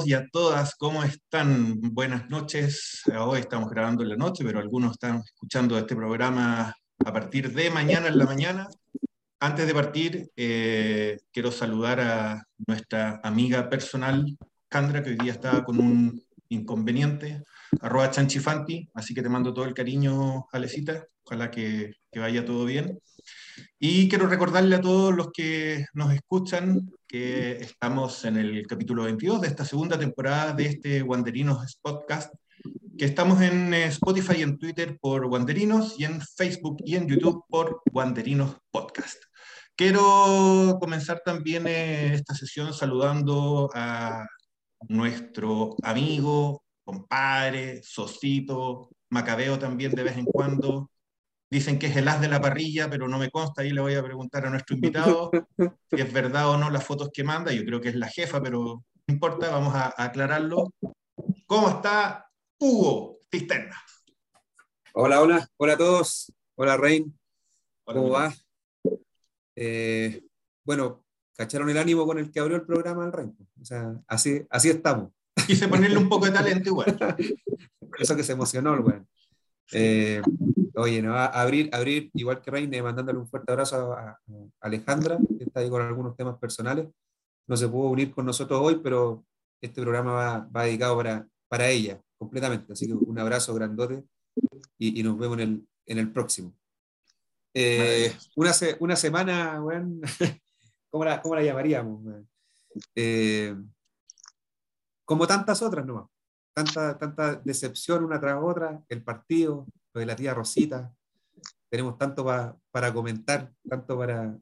todos y a todas, ¿cómo están? Buenas noches. Hoy estamos grabando en la noche, pero algunos están escuchando este programa a partir de mañana en la mañana. Antes de partir, eh, quiero saludar a nuestra amiga personal, Candra, que hoy día está con un inconveniente, arroba chanchifanti, así que te mando todo el cariño, Alecita, ojalá que, que vaya todo bien. Y quiero recordarle a todos los que nos escuchan que estamos en el capítulo 22 de esta segunda temporada de este Wanderinos Podcast, que estamos en Spotify y en Twitter por Wanderinos y en Facebook y en YouTube por Wanderinos Podcast. Quiero comenzar también eh, esta sesión saludando a nuestro amigo, compadre, socito, macabeo también de vez en cuando, Dicen que es el as de la parrilla, pero no me consta. Ahí le voy a preguntar a nuestro invitado si es verdad o no las fotos que manda. Yo creo que es la jefa, pero no importa, vamos a, aclararlo. ¿Cómo está Hugo Cisterna? Hola, hola, hola a todos. Hola, Rein. ¿Cómo va? Eh, bueno, cacharon el ánimo con el que abrió el programa el Rein. O sea, así, así estamos. Quise ponerle un poco de talento igual. Eso que se emocionó el güey. Eh, oye, no, abrir, abrir, igual que Reine, mandándole un fuerte abrazo a, Alejandra, que está ahí con algunos temas personales. No se pudo unir con nosotros hoy, pero este programa va, va dedicado para, para ella, completamente. Así que un abrazo grandote y, nos vemos en el, en el próximo. Eh, una, una, semana, bueno, ¿cómo, la, ¿cómo, la, llamaríamos? Eh, como tantas otras nomás tanta, tanta decepción una tras otra, el partido, lo de la tía Rosita, tenemos tanto para comentar, tanto para,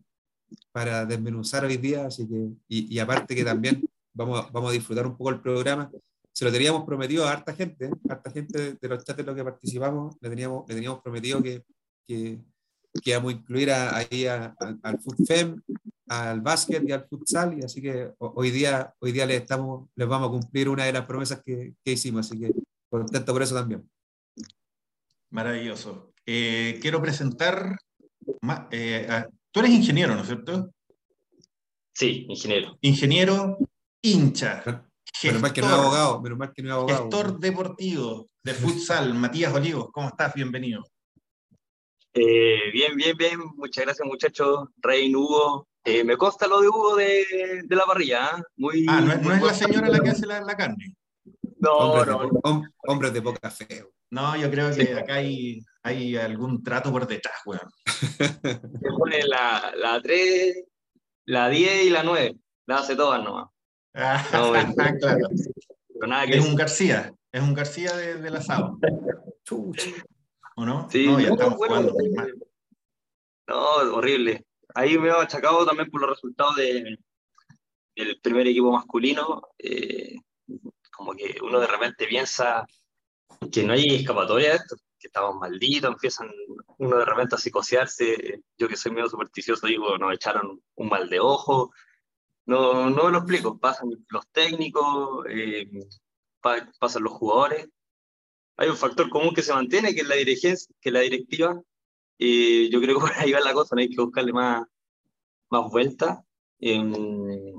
para desmenuzar hoy día, así que, y, aparte que también vamos, vamos a disfrutar un poco el programa. Se lo teníamos prometido a harta gente, ¿eh? harta gente de los chats en los que participamos, le teníamos, le teníamos prometido que, que, que íbamos a incluir ahí al FUTFEM, al básquet y al futsal, y así que hoy día, hoy día les, estamos, les vamos a cumplir una de las promesas que, que hicimos, así que contento por eso también. Maravilloso. Eh, quiero presentar, eh, tú eres ingeniero, ¿no es cierto? Sí, ingeniero. Ingeniero, hincha. Menos mal que no es abogado, menos mal que no es abogado. Gestor deportivo de futsal, Matías Olivos, ¿cómo estás? Bienvenido. Eh, bien, bien, bien. Muchas gracias, muchachos. Rey, Hugo. Eh, me consta lo de Hugo de, de la parrilla. ¿ah? Muy, ah, no, es la señora la que hace la, la carne. No, hombres no. De, hombres de poca fe. No, yo creo que acá hay, hay algún trato por detrás, weón. Se pone la, la 3, la 10 y la 9. La hace todas nomás. Ah, claro. Nada que es un García, es un García de, del asado. ¿O no? Sí, no, ya estamos jugando. No, horrible. Ahí me he achacado también por los resultados de, del primer equipo masculino. Eh, como que uno de repente piensa que no hay escapatoria de esto, que estamos malditos, empiezan uno de repente a psicosearse. Yo que soy medio supersticioso digo, nos echaron un mal de ojo. No, no me lo explico. Pasan los técnicos, eh, pasan los jugadores hay un factor común que se mantiene, que es la dirigencia, que la directiva. y yo creo que por ahí va la cosa, no hay que buscarle más, más vuelta. Em,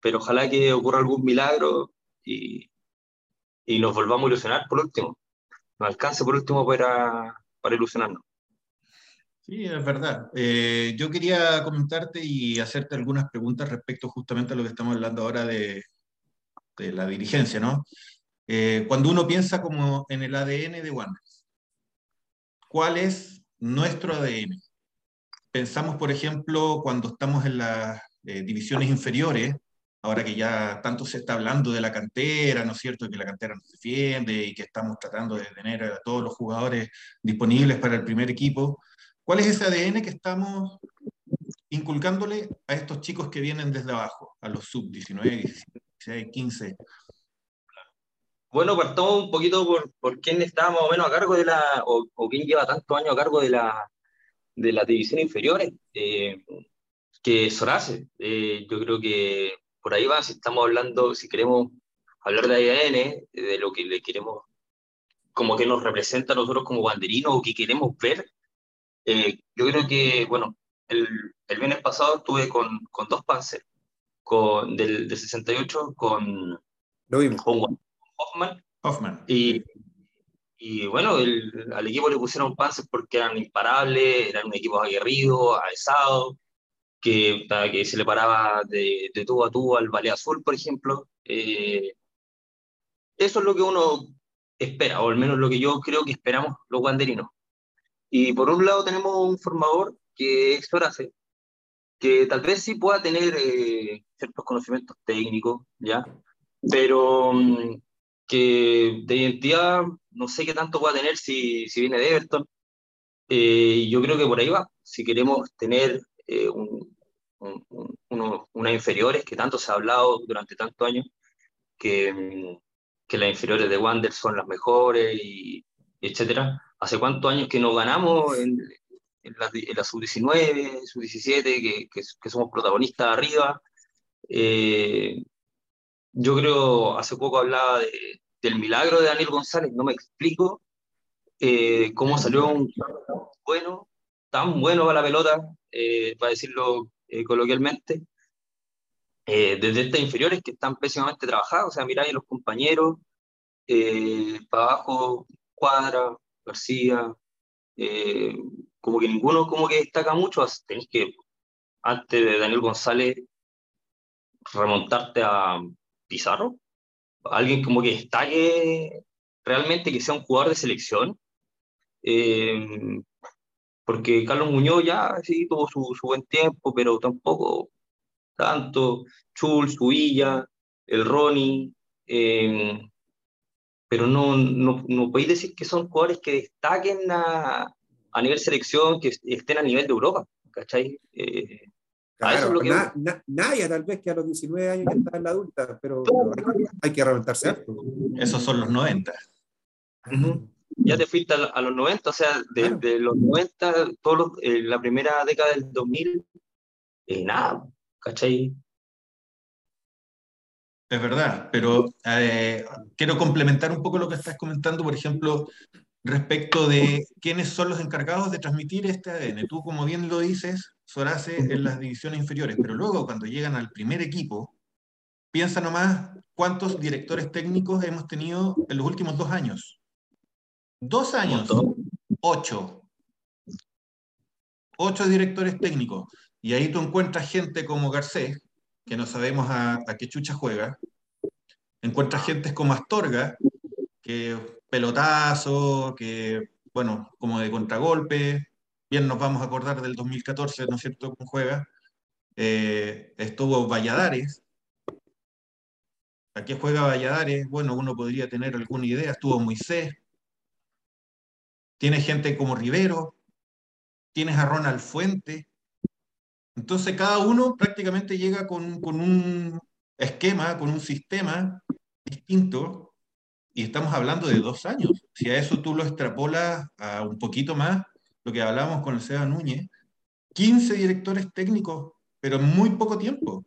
pero ojalá que ocurra algún milagro y, y nos volvamos a ilusionar por último. Nos alcance por último para, para ilusionarnos. Sí, es verdad. Eh, yo quería comentarte y hacerte algunas preguntas respecto justamente a lo que estamos hablando ahora de, de la dirigencia, ¿no? Eh, cuando uno piensa como en el ADN de Wanderers, ¿cuál es nuestro ADN? Pensamos, por ejemplo, cuando estamos en las eh, divisiones inferiores, ahora que ya tanto se está hablando de la cantera, ¿no es cierto?, que la cantera nos defiende y que estamos tratando de tener a todos los jugadores disponibles para el primer equipo. ¿Cuál es ese ADN que estamos inculcándole a estos chicos que vienen desde abajo, a los sub-19, 16, 15? Bueno, partamos un poquito por, por quién está más o menos a cargo de la, o, quién lleva tantos años a cargo de la, de las divisiones inferiores, eh, que es Sorace. Eh, yo creo que por ahí va, si estamos hablando, si queremos hablar de ADN, de lo que le queremos, como que nos representa a nosotros como banderinos o que queremos ver, eh, yo creo que, bueno, el, el viernes pasado estuve con, con dos Panzer, con, del, del 68, con Lo vimos. Con Hoffman. Hoffman. Y, y bueno, el- al equipo le pusieron panzas porque eran imparables, eran un equipo aguerrido, avesado, que, que se le paraba de, de tú a tú al Valle Azul, por ejemplo. Eh, eso es lo que uno espera, o al menos lo que yo creo que esperamos los guanderinos. Y por un lado tenemos un formador que es Horace, que tal vez sí pueda tener eh, ciertos conocimientos técnicos, ¿ya? Pero mm, que de identidad no sé qué tanto pueda tener si, si viene de Everton. Eh, y yo creo que por ahí va. Si queremos tener eh, unas inferiores, que tanto se ha hablado durante tantos años, que, mm, que las inferiores de Wander son las mejores, y, etcétera. ¿Hace cuántos años que no ganamos en, en la sub-19, sub-17, que, que, que somos protagonistas arriba? Eh, yo creo, hace poco hablaba de- del milagro de Daniel González, no me explico eh, cómo salió un bueno, tan bueno para la pelota, eh, para decirlo eh, coloquialmente, eh, desde estas inferiores que están pésimamente trabajadas, o sea, miráis los compañeros, para abajo, Cuadra, García, como que ninguno como que destaca mucho, tenéis que, antes de Daniel González, remontarte a Pizarro, alguien como que destaque realmente que sea un jugador de selección, eh, porque Carlos Muñoz ya sí tuvo su, buen tiempo, pero tampoco tanto, Chul, Suilla, el Ronnie, eh, pero no, no, no podéis decir que son jugadores que destaquen a, a nivel selección, que estén a nivel de Europa, ¿cachai? Eh, Claro, es lo que- na- na- Naya tal vez que a los 19 años ya está en la adulta, pero, hay, hay que reventarse harto. Esos son los 90. Ujú. ya te fuiste a, a los 90, o sea, de, Claro. de los 90, todos los- eh, la primera década del 2000, eh, nada, ¿cachai? Es verdad, pero eh, quiero complementar un poco lo que estás comentando, por ejemplo, respecto de quiénes son los encargados de transmitir este ADN. Tú, como bien lo dices, Sorace en las divisiones inferiores, pero luego cuando llegan al primer equipo, piensa nomás cuántos directores técnicos hemos tenido en los últimos dos años. Dos años, ocho. Ocho directores técnicos. Y ahí tú encuentras gente como Garcés, que no sabemos a, a qué chucha juega. Encuentras gente como Astorga, que pelotazo, que, bueno, como de contragolpe. Bien nos vamos a acordar del 2014, ¿no es cierto?, cómo juega. Eh, estuvo Valladares. ¿A qué juega Valladares? Bueno, uno podría tener alguna idea. Estuvo Moisés. Tiene gente como Rivero. Tienes a Ronald Fuente. Entonces cada uno prácticamente llega con, con un esquema, con un sistema distinto, y estamos hablando de dos años. Si a eso tú lo extrapolas a un poquito más, lo que hablábamos con el Seba Núñez, 15 directores técnicos, pero en muy poco tiempo,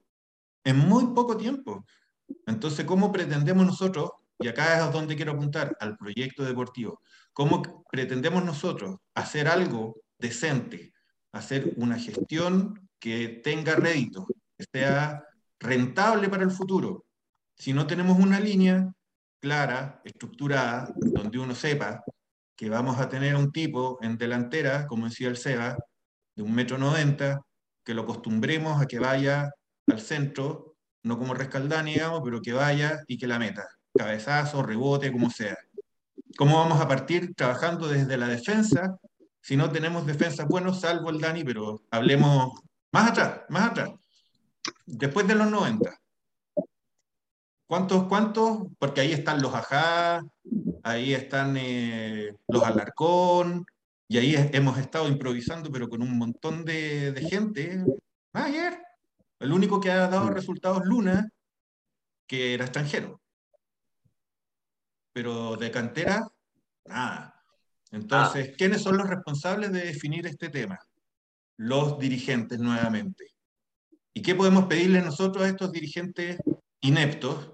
en muy poco tiempo. Entonces, ¿cómo pretendemos nosotros, y acá es donde quiero apuntar, al proyecto deportivo, cómo pretendemos nosotros hacer algo decente, hacer una gestión que tenga rédito, que sea rentable para el futuro? Si no tenemos una línea clara, estructurada, donde uno sepa que vamos a tener un tipo en delantera, como decía el Seba, de un metro noventa, que lo acostumbremos a que vaya al centro, no como Rescaldani, digamos, pero que vaya y que la meta. Cabezazo, rebote, como sea. ¿Cómo vamos a partir trabajando desde la defensa si no tenemos defensas buenos, salvo el Dani, pero hablemos más atrás, más atrás. Después de los 90. ¿Cuántos, cuántos? Porque ahí están los Ajá, ahí están eh, los Alarcón, y ahí es- hemos estado improvisando, pero con un montón de, de gente. Ah, Ayer, el único que ha dado resultados Luna, que era extranjero. Pero de cantera, nada. Entonces, ¿quiénes son los responsables de definir este tema? Los dirigentes nuevamente. ¿Y qué podemos pedirle nosotros a estos dirigentes ineptos?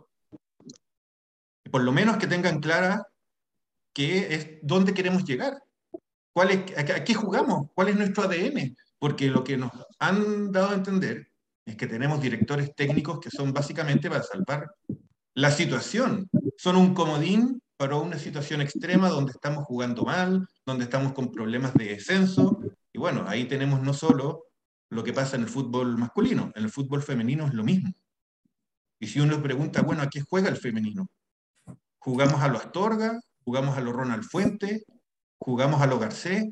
Por lo menos que tengan clara qué es, dónde queremos llegar. ¿Cuál es, a, a qué jugamos? ¿Cuál es nuestro ADN? Porque lo que nos han dado a entender es que tenemos directores técnicos que son básicamente para salvar la situación, son un comodín para una situación extrema donde estamos jugando mal, donde estamos con problemas de descenso. Y bueno, ahí tenemos no solo lo que pasa en el fútbol masculino, en el fútbol femenino es lo mismo. Y si uno pregunta, bueno, ¿a qué juega el femenino? ¿Jugamos a los Astorga? ¿Jugamos a los Ronald Fuente? ¿Jugamos a los Garcés?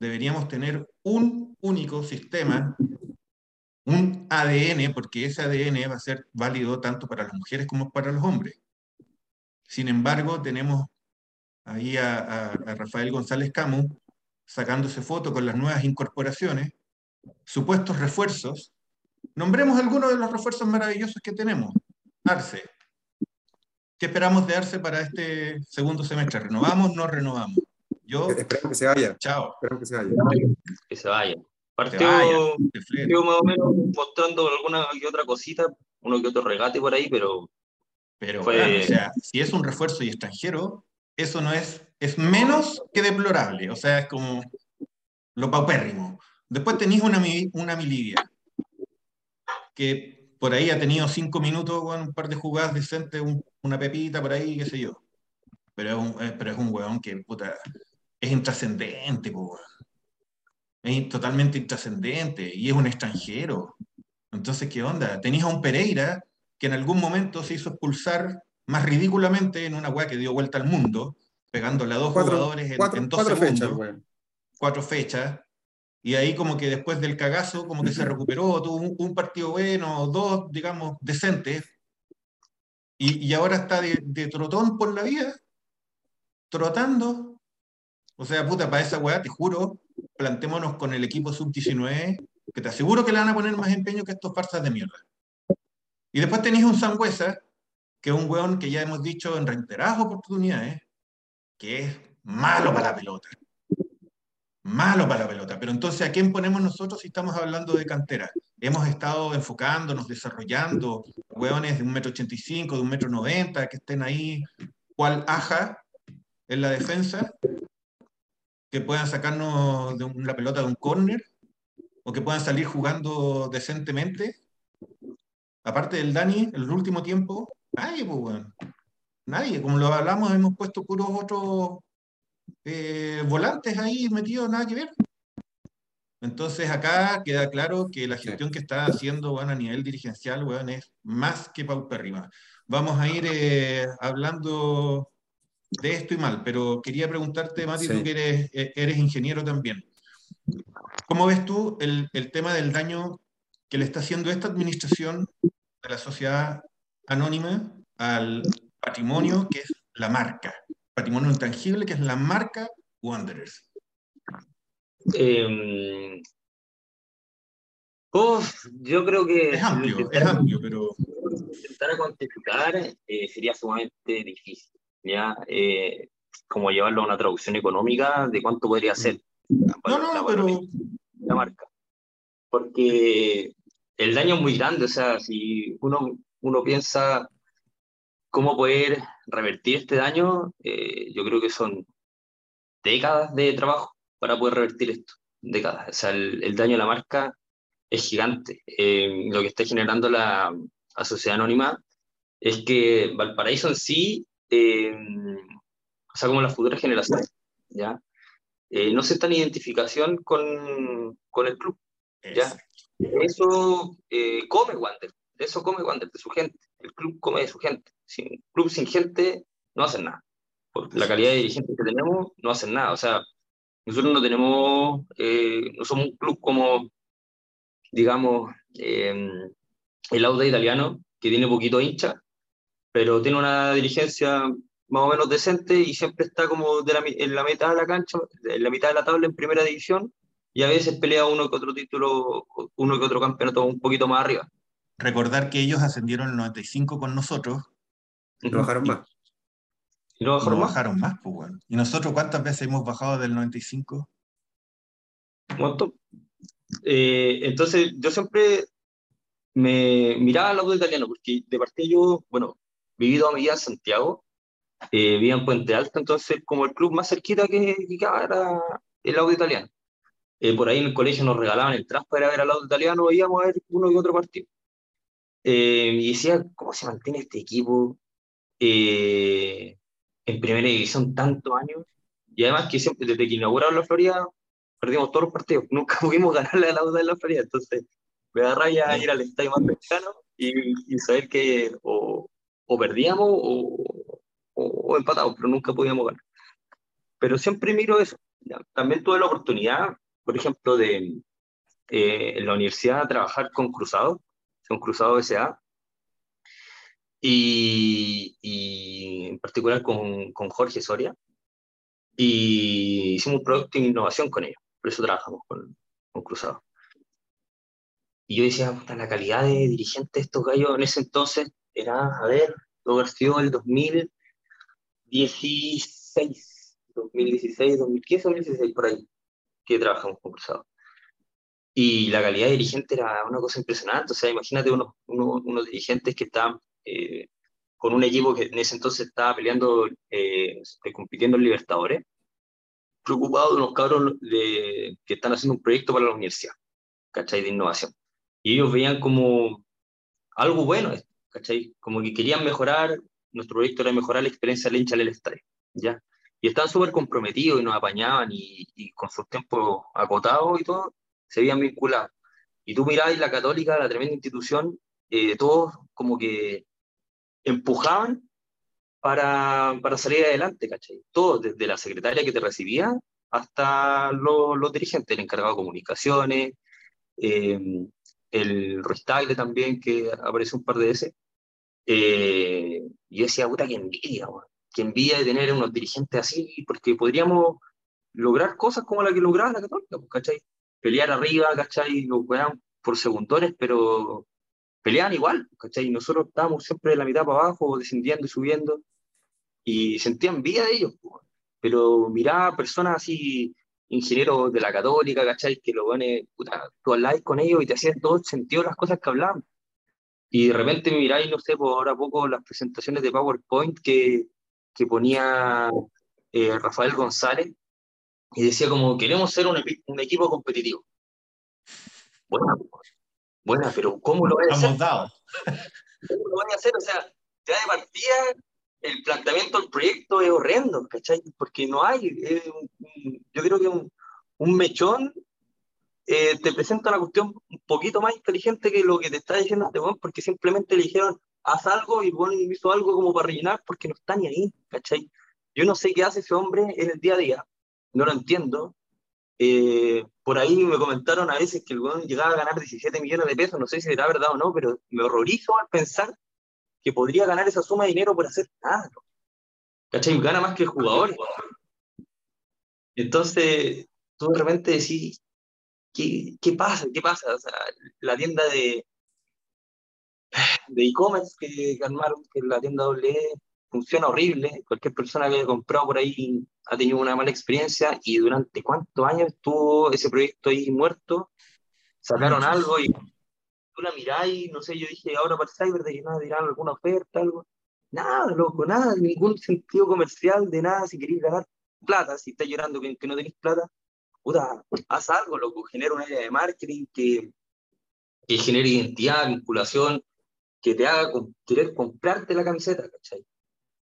Deberíamos tener un único sistema, un ADN, porque ese ADN va a ser válido tanto para las mujeres como para los hombres. Sin embargo, tenemos ahí a, a Rafael González Camus sacándose foto con las nuevas incorporaciones, supuestos refuerzos. Nombremos algunos de los refuerzos maravillosos que tenemos. Arce. ¿Qué esperamos de Arce para este segundo semestre? ¿Renovamos? ¿No renovamos? Yo. Espero que se vaya. Chao. Espero que se vaya. Que se vaya. Partió, más o menos mostrando alguna que otra cosita, uno que otro regate por ahí, pero. Pero, o sea, si es un refuerzo y extranjero, eso no es, es menos que deplorable, o sea, es como lo paupérrimo. Después tenéis una, una Milidia, que por ahí ha tenido cinco minutos con un par de jugadas decentes, una pepita por ahí, qué sé yo. Pero es un, eh, pero es un weón que, puta, es intrascendente, Es totalmente intrascendente y es un extranjero. Entonces, ¿qué onda? Tenéis a un Pereira que en algún momento se hizo expulsar más ridículamente en una weá que dio vuelta al mundo, pegándole a dos jugadores en, cuatro, dos cuatro segundos, fechas, cuatro fechas, y ahí como que después del cagazo, como que se recuperó, tuvo un, partido bueno, dos, digamos, decentes, y, ahora está de, de, trotón por la vida, trotando. O sea, puta, para esa weá, te juro, plantémonos con el equipo sub-19, que te aseguro que le van a poner más empeño que estos farsas de mierda. Y después tenéis un Sangüesa que es un weón que ya hemos dicho en reiteradas oportunidades, que es malo para la pelota. Malo para la pelota. Pero entonces, ¿a quién ponemos nosotros si estamos hablando de cantera? Hemos estado enfocándonos, desarrollando hueones de un metro ochenta y cinco, de un metro noventa, que estén ahí, cual aja en la defensa, que puedan sacarnos de la pelota de un córner, o que puedan salir jugando decentemente. Aparte del Dani, el último tiempo, Nadie, pues, bueno. Nadie. Como lo hablamos, hemos puesto puros otros eh, volantes ahí metidos, nada que ver. Entonces acá queda claro que la gestión que está haciendo bueno, a nivel dirigencial bueno, es más que paupérrima. Vamos a ir eh, hablando de esto y mal, pero quería preguntarte, Mati, tú que eres, eh, eres, ingeniero también. ¿Cómo ves tú el, el tema del daño que le está haciendo esta administración a la sociedad anónima al patrimonio que es la marca, patrimonio intangible que es la marca Wanderers. Eh, yo creo que... Es amplio, es amplio, pero... Intentar cuantificar eh, sería sumamente difícil, ¿ya? Eh, como llevarlo a una traducción económica de cuánto podría ser. No, no, la, pero... La marca. Porque el daño es muy grande, o sea, si uno uno piensa cómo poder revertir este daño, eh, yo creo que son décadas de trabajo para poder revertir esto, décadas. O sea, el, daño a la marca es gigante. Eh, lo que está generando la, sociedad anónima es que Valparaíso en sí, eh, o sea, como las futuras generaciones, ¿ya? no se está en identificación con, con el club, ¿ya? Eso come Wander, eso come Wander, de su gente. El club come de su gente. Sin club sin gente no hacen nada. Por la calidad de dirigentes que tenemos, no hacen nada. O sea, nosotros no tenemos, eh, no somos un club como, digamos, eh, el Auda italiano, que tiene poquito hincha, pero tiene una dirigencia más o menos decente y siempre está como de la, en la mitad de la cancha, en la mitad de la tabla en primera división, y a veces pelea uno que otro título, uno que otro campeonato un poquito más arriba recordar que ellos ascendieron en el 95 con nosotros. Y no bajaron más. ¿Y no bajaron, más? pues bueno. ¿Y nosotros cuántas veces hemos bajado del 95? Un montón. Eh, entonces, yo siempre me miraba al lado italiano, porque de parte yo, bueno, vivido a mi vida en Santiago, eh, vivía en Puente Alto, entonces como el club más cerquita que, que era el audio italiano. Eh, por ahí en el colegio nos regalaban el para ir a ver al audio italiano, íbamos a ver uno y otro partido. Eh, y decía, ¿cómo se mantiene este equipo eh, en primera división tantos años? Y además que siempre, desde que inauguraron la Florida, perdimos todos los partidos. Nunca pudimos ganarle a la UDA de la Florida. Entonces, me da rabia ir al estadio más cercano y, saber que o, o perdíamos o, o, empatamos, pero nunca podíamos ganar. Pero siempre miro eso. También tuve la oportunidad, por ejemplo, de eh, en la universidad trabajar con Cruzado, con Cruzado SA, y, y, en particular con, con, Jorge Soria, y hicimos un proyecto de innovación con ellos, por eso trabajamos con, con Cruzado. Y yo decía, la calidad de dirigente de estos gallos en ese entonces era, a ver, lo haber sido el 2016, 2016, 2015, 2016, por ahí, que trabajamos con Cruzado. Y la calidad de dirigente era una cosa impresionante. O sea, imagínate unos, unos, dirigentes que estaban eh, con un equipo que en ese entonces estaba peleando, eh, compitiendo en Libertadores, preocupados de unos cabros de, que están haciendo un proyecto para la universidad, ¿cachai? De innovación. Y ellos veían como algo bueno, ¿cachai? Como que querían mejorar, nuestro proyecto era mejorar la experiencia del hincha del estadio, ¿ya? Y estaban súper comprometidos y nos apañaban y, y con sus tiempos acotados y todo, se habían vinculado. Y tú mirabas la católica, la tremenda institución, eh, todos como que empujaban para, para, salir adelante, ¿cachai? Todos, desde la secretaria que te recibía hasta los, los dirigentes, el encargado de comunicaciones, eh, el Ruiz también, que apareció un par de veces. Eh, yo decía, puta, que envidia, que envidia de tener unos dirigentes así, porque podríamos lograr cosas como la que lograba la Católica, pues, ¿cachai? pelear arriba, ¿cachai? Lo juegan por segundones, pero peleaban igual, ¿cachai? Nosotros estábamos siempre de la mitad para abajo, descendiendo y subiendo, y sentían vida de ellos, pero miraba personas así, ingenieros de la católica, ¿cachai? Que lo pone, puta, tú hablabas con ellos y te hacían todo sentido las cosas que hablaban. Y de repente miráis, no sé, por ahora poco las presentaciones de PowerPoint que, que ponía eh, Rafael González, y decía como, queremos ser un, un equipo competitivo. Buena, buena, pero ¿cómo lo voy a hacer? Dado. ¿Cómo lo voy a hacer? O sea, ya de partida el planteamiento del proyecto es horrendo, ¿cachai? Porque no hay, yo creo que un, un mechón eh, te presenta una cuestión un poquito más inteligente que lo que te está diciendo este weón, porque simplemente le dijeron, haz algo y bueno, hizo algo como para rellenar porque no está ni ahí, ¿cachai? Yo no sé qué hace ese hombre en el día a día, no lo entiendo. Eh, por ahí me comentaron a veces que el weón llegaba a ganar 17 millones de pesos, no sé si será verdad o no, pero me horrorizo al pensar que podría ganar esa suma de dinero por hacer nada. ¿Cachai? Gana más que el jugador. Entonces, tú de repente decís, ¿qué, pasa? ¿Qué pasa? O sea, la tienda de de e-commerce que, armaron, que la tienda WE, funciona horrible. Cualquier persona que haya comprado por ahí ha tenido una mala experiencia y durante cuántos años estuvo ese proyecto ahí muerto, sacaron algo y tú la miráis, no sé, yo dije ahora para Cyber de que nada dirán alguna oferta, algo. Nada, loco, nada, ningún sentido comercial de nada. Si queréis ganar plata, si estás llorando que, que no tenéis plata, puta, haz algo, loco, genera una área de marketing que, que genere identidad, vinculación, que te haga querer comprarte la camiseta, ¿cachai?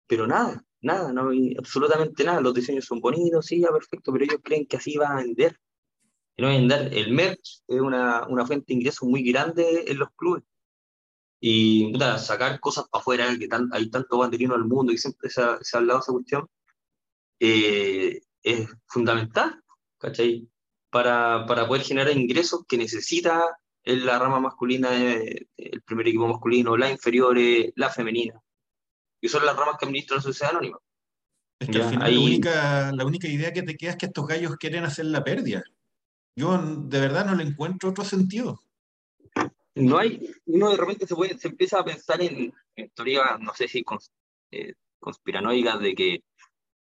pero nada, nada, no absolutamente nada. Los diseños son bonitos, sí, ya perfecto, pero ellos creen que así va a vender. Y no va a vender. El merch es una, una fuente de ingresos muy grande en los clubes. Y nada, sacar cosas para afuera, que hay tanto banderino al mundo y siempre se ha, se ha hablado esa cuestión, eh, es fundamental, ¿cachai? Para, para poder generar ingresos que necesita en la rama masculina, el primer equipo masculino, la inferior, la femenina y son las ramas que administran la sociedad anónima. Es que al final la, única, la única idea que te queda es que estos gallos quieren hacer la pérdida. Yo de verdad no le encuentro otro sentido. No hay, uno de repente se, puede, se empieza a pensar en, en teorías, no sé si eh, conspiranoicas, de que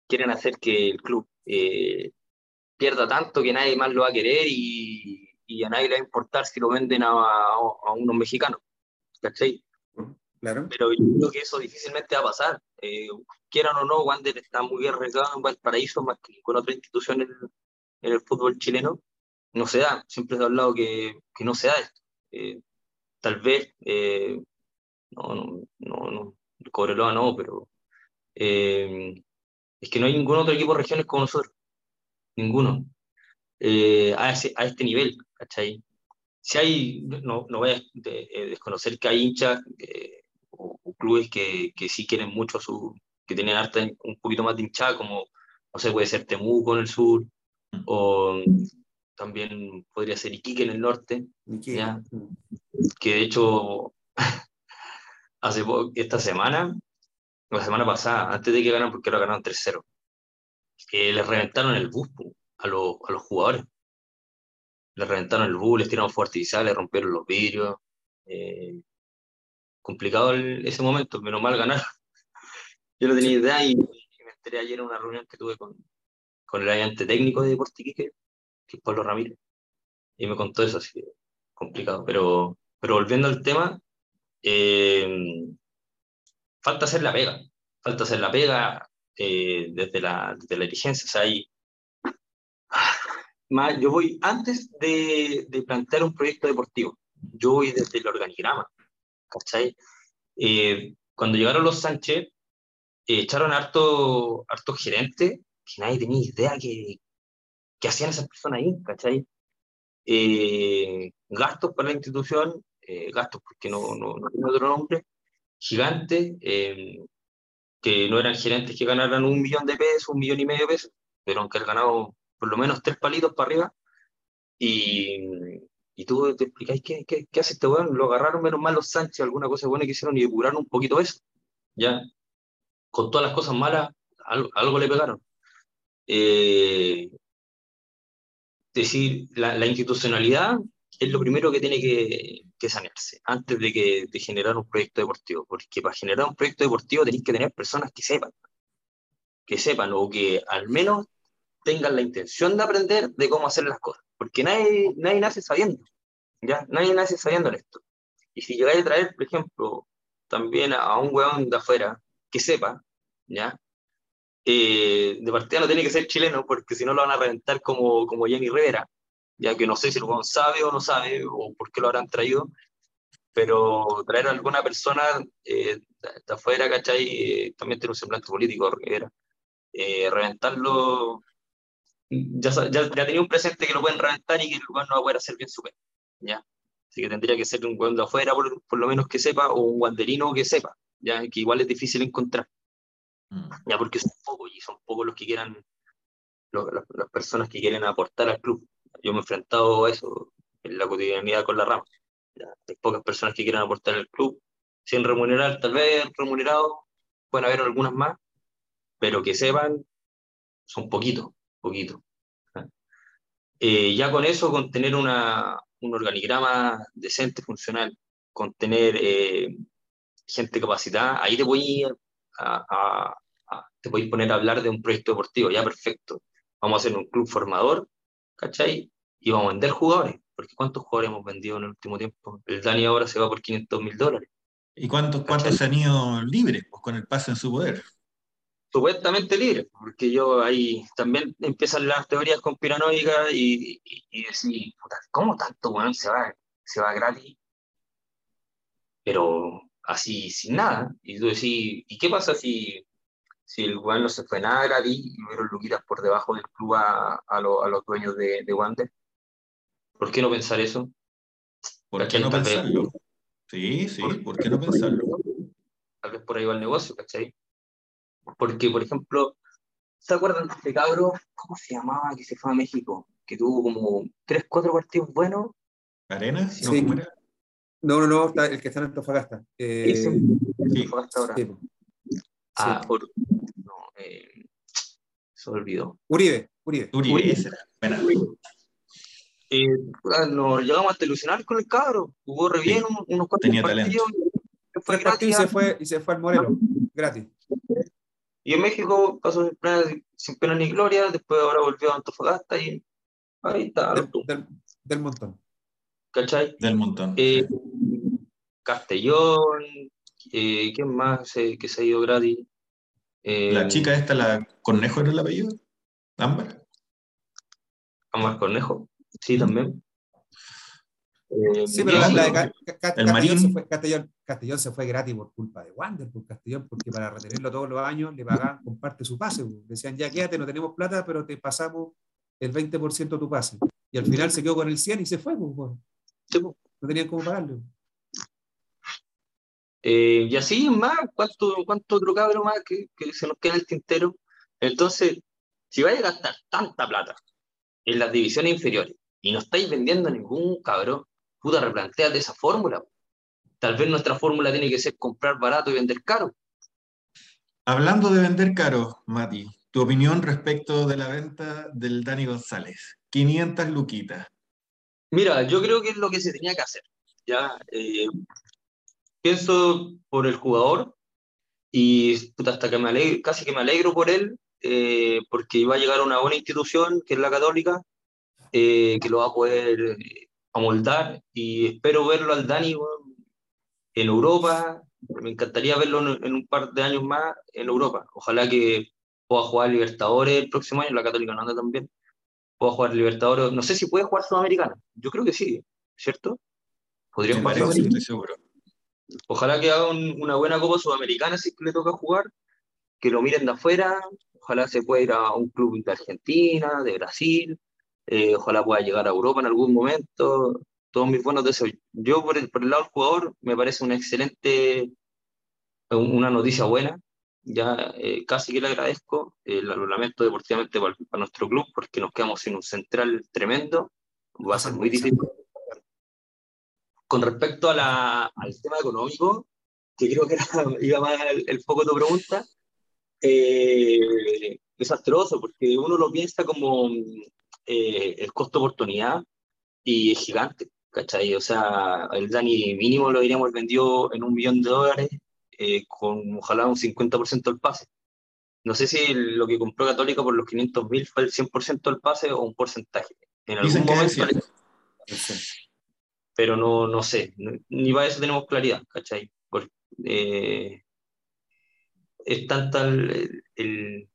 quieren hacer que el club eh, pierda tanto que nadie más lo va a querer y, y, a nadie le va a importar si lo venden a, a, a unos mexicanos. ¿Cachai? Pero yo creo que eso difícilmente va a pasar. Eh, quieran o no, Wander está muy bien regado en Valparaíso, más que con otra institución en, el fútbol chileno. No se da, siempre se ha hablado que, que no se da esto. Eh, tal vez eh, no, no, no, no. Cobreloa no, pero eh, es que no hay ningún otro equipo de regiones como nosotros. Ninguno. A, a, este nivel, ¿cachai? Si hay, no, no voy a desconocer que hay hinchas o, clubes que, que, sí quieren mucho a su, que tienen harta, un poquito más de hinchada, como, no sé, puede ser Temuco en el sur, mm. o también podría ser Iquique en el norte, ¿ya? que de hecho, hace esta semana, la semana pasada, antes de que ganan, porque ahora ganaron 3-0, que les reventaron el bus a, los, a los jugadores. Les reventaron el bus, les tiraron fuertes les rompieron los vidrios. Eh, complicado ese momento, menos mal ganar. Yo no tenía idea y, me enteré ayer en una reunión que tuve con, con el ayudante técnico de Deportiquique, que es Pablo Ramírez, y me contó eso, así que complicado. Pero, pero volviendo al tema, eh, falta hacer la pega, falta hacer la pega eh, desde, la, desde la dirigencia. O sea, hay, yo voy antes de, de, plantear un proyecto deportivo, yo voy desde el organigrama. ¿Cachai? Eh, cuando llegaron los Sánchez, eh, echaron harto, harto gerente que nadie tenía idea que, que hacían esas personas ahí, ¿cachai? Eh, gastos para la institución, gastos porque no, no, no tiene otro nombre, gigantes, que no eran gerentes que ganaran un millón de pesos, un millón y medio de pesos, pero aunque han ganado por lo menos tres palitos para arriba, y, y tú te explicáis qué, qué, qué hace este weón, lo agarraron menos mal los Sánchez, alguna cosa buena que hicieron y depuraron un poquito eso, ya, con todas las cosas malas, algo, algo le pegaron. Eh, decir, la, institucionalidad es lo primero que tiene que, que sanearse antes de, que, de generar un proyecto deportivo, porque para generar un proyecto deportivo tenéis que tener personas que sepan, que sepan o que al menos tengan la intención de aprender de cómo hacer las cosas, porque nadie, nadie nace sabiendo, ¿ya? Nadie nace sabiendo esto. Y si llegáis a traer, por ejemplo, también a un weón de afuera que sepa, ¿ya? Eh, de partida no tiene que ser chileno, porque si no lo van a reventar como, como Jenny Rivera, ya que no sé si el weón sabe o no sabe, o por qué lo habrán traído, pero traer a alguna persona eh, de, afuera, ¿cachai? Eh, también tiene un semblante político, Rivera. reventarlo ya, ya, tenía un presente que lo pueden reventar y que el lugar no va a poder hacer bien su pena. ¿ya? Así que tendría que ser un weón de afuera, por, por, lo menos que sepa, o un guanderino que sepa, ¿ya? que igual es difícil encontrar. Mm. Ya, porque son pocos y son pocos los que quieran, las, personas que quieren aportar al club. Yo me he enfrentado a eso en la cotidianidad con la rama. Hay pocas personas que quieran aportar al club, sin remunerar, tal vez remunerado, pueden haber algunas más, pero que sepan, son poquitos poquito. Eh, ya con eso, con tener una, un organigrama decente, funcional, con tener eh, gente capacitada, ahí te voy a, te voy a poner a hablar de un proyecto deportivo, ya perfecto. Vamos a hacer un club formador, ¿cachai? Y vamos a vender jugadores, porque ¿cuántos jugadores hemos vendido en el último tiempo? El Dani ahora se va por 500 mil dólares. ¿Y cuántos, cuántos se han ido libres pues, con el pase en su poder? Supuestamente libre, porque yo ahí también empiezan las teorías conspiranoicas y, y, y decir, ¿cómo tanto weón se va, se va gratis? Pero así sin nada. Y tú decís, ¿y qué pasa si, si el weón no se fue nada gratis y hubieron luquitas por debajo del club a, a, a los dueños de, de Wander? ¿Por qué no pensar eso? ¿Por qué no pensarlo? Sí, sí, ¿por qué no pensarlo? Tal vez por ahí va el negocio, ¿cachai? Porque, por ejemplo, ¿se acuerdan de este cabro? ¿Cómo se llamaba? Que se fue a México, que tuvo como tres, cuatro partidos buenos. ¿Arena? Sí. ¿No, no, no, el que está en Antofagasta. Eh, sí. Antofagasta ahora. Sí. Ah, por, no, eh, se olvidó. Uribe, Uribe. Uribe, Uribe. ese era. Eh, nos llegamos a ilusionar con el cabro. Jugó re bien sí. unos cuantos Tenía talento. Fue gratis, y se fue, y se fue al Moreno, gratis. Y en México pasó sin pena, sin pena, ni gloria, después ahora volvió a Antofagasta y ahí está. Del, del, del montón. ¿Cachai? Del montón. Eh, Castellón, eh, ¿quién más que se ha ido gratis? Eh, la chica esta, la Cornejo era el apellido, Ámbar. Ámbar Cornejo, sí, también. Eh, sí, pero la, la de Ca Ca el Marín. Se fue, Castellón, Castellón se fue gratis por culpa de Wander, por Castellón, porque para retenerlo todos los años le pagaban con parte su pase. Decían, ya quédate, no tenemos plata, pero te pasamos el 20% de tu pase. Y al final se quedó con el 100 y se fue. no tenían cómo pagarlo. Eh, y así más, ¿cuánto, cuánto otro cabro más que, que se nos queda en el tintero? Entonces, si vais a gastar tanta plata en las divisiones inferiores y no estáis vendiendo ningún cabrón, puta, replanteate esa fórmula. Tal vez nuestra fórmula tiene que ser comprar barato y vender caro. Hablando de vender caro, Mati, tu opinión respecto de la venta del Dani González. 500 luquitas. Mira, yo creo que es lo que se tenía que hacer. Ya, eh, pienso por el jugador y puta, hasta que me alegro, casi que me alegro por él, eh, porque iba a llegar a una buena institución, que es la católica, eh, que lo va a poder eh, amoldar y espero verlo al Dani en Europa. Me encantaría verlo en, un par de años más en Europa. Ojalá que pueda jugar Libertadores el próximo año, la Católica no anda también. Pueda jugar Libertadores. No sé si puede jugar Sudamericana. Yo creo que sí, ¿cierto? Podría jugar. seguro. Ojalá que haga una buena Copa Sudamericana si le toca jugar. Que lo miren de afuera. Ojalá se pueda ir a un club de Argentina, de Brasil eh, ojalá pueda llegar a Europa en algún momento. Todos mis buenos deseos. Yo, por el, por el lado del jugador, me parece una excelente, una noticia buena. Ya eh, casi que le agradezco. Eh, lo lamento deportivamente para, nuestro club porque nos quedamos sin un central tremendo. Va a ser muy difícil. Con respecto a la, al tema económico, que creo que era, iba más el, el foco de tu pregunta, eh, desastroso, porque uno lo piensa como eh, el costo oportunidad y es gigante, ¿cachai? O sea, el Dani mínimo lo diríamos vendido en un millón de dólares eh, con ojalá un 50% del pase. No sé si lo que compró Católica por los 500 mil fue el 100% del pase o un porcentaje. En algún momento. Pero no, no sé, ni para eso tenemos claridad, ¿cachai? Porque, eh, es tanta el, el,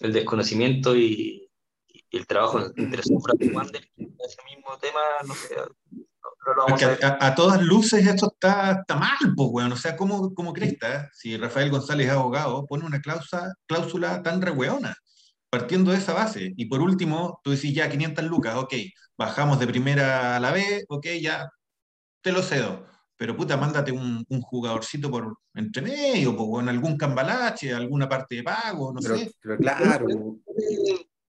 el desconocimiento y, el trabajo entre y Wander, ese mismo tema, no sé, a, todas luces esto está, está mal, pues, weón. O sea, ¿cómo, cómo crees si Rafael González es abogado, pone una cláusula, cláusula tan re partiendo de esa base? Y por último, tú decís ya 500 lucas, ok, bajamos de primera a la B, ok, ya te lo cedo. Pero puta, mándate un, un jugadorcito por entre medio, pues, en algún cambalache, alguna parte de pago, no sé. Pero claro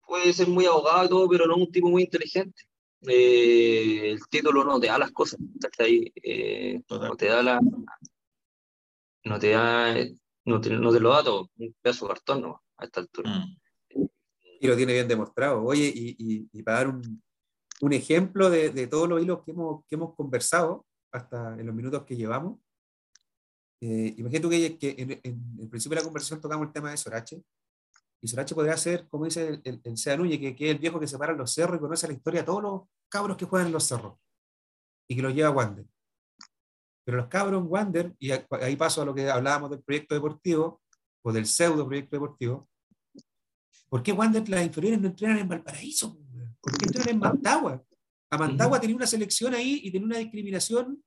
puede ser muy abogado y todo, pero no un tipo muy inteligente. Eh, el título no te da las cosas, eh, no te da la. No te da. No te, no te lo da todo, un pedazo de cartón no, a esta altura. Mm. Y lo tiene bien demostrado. Oye, y, y, para dar un, un ejemplo de, de, todos los hilos que hemos, que hemos conversado hasta en los minutos que llevamos, eh, imagínate que, que en, en, el principio de la conversación tocamos el tema de Sorache, y Sorache podría ser, como dice el, el, Sea Núñez, que, que, es el viejo que separa los cerros y conoce la historia de todos los cabros que juegan en los cerros y que los lleva a Wander. Pero los cabros en Wander, y ahí paso a lo que hablábamos del proyecto deportivo o del pseudo proyecto deportivo, ¿por qué Wander las inferiores no entrenan en Valparaíso? ¿Por qué entrenan en Mantagua? A Mantagua tenía una selección ahí y tenía una discriminación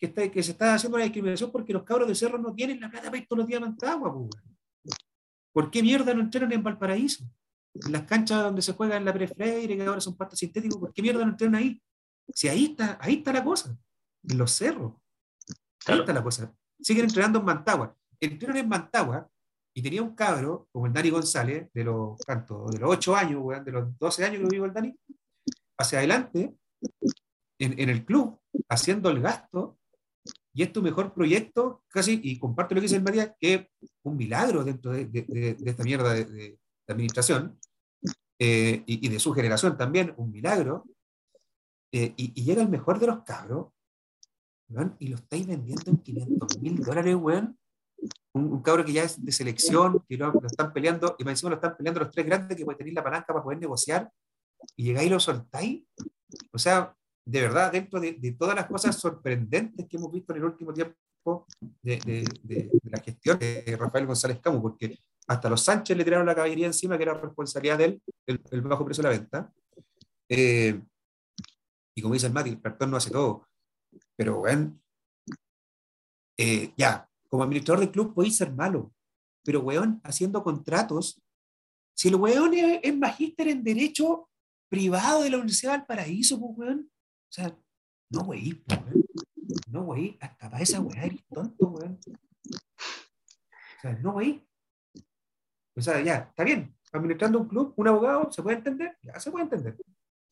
que, está, que se está haciendo una discriminación porque los cabros de cerro no tienen la plata para ir todos los días a Mantagua. Pues. ¿Por qué mierda no entrenan en Valparaíso? En las canchas donde se juega en la Prefreire, que ahora son pastos sintéticos, ¿por qué mierda no entrenan ahí? Si ahí está, ahí está la cosa, en los cerros. Ahí está la cosa. Siguen entrenando en Mantagua. Entrenan en Mantagua y tenía un cabro, como el Dani González, de los, tanto, de los 8 años, de los 12 años que vivo el Dani, hacia adelante, en, en el club, haciendo el gasto y es tu mejor proyecto, casi, y comparto lo que dice el María, que es un milagro dentro de, de, de esta mierda de, administración, eh, y, y, de su generación también, un milagro, eh, y, y, llega el mejor de los cabros, y lo estáis vendiendo en 500 mil dólares, weón. Un, un, cabro que ya es de selección, que lo, lo, están peleando, y encima lo están peleando los tres grandes que pueden tener la palanca para poder negociar, y llegáis y lo soltáis. O sea, de verdad, dentro de, todas las cosas sorprendentes que hemos visto en el último tiempo de, la gestión de Rafael González Camus, porque hasta los Sánchez le tiraron la caballería encima, que era responsabilidad de él, el, bajo precio de la venta. Eh, y como dice el Mati, el cartón no hace todo. Pero, bueno, eh, ya, como administrador del club podéis ser malo, pero weón, haciendo contratos, si el weón es, es magíster en Derecho privado de la Universidad del Paraíso, pues weón, o sea, no weón. No weí, hasta para esa weá eres tonto, weón. O sea, no weí. O sea, ya, está bien, administrando un club, un abogado, ¿se puede entender? Ya se puede entender.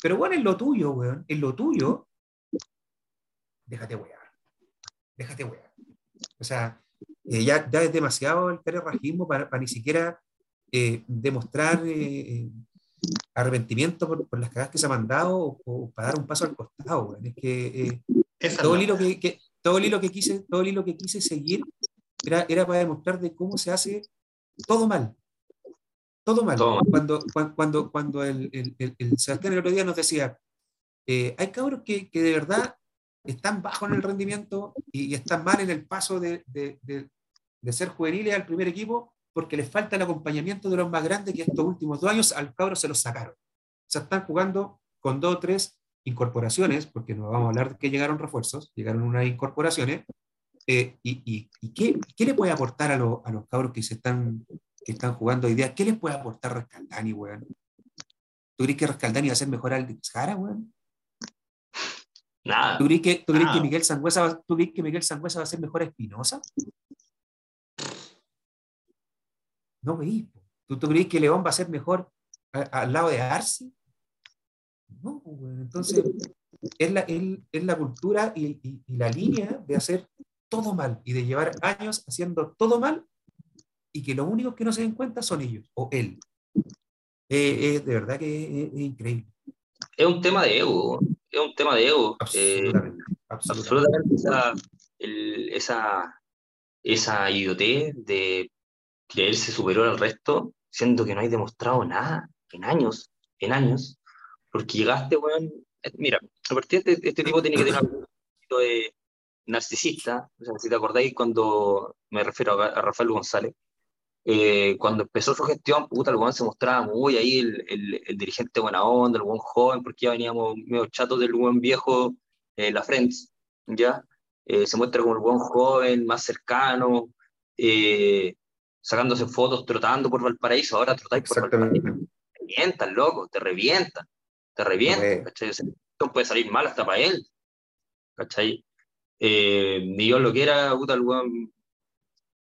Pero bueno, en lo tuyo, weón, en lo tuyo, déjate wear. Déjate wear. O sea, eh, ya, ya es demasiado el carerrajismo para, para ni siquiera eh, demostrar eh, arrepentimiento por, por las cagadas que se ha mandado o, o para dar un paso al costado. Es que eh, todo el hilo que, que- todo el hilo que quise todo el hilo que quise seguir era, era para demostrar de cómo se hace todo mal. Todo mal. Todo cuando cuando cuando, cuando el, el, el- el Sebastián el otro día nos decía eh, hay cabros que, que de verdad están bajo en el rendimiento y, y están mal en el paso de, de, de- de ser juveniles al primer equipo porque les falta el acompañamiento de los más grandes que estos últimos dos años al cabro se los sacaron. O sea, están jugando con dos o tres incorporaciones, porque no vamos a hablar de que llegaron refuerzos, llegaron unas incorporaciones. eh, y, y- y qué, qué le puede aportar a, los- a los cabros que se están, que están jugando día? ¿Qué les puede aportar Rescaldani, weón? ¿Tú crees que Rescaldani va a ser mejor al Jara, weón? Nada. ¿Tú crees que, tú crees que Miguel Sangüesa va, ¿tú crees que Miguel Sangüesa va a ser mejor a Espinosa? No veis. ¿Tú, ¿Tú crees que León va a ser mejor al lado de Arce? No, entonces es la, es, es la cultura y, y- y la línea de hacer todo mal y de llevar años haciendo todo mal y que los únicos que no se den cuenta son ellos o él. Eh, eh, de verdad que es, es increíble. Es un tema de ego. Es un tema de ego. Eh, Absolutamente. absolutamente. absolutamente esa, el- esa, esa idiotez de creerse superior al resto, siendo que no hay demostrado nada en años, en años, porque llegaste, weón, eh, mira, a partir de este, este tipo tiene que tener un poquito de narcisista, o sea, si te acordáis cuando me refiero a, a Rafael González, eh, cuando empezó su gestión, puta, el weón se mostraba muy ahí el, el, el dirigente buena onda, el buen joven, porque ya veníamos medio chatos del buen viejo, eh, la Friends, ¿ya? Eh, se muestra como el buen joven, más cercano, eh, sacándose fotos, trotando por Valparaíso, ahora trotáis por Valparaíso, te revientan, loco, te revientan, te revientan, puede. ¿cachai? O sea, esto puede salir mal hasta para él, ¿cachai? Eh, ni Dios lo quiera, puta, el weón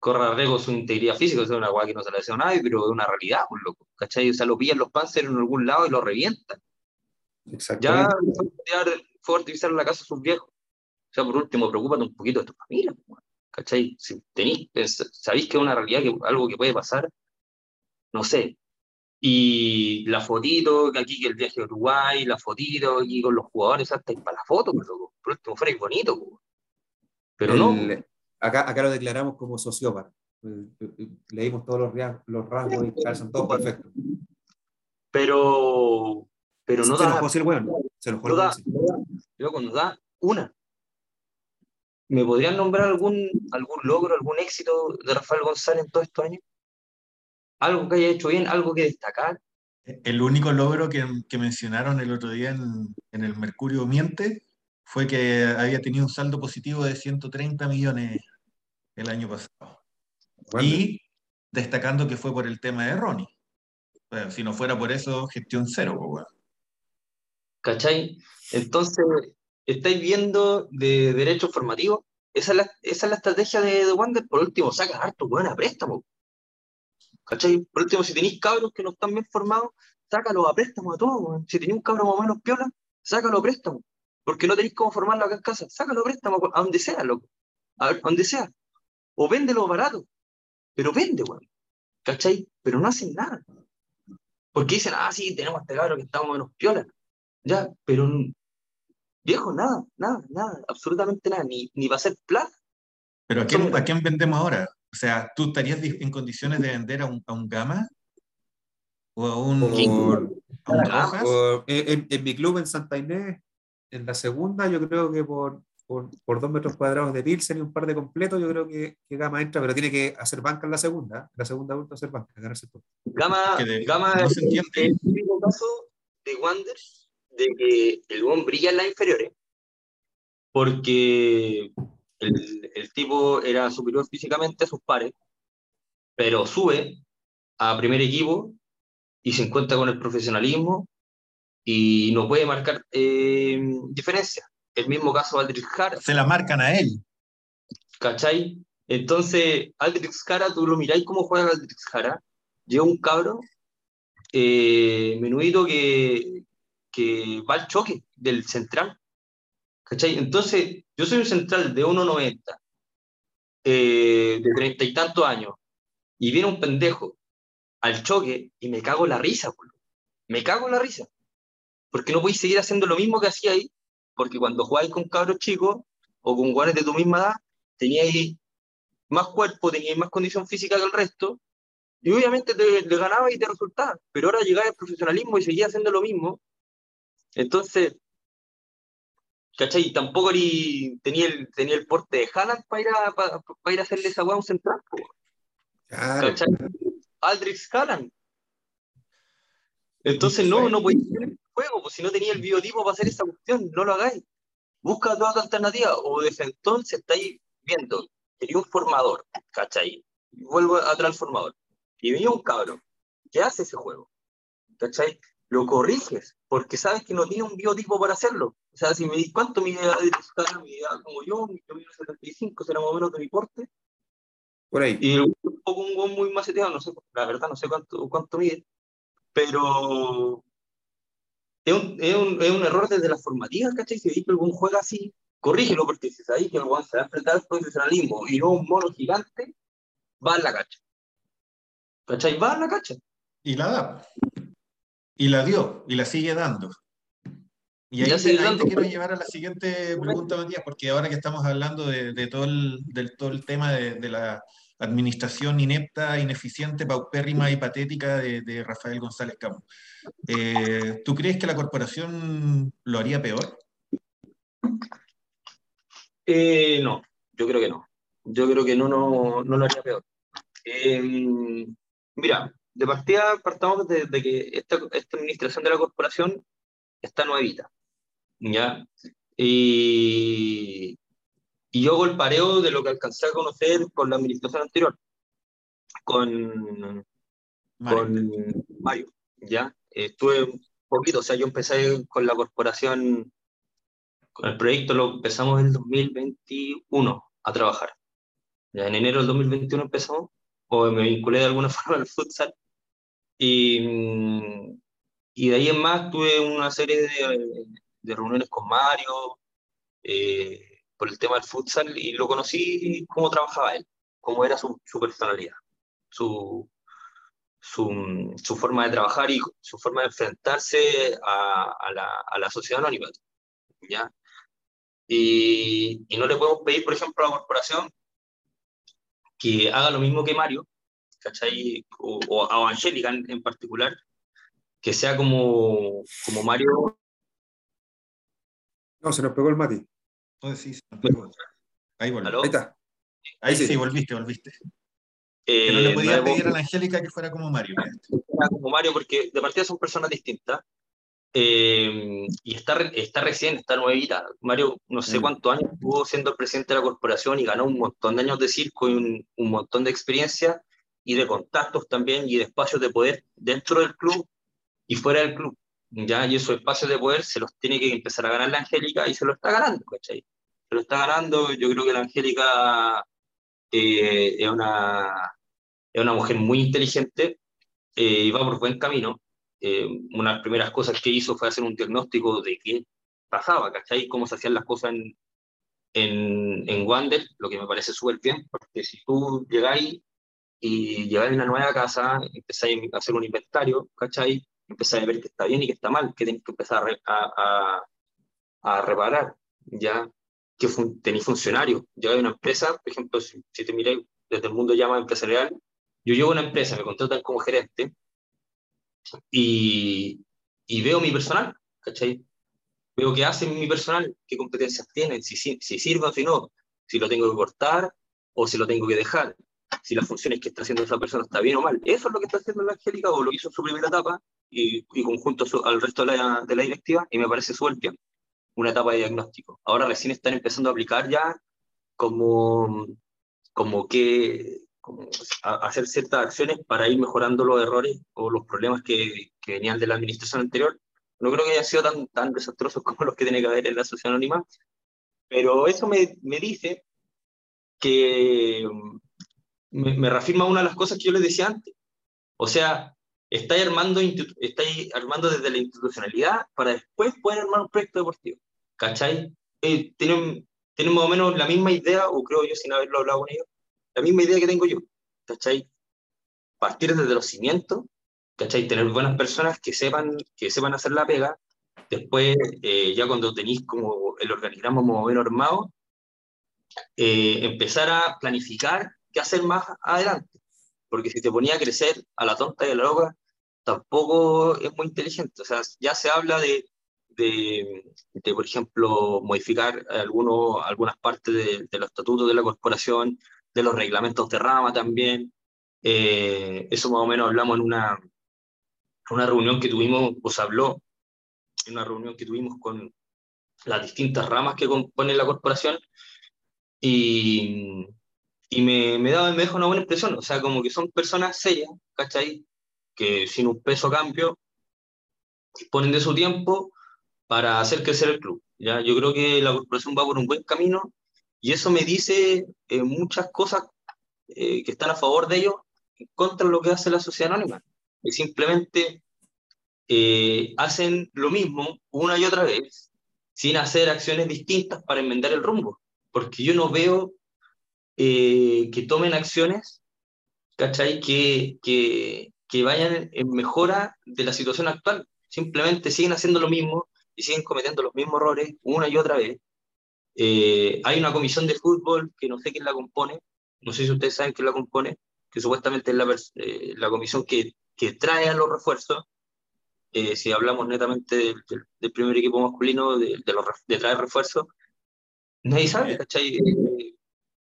corra riesgo su integridad física, o sea, una weá que no se le desea a nadie, pero es una realidad, pues, loco, ¿cachai? O sea, lo pillan los panzers en algún lado y lo revientan. Ya fue a en la casa de sus viejos. O sea, por último, preocúpate un poquito de tu familia, pues, weón, ¿cachai? Si pens- sabéis que es una realidad, que algo que puede pasar, no sé. Y la fotito, que aquí que el viaje a Uruguay, la fotito aquí con los jugadores, hasta ahí para la foto, pues, loco. Por último, fuera bonito, pues. Pero no, El- acá, acá lo declaramos como sociópata. Leímos todos los, los rasgos y calzan todos perfectos. pero, pero no se da, sí el weón. Se no sí. no da. Loco, nos da una. ¿Me podrían nombrar algún, algún logro, algún éxito de Rafael González en todos estos años? Algo que haya hecho bien, algo que destacar. El único logro que, que mencionaron el otro día en, en el Mercurio Miente fue que había tenido un saldo positivo de 130 millones el año pasado. Bueno, Y destacando que fue por el tema de Ronnie. Bueno, si no fuera por eso, gestión cero. pues. ¿Cachai? Entonces, estáis viendo de derecho formativo. Esa es la, estrategia de, de Wander. Por último, saca harto weón a préstamo. ¿Cachai? Por último, si tenéis cabros que no están bien formados, sácalos a préstamo a todos. weón. Si tenéis un cabro más o menos piola, sácalo a préstamo. Porque no tenéis cómo formarlo acá en casa. Sácalo a préstamo a donde sea, loco. A donde sea. O véndelo barato. Pero vende, weón. ¿Cachai? Pero no hacen nada. Porque dicen, ah, sí, tenemos a este cabro que está más o menos piola. Ya, pero viejo, nada, nada, nada, absolutamente nada, ni, ni va a ser plata. Pero ¿a quién, ¿a quién vendemos ahora? O sea, ¿tú estarías en condiciones de vender a un, a un Gama? ¿O a un, por- a un Rojas? por- en, en- en mi club en Santa Inés, en la segunda, yo creo que por, por, por dos metros cuadrados de Pilsen y un par de completos, yo creo que, que Gama entra, pero tiene que hacer banca en la segunda. ¿eh? La segunda vuelta a hacer banca, ganarse todo. Gama, Gama no es se entiende. el típico caso de Wander de que el buen brilla en las inferiores, porque el, el tipo era superior físicamente a sus pares, pero sube a primer equipo y se encuentra con el profesionalismo y no puede marcar eh, diferencia. El mismo caso de Aldrich Jara. Se la marcan a él. ¿Cachai? Entonces, Aldrich Jara, tú lo miráis cómo juega Aldrich Jara. Lleva un cabro eh, menudito que, que va al choque del central. ¿Cachai? Entonces, yo soy un central de 1,90, eh, de treinta y tantos años, y viene un pendejo al choque y me cago la risa, boludo. Me cago la risa. Porque no podéis seguir haciendo lo mismo que hacía ahí, porque cuando jugáis con cabros chicos o con guanes de tu misma edad, teníais más cuerpo, teníais más condición física que el resto, y obviamente te, le ganaba y te resultaba. Pero ahora llegaba el profesionalismo y seguía haciendo lo mismo. Entonces, ¿cachai? Tampoco ni tenía, el, tenía el porte de Haaland para ir a, para, para ir a hacerle esa hueá a un central. Claro. ¿Cachai? Aldrich Haaland. Entonces no, no podéis hacer el juego, pues si no tenía el biotipo para hacer esa cuestión, no lo hagáis. Busca otra alternativa, o desde entonces estáis viendo, quería un formador, ¿cachai? Vuelvo atrás al formador. Y venía un cabrón que hace ese juego, ¿cachai? Lo corriges, porque sabes que no tiene un biotipo para hacerlo. O sea, si me di cuánto mide Aldrich Haaland, mide como yo, yo mido 75, será más o menos de mi porte, Por ahí. y un poco un gol muy maceteado, no sé, la verdad no sé cuánto, cuánto mide, pero es un, es un, es un error desde la formativa, ¿cachai? Si veis que algún juega así, corrígelo, porque si sabéis que el weón se va a enfrentar al profesionalismo y no un mono gigante, va en la cacha. ¿Cachai? Va en la cacha. Y la da. Y la dio, y la sigue dando. Y ahí, te, ahí quiero llevar a la siguiente pregunta, Matías, porque ahora que estamos hablando de, de todo, el, del, todo el tema de, de la administración inepta, ineficiente, paupérrima y patética de, de Rafael González Campos, eh, ¿tú crees que la corporación lo haría peor? Eh, no, yo creo que no. Yo creo que no, no, no lo haría peor. Eh, mira, de partida partamos de, de que esta, esta administración de la corporación está nuevita, ¿ya? Y, y yo hago el pareo de lo que alcancé a conocer con la administración anterior, con, Mario? con Mario, ¿ya? Estuve un poquito, o sea, yo empecé con la corporación, con el proyecto lo empezamos en el 2021 a trabajar. Ya en enero del 2021 empezamos, o me vinculé de alguna forma al futsal, y, mm, y de ahí en más tuve una serie de, de reuniones con Mario eh, por el tema del futsal y lo conocí cómo trabajaba él, cómo era su, su personalidad, su, su, su forma de trabajar y su forma de enfrentarse a, a la, a la sociedad anónima. ¿ya? Y, y no le podemos pedir, por ejemplo, a la corporación que haga lo mismo que Mario, ¿cachai? O, o a Angélica en, en particular, que sea como, como Mario. No, se nos pegó el Mati. Oh, sí, sí, ahí volví. ¿Aló? Ahí está. Ahí Sí. sí, volviste, volviste. eh, Que no le podía pedir a la Angélica que fuera como Mario. como Mario, porque de partida son personas distintas. eh, y está, está recién, está nuevita. Mario, no sé Mm. cuántos años estuvo siendo el presidente de la corporación y ganó un montón de años de circo y un, un montón de experiencia y de contactos también y de espacios de poder dentro del club y fuera del club. ¿ya? Y esos espacios de poder se los tiene que empezar a ganar la Angélica y se lo está ganando, ¿cachai? Se lo está ganando. Yo creo que la Angélica eh, es, una, es una mujer muy inteligente eh, y va por buen camino. Eh, una de las primeras cosas que hizo fue hacer un diagnóstico de qué pasaba, ¿cachai? Cómo se hacían las cosas en, en, en Wander, lo que me parece súper bien, porque si tú llegáis y llegáis una nueva casa, empezáis a hacer un inventario, ¿cachai? Empezáis a ver que está bien y que está mal, que tenéis que empezar a, a, a, reparar, ¿ya? Que fun tenéis funcionarios. Llegáis una empresa, por ejemplo, si, si te miráis desde el mundo llama empresarial, yo llego a una empresa, me contratan como gerente, y, y veo mi personal, ¿cachai? Veo qué hace mi personal, qué competencias tienen, si, si, si sirve o si no, si lo tengo que cortar o si lo tengo que dejar, si las funciones que está haciendo esa persona está bien o mal. Eso es lo que está haciendo la Angélica o lo hizo en su primera etapa y, y conjunto su- al resto de la, de la directiva y me parece súper bien. Una etapa de diagnóstico. Ahora recién están empezando a aplicar ya como, como que hacer ciertas acciones para ir mejorando los errores o los problemas que, que, venían de la administración anterior. No creo que hayan sido tan, tan desastrosos como los que tiene que haber en la sociedad anónima, pero eso me, me dice que me, me, reafirma una de las cosas que yo les decía antes. O sea, estáis armando, estáis armando desde la institucionalidad para después poder armar un proyecto deportivo. ¿Cachai? Eh, tienen, tienen más o menos la misma idea, o creo yo sin haberlo hablado con ellos, la misma idea que tengo yo. ¿Cachai? Partir desde los cimientos, ¿cachai? Tener buenas personas que sepan, que sepan hacer la pega. Después, eh, ya cuando tenéis como el organigrama más o menos armado, eh, empezar a planificar qué hacer más adelante. Porque si te ponía a crecer a la tonta y a la loca, tampoco es muy inteligente. O sea, ya se habla de, de, por ejemplo, modificar algunos, algunas partes de, de, los estatutos de la corporación, de los reglamentos de rama también. Eh, eso más o menos hablamos en una, una reunión que tuvimos, o se habló en una reunión que tuvimos con las distintas ramas que componen la corporación y, y me, me, da, me deja una buena impresión, o sea, como que son personas serias, ¿cachai? Que sin un peso cambio disponen de su tiempo para hacer crecer el club. ¿ya? Yo creo que la corporación va por un buen camino y eso me dice eh, muchas cosas eh, que están a favor de ellos contra lo que hace la sociedad anónima. Y simplemente eh, hacen lo mismo una y otra vez sin hacer acciones distintas para enmendar el rumbo. Porque yo no veo que tomen acciones, ¿cachai? Que, que, que vayan en mejora de la situación actual. Simplemente siguen haciendo lo mismo y siguen cometiendo los mismos errores una y otra vez eh, hay una comisión de fútbol que no sé quién la compone, no sé si ustedes saben quién la compone, que supuestamente es la, eh, la comisión que, que, trae a los refuerzos. Eh, si hablamos netamente del, del, primer equipo masculino, de, de, los, de traer refuerzos, nadie sabe, ¿cachai?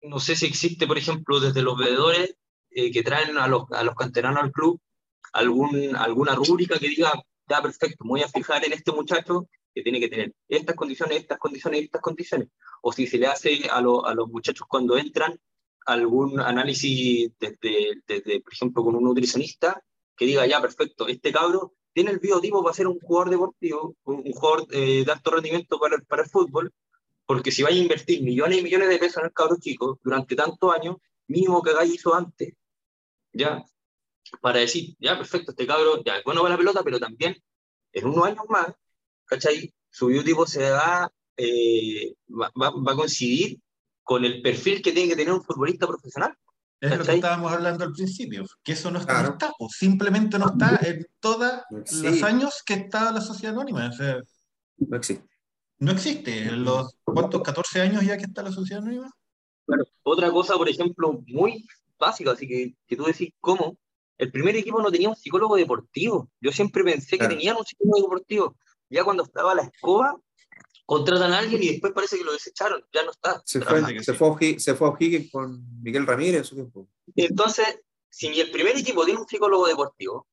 No sé si existe, por ejemplo, desde los veedores que traen a los, a los canteranos al club algún, alguna rúbrica que diga, ya perfecto, me voy a fijar en este muchacho que tiene que tener estas condiciones, estas condiciones, estas condiciones. O si se le hace a, a los muchachos cuando entran algún análisis desde, desde, por ejemplo, con un nutricionista que diga, ya, perfecto, este cabro tiene el biotipo para ser un jugador deportivo, un, jugador eh, de alto rendimiento para para el fútbol, porque si vais a invertir millones y millones de pesos en el cabro chico durante tantos años, mínimo que hagáis eso antes, ya, para decir, ya, perfecto, este cabro, ya, es bueno para la pelota, pero también en unos años más ¿cachai? Su biotipo se va, eh, va, va, a coincidir con el perfil que tiene que tener un futbolista profesional. Es lo que estábamos hablando al principio, que eso no está, claro. no está pues, simplemente no está en todos sí. los años que está la sociedad anónima. O sea, no existe. No existe. En los ¿cuántos? 14 años ya que está la sociedad anónima. Claro. Otra cosa, por ejemplo, muy básica, así que, que tú decís, ¿cómo? El primer equipo no tenía un psicólogo deportivo. Yo siempre pensé claro. que tenían un psicólogo deportivo ya cuando estaba la escoba, contratan a alguien y después parece que lo desecharon, ya no está. Se fue, se fue, se fue a O'Higgins con Miguel Ramírez en su tiempo. Entonces, si el primer equipo tiene un psicólogo deportivo,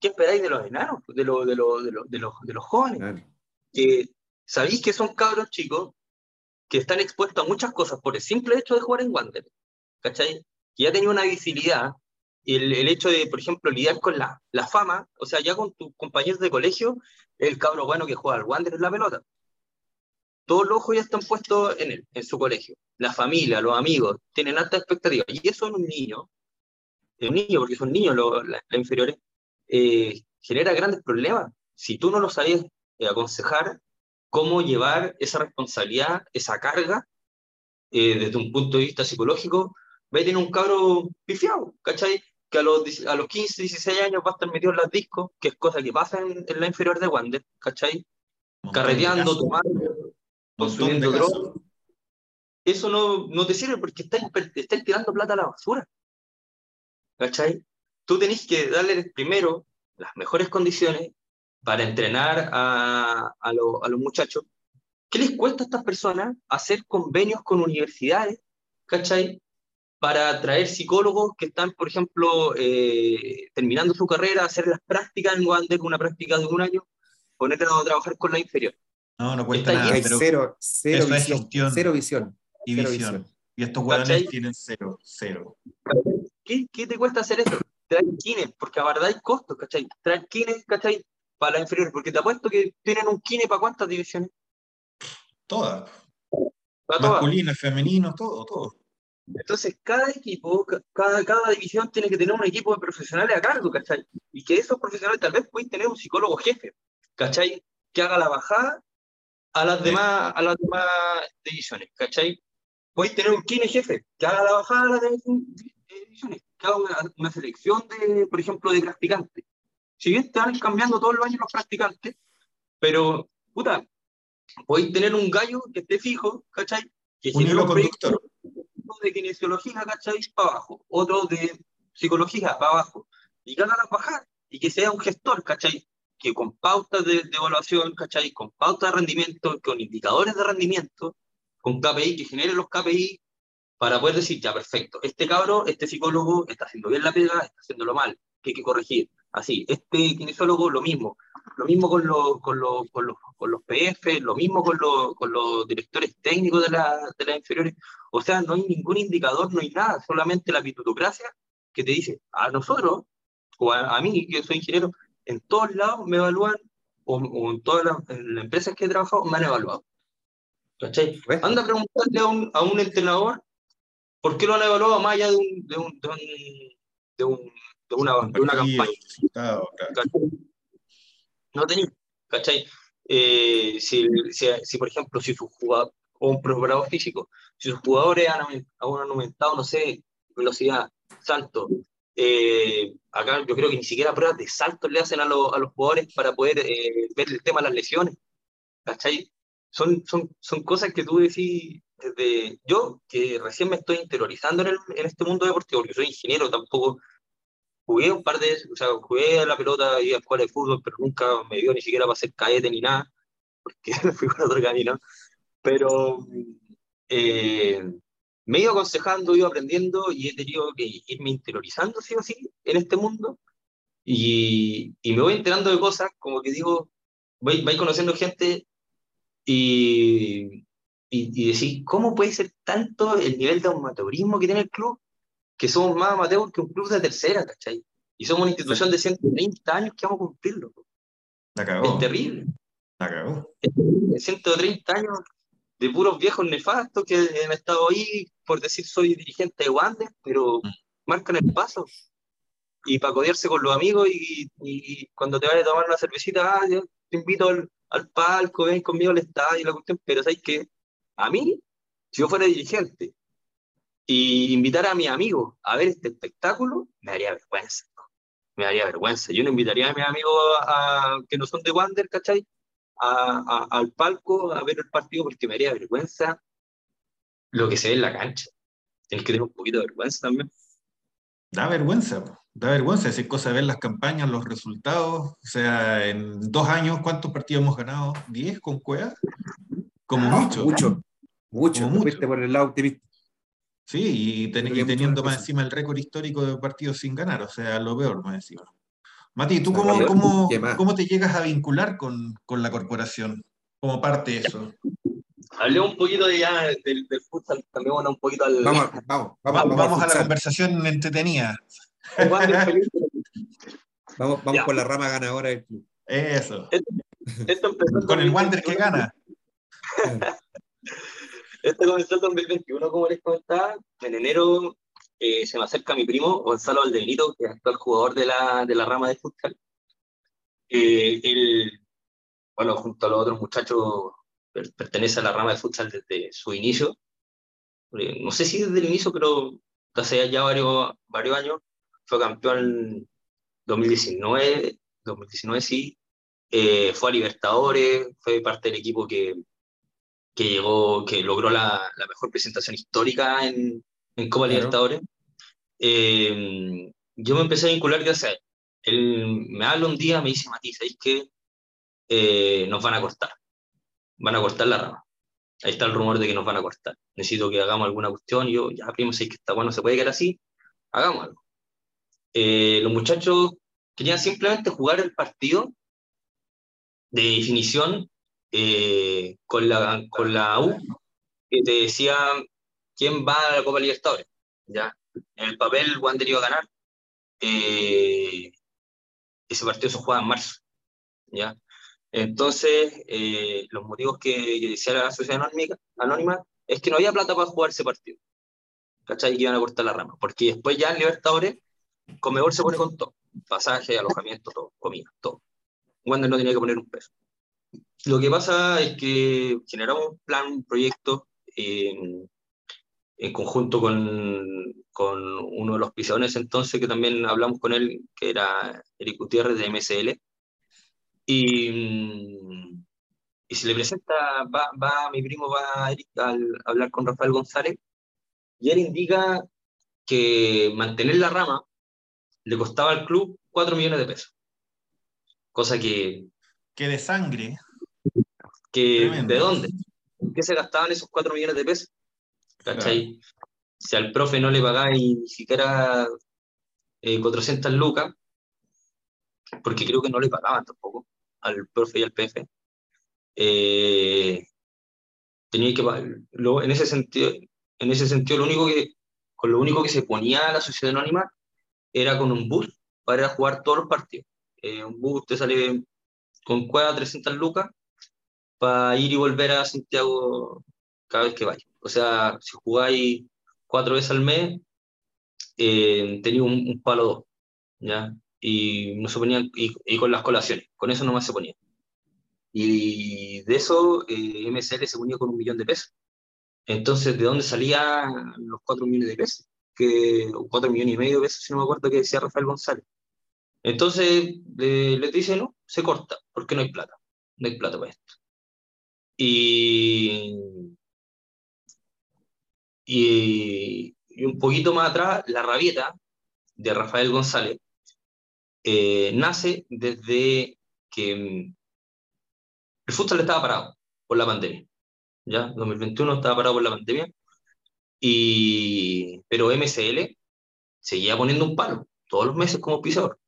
¿qué esperáis de los enanos, de, lo, de, lo, de, lo, de, los, de los jóvenes? Claro. Que sabéis que son cabros chicos que están expuestos a muchas cosas por el simple hecho de jugar en Wander, ¿cachai? Que ya tenía una visibilidad, el, el, hecho de, por ejemplo, lidiar con la, la fama, o sea, ya con tus compañeros de colegio, el cabro bueno que juega al Wander en la pelota. Todos los ojos ya están puestos en él, en su colegio. La familia, los amigos, tienen alta expectativa. Y eso en un niño, en un niño, porque son niños los, las inferiores, eh, genera grandes problemas. Si tú no lo sabes eh, aconsejar, cómo llevar esa responsabilidad, esa carga, eh, desde un punto de vista psicológico, tener un cabro pifiado, ¿cachai? que a los, a los 15, 16 años va a estar metido en las discos, que es cosa que pasa en, en la inferior de Wander, ¿cachai? Carreteando, tomando, consumiendo drogas. Eso no, no te sirve porque estás, estás tirando plata a la basura. ¿Cachai? Tú tenés que darle primero las mejores condiciones para entrenar a, a, lo, a los muchachos. ¿Qué les cuesta a estas personas hacer convenios con universidades? ¿Cachai? para traer psicólogos que están, por ejemplo, eh, terminando su carrera, hacer las prácticas en Wander, una práctica de un año, ponerlos a trabajar con la inferior. No, no cuesta nada, pero cero, cero, visión, cero visión. y Cero visión. visión. Y estos hueones tienen cero, cero. ¿Qué, qué te cuesta hacer eso? Traer kines, porque a verdad hay costos, ¿cachai? Traer kines, ¿cachai? Para la inferior, porque te apuesto que tienen un kine para cuántas divisiones. Todas. Para todas. Masculino, femenino, todo, todo. Entonces, cada equipo, ca- cada, cada división tiene que tener un equipo de profesionales a cargo, ¿cachai? Y que esos profesionales tal vez pueden tener un psicólogo jefe, ¿cachai? Que haga la bajada a las demás, a las demás divisiones, ¿cachai? Podéis tener un kine jefe, que haga la bajada a las divi- divisiones, que haga una, una selección de, por ejemplo, de practicantes. Si bien te van cambiando todos los años los practicantes, pero, puta, podéis tener un gallo que esté fijo, ¿cachai? Que Un hilo conductor. uno de kinesiología, ¿cachai? Para abajo, otro de psicología, para abajo, y hagan las bajar, y que sea un gestor, ¿cachai? Que con pautas de, de evaluación, ¿cachai? Con pautas de rendimiento, con indicadores de rendimiento, con KPI, que genere los KPI para poder decir, ya, perfecto, este cabro, este psicólogo está haciendo bien la pega, está haciéndolo mal, que hay que corregir. Así, este kinesiólogo, lo mismo. Lo mismo con, los con, los con, los, con los PF, lo mismo con, los con los directores técnicos de, la, de las inferiores. O sea, no hay ningún indicador, no hay nada, solamente la pitutocracia que te dice, a nosotros, o a, a mí, que soy ingeniero, en todos lados me evalúan, o, o en todas las, en las empresas que he trabajado me han evaluado. ¿Cachai? Anda a preguntarle a un, a un entrenador por qué lo han evaluado más allá de, un, de, un, de, un, de, un- de una, de una campaña. claro. No tenía, ¿cachai? Eh, si, si, si, por ejemplo, si su jugador, o un preparador físico, si sus jugadores han, han aumentado, no sé, velocidad, salto, eh, acá yo creo que ni siquiera pruebas de salto le hacen a, los- a los jugadores para poder eh, ver el tema de las lesiones, ¿cachai? Son, son, son cosas que tú decís desde yo, que recién me estoy interiorizando en, el- en este mundo deportivo, porque soy ingeniero, tampoco jugué un par de, o sea, jugué a la pelota y a escuela de fútbol, pero nunca me dio ni siquiera para ser cadete ni nada, porque fui por otro camino. Pero eh, me he ido aconsejando, he ido aprendiendo y he tenido que irme interiorizando, sí o sí, en este mundo. Y, y me voy enterando de cosas, como que digo, voy, voy conociendo gente y, y, y decir, ¿cómo puede ser tanto el nivel de amateurismo que tiene el club? Que somos más amateurs que un club de tercera, ¿cachai? Y somos una institución de 130 años que vamos a cumplirlo. La Es cagó. terrible. La cagó. De 130 años de puros viejos nefastos que han estado ahí por decir soy dirigente de Wander, pero Mm. marcan el paso. Y para codearse con los amigos y, y cuando te vayas a tomar una cervecita, ah, yo te invito al, al palco, ven conmigo al estadio y la cuestión, pero ¿sabes qué? A mí, si yo fuera dirigente y invitara a mis amigos a ver este espectáculo, me daría vergüenza. Me daría vergüenza. Yo no invitaría a mis amigos a, a- que no son de Wander, ¿cachai? a- a- al palco a ver el partido porque me haría vergüenza lo que se ve en la cancha. Tienes que tener un poquito de vergüenza también. Da vergüenza, da vergüenza decir cosas, ver las campañas, los resultados. O sea, en dos años, ¿cuántos partidos hemos ganado? ¿Diez con Cueva? Como No, mucho. Mucho. Mucho. Como mucho. por el lado optimista. Sí, y, ten- teniendo más encima el récord histórico de partidos sin ganar, o sea, lo peor más encima. Mati, ¿tú cómo, ¿qué- cómo, cómo te llegas a vincular con, con la corporación como parte de eso? Hablé un poquito de ya del, del futsal, también bueno, un poquito al Vamos, vamos, vamos, Va- vamos, vamos a la conversación entretenida. Vamos, vamos Ya. la rama ganadora del club. Eso. Esto empezó en Con el Wander que 2021. gana. Esto comenzó en 2021, como les comentaba. En enero eh, se me acerca mi primo, Gonzalo Valdebenito, que es actual jugador de la, de la rama de futsal. Eh, él, bueno, junto a los otros muchachos, per- pertenece a la rama de futsal desde su inicio. Eh, no sé si desde el inicio, pero hace ya varios, varios años. Fue campeón 2019, 2019 sí. Eh, fue a Libertadores, fue parte del equipo que, que llegó, que logró la, la mejor presentación histórica en, en Copa Claro. Libertadores. Eh, yo me empecé a vincular gracias a él. Él me habla un día, me dice, Mati, ¿sabéis que eh, nos van a cortar? Van a cortar la rama. Ahí está el rumor de que nos van a cortar. Necesito que hagamos alguna cuestión. Y yo, ya, primo, sé que está bueno, se puede quedar así. Hagamos algo. Eh, los muchachos querían simplemente jugar el partido de definición eh, con, la, con la U, que te decía quién va a la Copa Libertadores. ¿ya? En el papel, Wander iba a ganar. Eh, ese partido se juega en marzo. ¿ya? Entonces, eh, los motivos que, decía la sociedad anónima, anónima, es que no había plata para jugar ese partido. ¿Cachai? Que iban a cortar la rama. Porque después ya en Libertadores, Comedor se pone con todo. Pasaje, alojamiento, todo, comida, todo. Wander no tenía que poner un peso. Lo que pasa es que generamos un plan, un proyecto en, conjunto con, con, uno de los pisones entonces, que también hablamos con él, que era Eric Gutiérrez de MSL. Y, y se le presenta, va, va, mi primo va Eric, a hablar con Rafael González, y él indica que mantener la rama le costaba al club 4 millones de pesos. Cosa que... Que de sangre. ¿De dónde? ¿En qué se gastaban esos 4 millones de pesos? ¿Cachai? Si al profe no le pagáis ni siquiera 400 eh, lucas, porque creo que no le pagaban tampoco al profe y al PF, eh, tenía que en ese sentido en ese sentido lo único que con lo único que se ponía a la sociedad anónima era con un bus para jugar todos los partidos eh, un bus te sale con cueva 300 lucas para ir y volver a Santiago cada vez que vaya. O sea, si jugáis cuatro veces al mes, eh, tenía un, palo dos, ¿ya? Y no se ponían, y, con las colaciones, con eso nomás se ponía. Y de eso eh, se ponía con un millón de pesos. Entonces, ¿de dónde salían los cuatro millones de pesos? Que, cuatro millones y medio de pesos, si no me acuerdo que decía Rafael González. Entonces les dice, no, se corta, porque no hay plata, no hay plata para esto. Y, y, un poquito más atrás, la rabieta de Rafael González eh, nace desde que mm, el futsal estaba parado por la pandemia. ¿ya? 2021 estaba parado por la pandemia. Y, pero MCL seguía poniendo un palo todos los meses como pisador.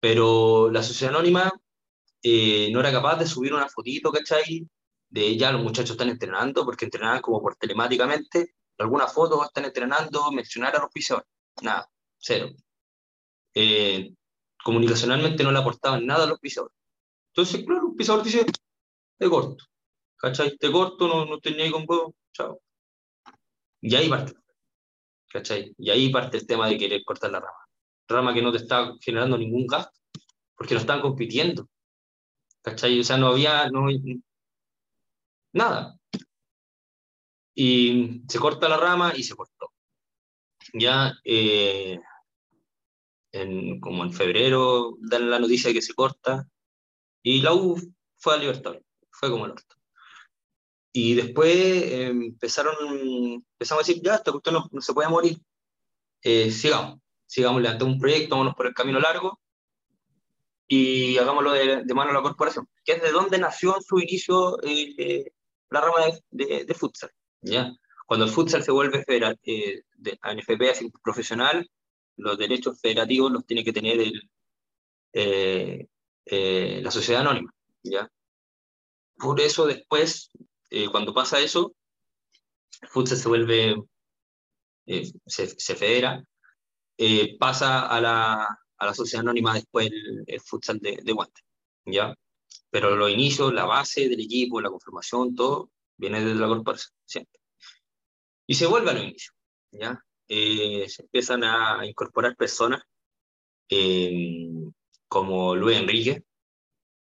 Pero la sociedad anónima eh, no era capaz de subir una fotito, ¿cachai? De ella, los muchachos están entrenando, porque entrenaban como por telemáticamente, alguna foto están entrenando, mencionar a los pisadores. Nada, cero. Eh, comunicacionalmente no le aportaban nada a los pisadores. Entonces, claro, un pisador dice, te corto, ¿cachai? Te corto, no, no estoy ni con vos, chao. Y ahí parte, ¿cachai? Y ahí parte el tema de querer cortar la rama rama que no te está generando ningún gasto, porque no están compitiendo. ¿Cachai? O sea, no había no, nada. Y se corta la rama y se cortó. Ya, eh, como en febrero, dan la noticia de que se corta, y la U fue a libertad, fue como el orto. Y después eh, empezaron, empezamos a decir, ya, esta no, se puede morir, eh, sigamos sigamos levantando un proyecto, vámonos por el camino largo y hagámoslo de, mano a la corporación, que es de donde nació en su inicio eh, eh, la rama de, de, futsal. ¿ya? Cuando el futsal se vuelve federal, eh, de, NFP así, profesional, los derechos federativos los tiene que tener el, la sociedad anónima. ¿ya? Por eso después, cuando pasa eso, el futsal se vuelve, se, se federa, eh, pasa a la, a la, sociedad anónima después el, futsal de, de Guante, ¿ya? Pero los inicios, la base del equipo, la conformación, todo viene desde la corporación. Y se vuelve a los inicios, ¿ya? Eh, se empiezan a incorporar personas eh, como Luis Enrique,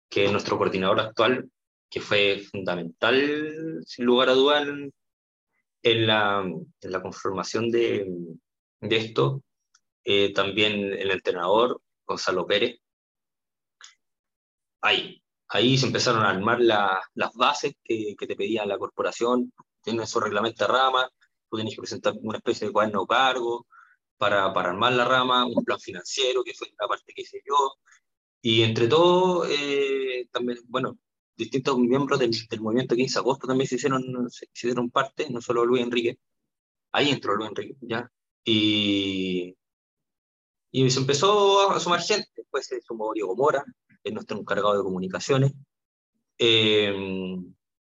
que es nuestro coordinador actual, que fue fundamental, sin lugar a dudas, en la, en la conformación de, de esto, eh, también el entrenador, Gonzalo Pérez. Ahí, ahí se empezaron a armar las bases que, que, te pedía la corporación, tiene su reglamento de rama, tú tienes que presentar una especie de cuaderno cargo para, para armar la rama, un plan financiero, que fue la parte que hice yo, y entre todo, eh, también, bueno, distintos miembros del, del, movimiento 15 de agosto también se hicieron, se, hicieron parte, no solo Luis Enrique, ahí entró Luis Enrique, ¿ya? Y, y se empezó a sumar gente, después se sumó Diego Mora, es nuestro encargado de comunicaciones, eh,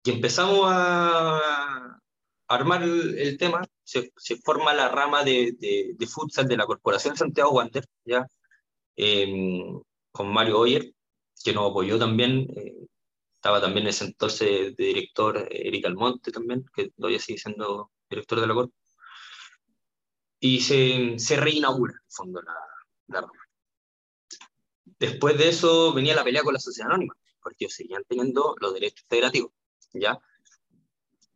y empezamos a, armar el, tema, se, se, forma la rama de, de, de, futsal de la Corporación Santiago Wander, ¿ya? Eh, con Mario Oyer, que nos apoyó también. Eh, estaba también en ese entonces de director eh, Eric Almonte también, que todavía sigue siendo director de la Corp. Y se, se reinaugura, en el fondo, la, la rama. Después de eso venía la pelea con la sociedad anónima, porque ellos seguían teniendo los derechos federativos, ¿ya?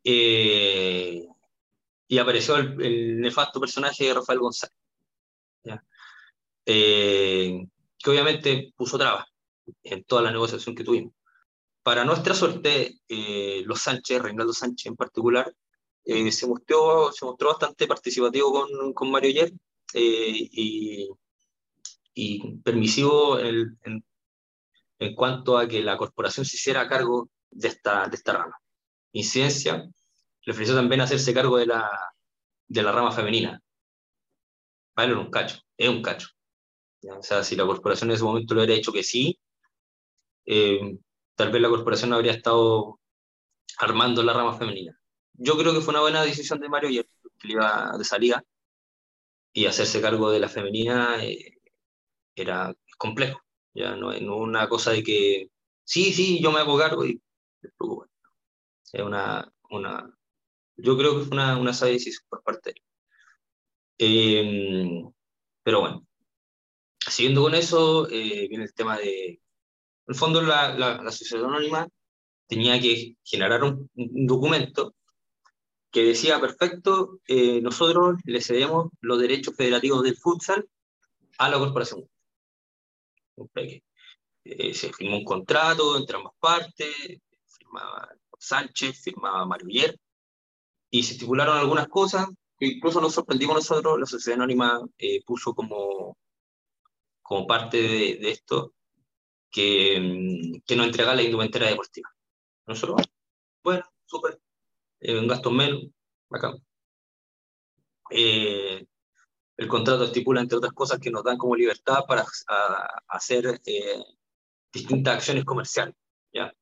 Eh, y apareció el, el, nefasto personaje de Rafael González, ¿ya? Eh, que obviamente puso trabas en toda la negociación que tuvimos. Para nuestra suerte, eh, los Sánchez, Reinaldo Sánchez en particular, eh, se, mostró, se mostró bastante participativo con, con Mario Yer eh, y, y, permisivo en, en, cuanto a que la corporación se hiciera cargo de esta, de esta rama. Incidencia le ofreció también hacerse cargo de la, de la rama femenina. Vale, era un cacho, es un cacho. O sea, si la corporación en ese momento lo hubiera dicho que sí, eh, tal vez la corporación habría estado armando la rama femenina. Yo creo que fue una buena decisión de Mario Yer, que le iba de salida, y hacerse cargo de la femenina eh, era complejo. Ya no es no una cosa de que, sí, sí, yo me hago cargo y preocupa. Es una, una, yo creo que fue una, una sabia decisión por parte de él. Eh, pero bueno, siguiendo con eso, eh, viene el tema de, en el fondo la, la, la, sociedad anónima tenía que generar un, un documento que decía, perfecto, eh, nosotros le cedemos los derechos federativos del futsal a la corporación. Eh, se firmó un contrato entre ambas partes, firmaba Sánchez, firmaba Maruller, y se estipularon algunas cosas que incluso nos sorprendimos nosotros, la sociedad anónima eh, puso como como parte de, de esto, que, que, nos entrega la indumentaria deportiva. Nosotros, bueno, súper, eh, un gasto menos, acá. Eh, el contrato estipula, entre otras cosas, que nos dan como libertad para a hacer eh, distintas acciones comerciales. ¿ya?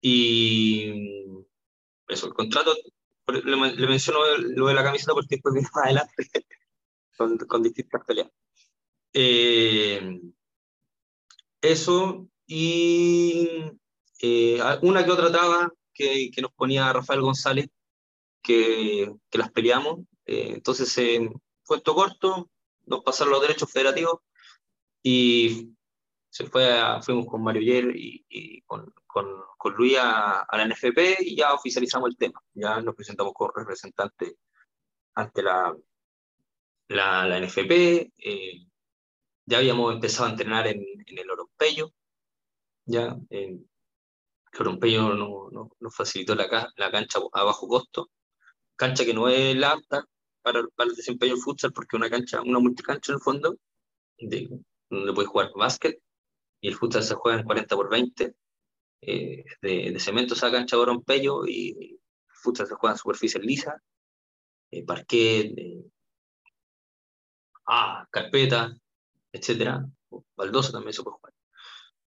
Y eso, el contrato, le, le menciono lo de la camiseta porque después viene más adelante con, con distintas peleas. Eh, eso y eh, una que otra traba que, que, nos ponía Rafael González, que, que las peleamos. Eh, entonces, eh, cuento corto, nos pasaron los derechos federativos y se fue a, fuimos con Mario Yer y, y con, con, con, Luis a, a, la NFP y ya oficializamos el tema. Ya nos presentamos como representantes ante la, la, la NFP. Eh, ya habíamos empezado a entrenar en, en el Orompeyo, ya en, el Orompeyo nos no, no facilitó la, la, cancha a bajo costo, cancha que no es la apta para, para el desempeño del futsal, porque una cancha, una multicancha en el fondo, de, donde puedes jugar básquet, y el futsal se juega en 40 por 20, eh, de, de, cemento esa cancha de Orompeyo, y el futsal se juega en superficie lisa, eh, parquet, eh, ah, carpeta, etcétera. Baldosa también se puede jugar.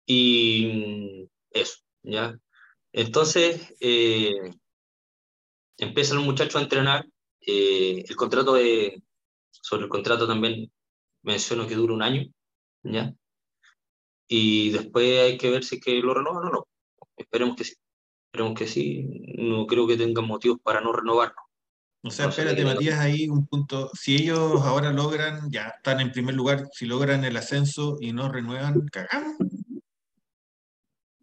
Y eso, ¿ya? Entonces, eh, empiezan los muchachos a entrenar. Eh, el contrato de, sobre el contrato también menciono que dura un año, ¿ya? Y después hay que ver si es que lo renovan o no. Esperemos que sí. Esperemos que sí. No creo que tengan motivos para no renovarlo. O sea, espérate, Matías, ahí un punto. Si ellos ahora logran, ya están en primer lugar, si logran el ascenso y no renuevan, cagamos.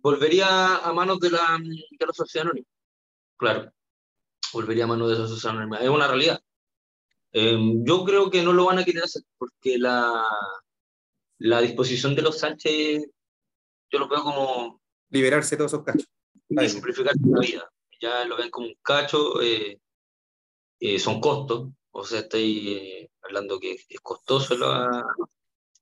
Volvería a manos de la, de la sociedad anónima. Claro. Volvería a manos de esa sociedad anónima. Es una realidad. Eh, yo creo que no lo van a querer hacer porque la, la disposición de los Sánchez, yo lo veo como. Liberarse de todos esos cachos. Y simplificar la vida. Ya lo ven como un cacho. Eh, eh, son costos, o sea, estoy eh, hablando que es costoso la,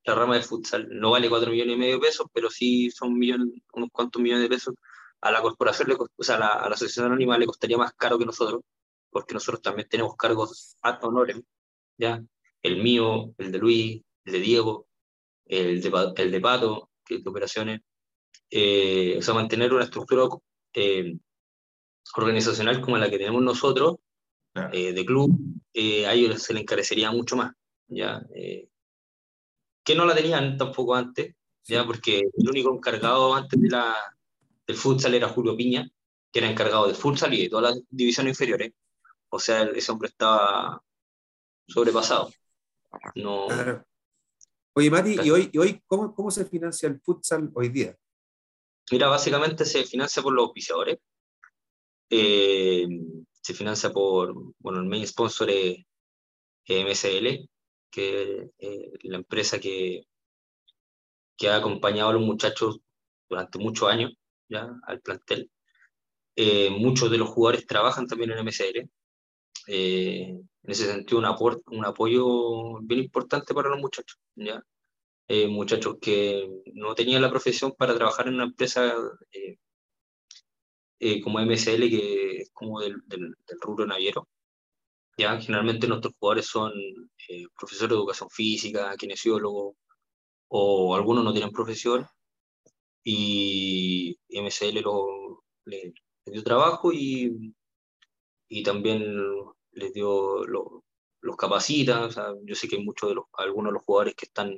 la, rama de futsal, no vale 4 millones y medio de pesos, pero sí son millones, unos cuantos millones de pesos. A la corporación, le, o sea, a la, a la asociación anónima le costaría más caro que nosotros, porque nosotros también tenemos cargos ad honorem, ¿ya? El mío, el de Luis, el de Diego, el de, el de Pato, que es de operaciones. Eh, o sea, mantener una estructura eh, organizacional como la que tenemos nosotros de club, a ellos se les encarecería mucho más, ¿ya? Que no la tenían tampoco antes, ¿ya? Porque el único encargado antes de la, del futsal era Julio Piña, que era encargado del futsal y de todas las divisiones inferiores. O sea, ese hombre estaba sobrepasado. No... Oye, Mati, ¿y hoy, y hoy cómo, cómo se financia el futsal hoy día? Mira, básicamente se financia por los auspiciadores. Eh, se financia por, bueno, el main sponsor es MSL, que eh, la empresa que, que ha acompañado a los muchachos durante muchos años ya al plantel. Eh, muchos de los jugadores trabajan también en MSL. Eh, en ese sentido, un, un apoyo bien importante para los muchachos. ¿ya? Eh, muchachos que no tenían la profesión para trabajar en una empresa como MSL, que es como del, del, rubro naviero. ¿Ya? Generalmente nuestros jugadores son profesores de educación física, kinesiólogos, o algunos no tienen profesión, y MSL lo, le, dio trabajo y, y también les dio los capacita. O sea, yo sé que hay muchos de los, algunos de los jugadores que están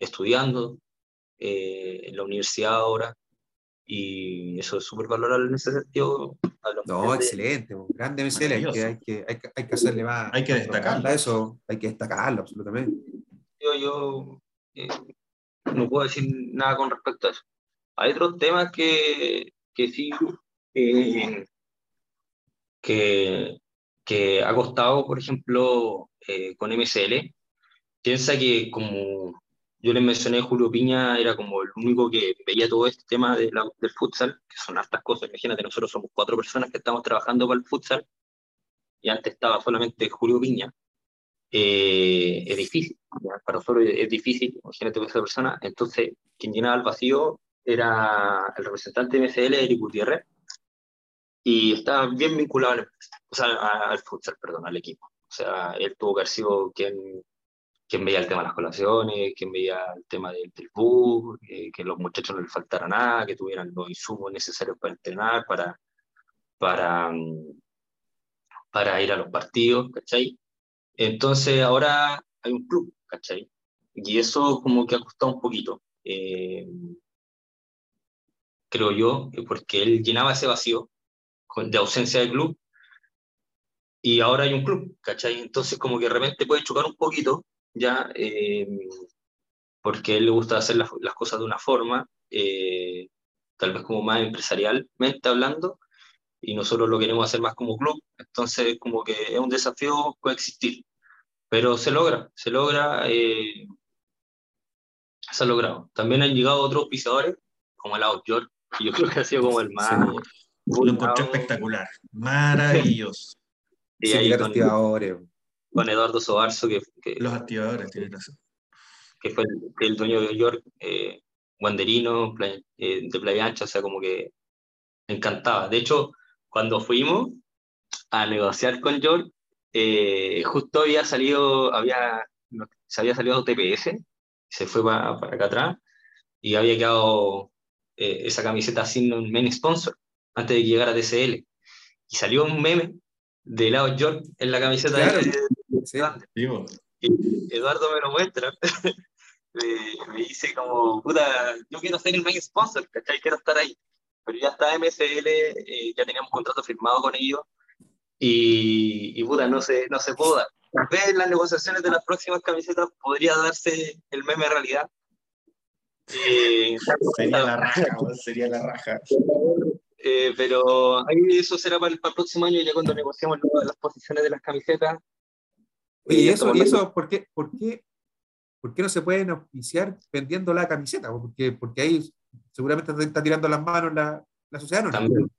estudiando eh, en la universidad ahora y eso es súper valorable en ese sentido. No, excelente, grande MSL, hay que, hay, que, hay, que, hay que hacerle más. Hay que destacarlo. Eso, hay que destacarlo, absolutamente. Yo, yo eh, no puedo decir nada con respecto a eso. Hay otros temas que, que sí, eh, que, que ha costado, por ejemplo, eh, con MSL. Piensa que como yo les mencioné, Julio Piña era como el único que veía todo este tema de del futsal, que son hartas cosas. Imagínate, nosotros somos cuatro personas que estamos trabajando para el futsal y antes estaba solamente Julio Piña. Eh, es difícil, para nosotros es difícil, imagínate esa persona. Entonces, quien llenaba el vacío era el representante de MCL, Eric Gutiérrez, y estaba bien vinculado al, o sea, al futsal, perdón, al equipo. O sea, él tuvo que haber sido quien, quien veía el tema de las colaciones, quien veía el tema del, del bus, eh, que los muchachos no les faltara nada, que tuvieran los insumos necesarios para entrenar, para, para, mm, para ir a los partidos, ¿cachai? Entonces ahora hay un club, ¿cachai? Y eso como que ha costado un poquito. Eh, creo yo, porque él llenaba ese vacío de ausencia del club y ahora hay un club, ¿cachai? Entonces como que de repente puede chocar un poquito, ya, eh, porque a él le gusta hacer las, las cosas de una forma, eh, tal vez como más empresarialmente hablando, y nosotros lo queremos hacer más como club, entonces como que es un desafío coexistir, pero se logra, se logra, eh, se ha logrado. También han llegado otros pisadores, como el York, yo creo que ha sido como el más... Lo encontré espectacular, maravilloso. Y ahí con. Con Eduardo Sobarzo, que, Los activadores, tiene razón. Que fue el, dueño de York, eh, guanderino, eh, de Playa Ancha, o sea, como que me encantaba. De hecho, cuando fuimos a negociar con York, eh, justo había salido, había, se había salido TPS, se fue para, para acá atrás, y había quedado eh, esa camiseta sin un main sponsor antes de llegar a TCL. Y salió un meme de lado York en la camiseta de, y Eduardo me lo muestra. me, dice como, puta, yo quiero ser el main sponsor, ¿cachai? Quiero estar ahí. Pero ya está MSL, eh, ya teníamos contrato firmado con ellos. Y, y puta, no se, no se pudo dar. Tal vez en las negociaciones de las próximas camisetas podría darse el meme realidad, sería la raja, sería la raja. Eh, pero ahí eso será para el, próximo año, ya cuando negociamos las posiciones de las camisetas. ¿Y eso, y eso ¿por, qué, por, qué, por qué no se pueden auspiciar vendiendo la camiseta? Porque, porque ahí seguramente está tirando las manos la, la sociedad, ¿no? También.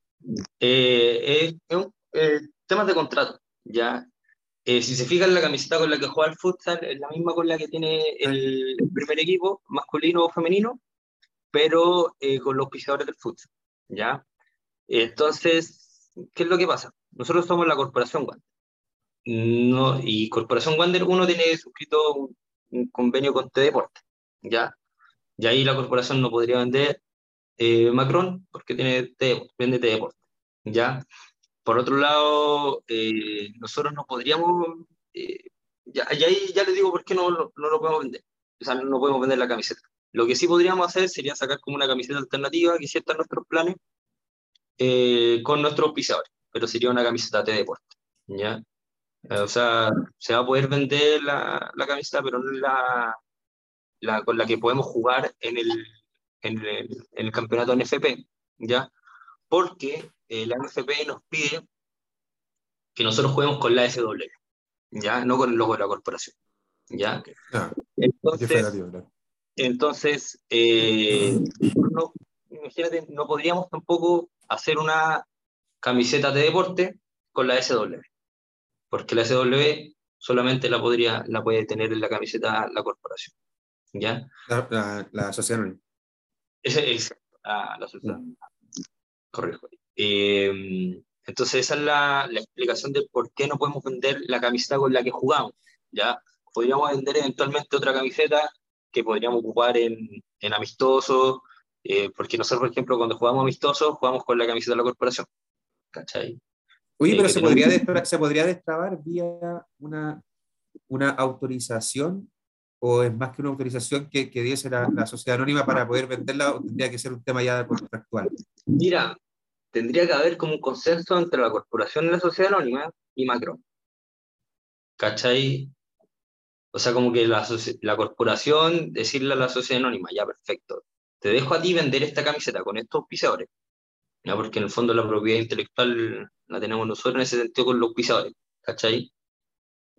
Eh, es un eh, tema de contrato, ¿ya? Eh, si se fijan, la camiseta con la que juega el futsal es la misma con la que tiene el, primer equipo, masculino o femenino, pero eh, con los pisadores del futsal, ¿ya? Entonces, ¿qué es lo que pasa? Nosotros somos la Corporación. No, y Corporación Wander, uno tiene suscrito un, convenio con T-Deporte, ¿ya? Y ahí la corporación no podría vender eh, Macron porque tiene vende T-Deporte, ¿ya? por otro lado, eh, nosotros no podríamos, eh, ya, ya, ya les digo por qué no, no, lo podemos vender. O sea, no podemos vender la camiseta. Lo que sí podríamos hacer sería sacar como una camiseta alternativa, que sí nuestros planes, eh, con nuestros pisadores, pero sería una camiseta de deporte. ¿ya? O sea, se va a poder vender la, la camiseta, pero no la, la, con la que podemos jugar en el, en el, en el campeonato NFP, ¿ya? Porque eh, la NFP nos pide que nosotros juguemos con la SW, ¿ya? No con el logo de la corporación, ¿ya? Ah, entonces, entonces eh, no, imagínate, no podríamos tampoco hacer una camiseta de deporte con la SW, porque la SW solamente la, podría, la puede tener en la camiseta la corporación. ¿Ya? La, la, sociedad Ese es la, la sociedad. Correcto. Eh, entonces esa es la, la, explicación de por qué no podemos vender la camiseta con la que jugamos. ¿ya? Podríamos vender eventualmente otra camiseta que podríamos ocupar en, en amistosos, eh, porque nosotros, por ejemplo, cuando jugamos amistosos, jugamos con la camiseta de la corporación. ¿Cachai? Oye, pero eh, se, podría destrabar, se podría destrabar vía una, una autorización o es más que una autorización que, que diese la, la, sociedad anónima para poder venderla o tendría que ser un tema ya contractual? Mira, tendría que haber como un consenso entre la corporación y la sociedad anónima y Macron. ¿Cachai? O sea, como que la, la corporación decirle a la sociedad anónima, ya perfecto, te dejo a ti vender esta camiseta con estos pisadores, ¿ya? porque en el fondo la propiedad intelectual la tenemos nosotros en ese sentido con los pisadores, ¿cachai?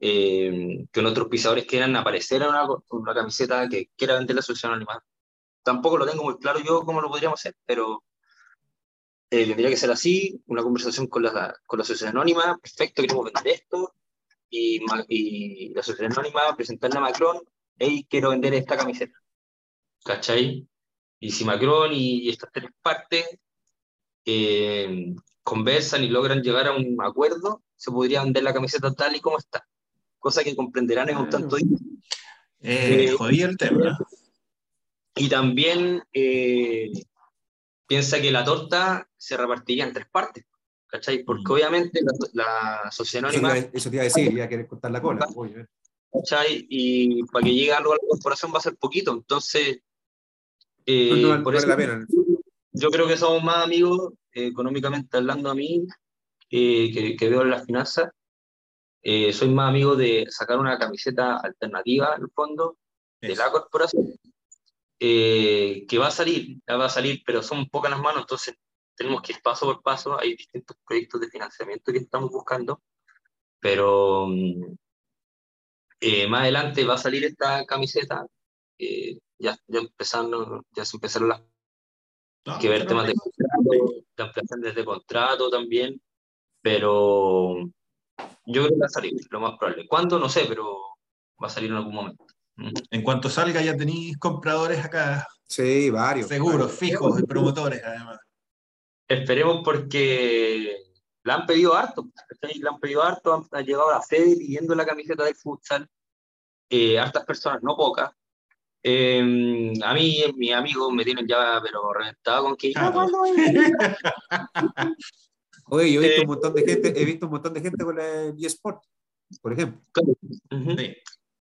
eh, que otros pisadores quieran aparecer en una, una camiseta que quiera vender la asociación anónima. Tampoco lo tengo muy claro yo cómo lo podríamos hacer, pero eh, tendría que ser así, una conversación con la, con la asociación anónima, perfecto, queremos vender esto, y, y la asociación anónima presentarle a Macron, hey, quiero vender esta camiseta. ¿Cachai? Y si Macron y, estas tres partes eh, conversan y logran llegar a un acuerdo, se podría vender la camiseta tal y como está cosa que comprenderán en un tanto. Eh, jodí el tema. Y también eh, piensa que la torta se repartiría en tres partes, ¿cachai? Porque mm. obviamente la, la sociedad anónima... Eso te iba a decir, iba a querer cortar la cola. ¿cachai? Y para que llegue algo a la corporación va a ser poquito, entonces... Eh, por eso, yo creo que somos más amigos, eh, económicamente hablando a mí, que, que veo en las finanzas, eh, soy más amigo de sacar una camiseta alternativa, en el fondo, de la corporación, eh, que va a salir, va a salir, pero son pocas las manos, entonces tenemos que ir paso por paso, hay distintos proyectos de financiamiento que estamos buscando, pero mm, eh, más adelante va a salir esta camiseta, ya, ya, empezando, ya se empezaron las... que ver temas de contrato, de ampliación desde contrato también, pero yo creo que va a salir, lo más probable. ¿Cuándo? No sé, pero va a salir en algún momento. Mm. En cuanto salga, ya tenéis compradores acá. Sí, varios. Seguros, fijos y promotores, además. Esperemos porque la han pedido harto. La han pedido harto, han, llegado a la sede pidiendo la camiseta del futsal. Eh, hartas personas, no pocas. Eh, a mí, mis amigos me tienen ya, pero reventado con que. Oye, yo he visto un montón de gente, he visto un montón de gente con la eSport, por ejemplo. sí.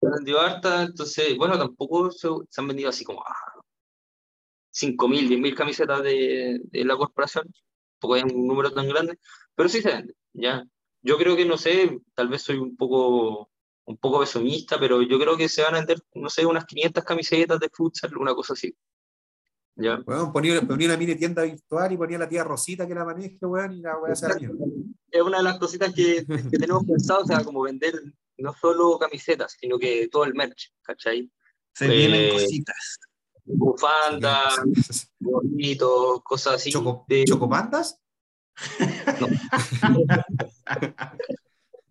Se han vendido harta, entonces, bueno, tampoco se, han vendido así como ah, 5.000, 10.000 camisetas de, de, la corporación, tampoco hay un número tan grande, pero sí se vende, ¿ya? Yo creo que, no sé, tal vez soy un poco un poco pesumista, pero yo creo que se van a vender, no sé, unas 500 camisetas de futsal, una cosa así. ¿Ya? ponía, una mini tienda virtual y ponía la tía Rosita que la maneje, weón, y la weá se Es una de las cositas que, que tenemos pensado, o sea, como vender no solo camisetas, sino que todo el merch, ¿cachai? Se vienen pues, cositas. Bufandas, gorritos, cosas así. ¿Choco, de... ¿Chocopandas? No.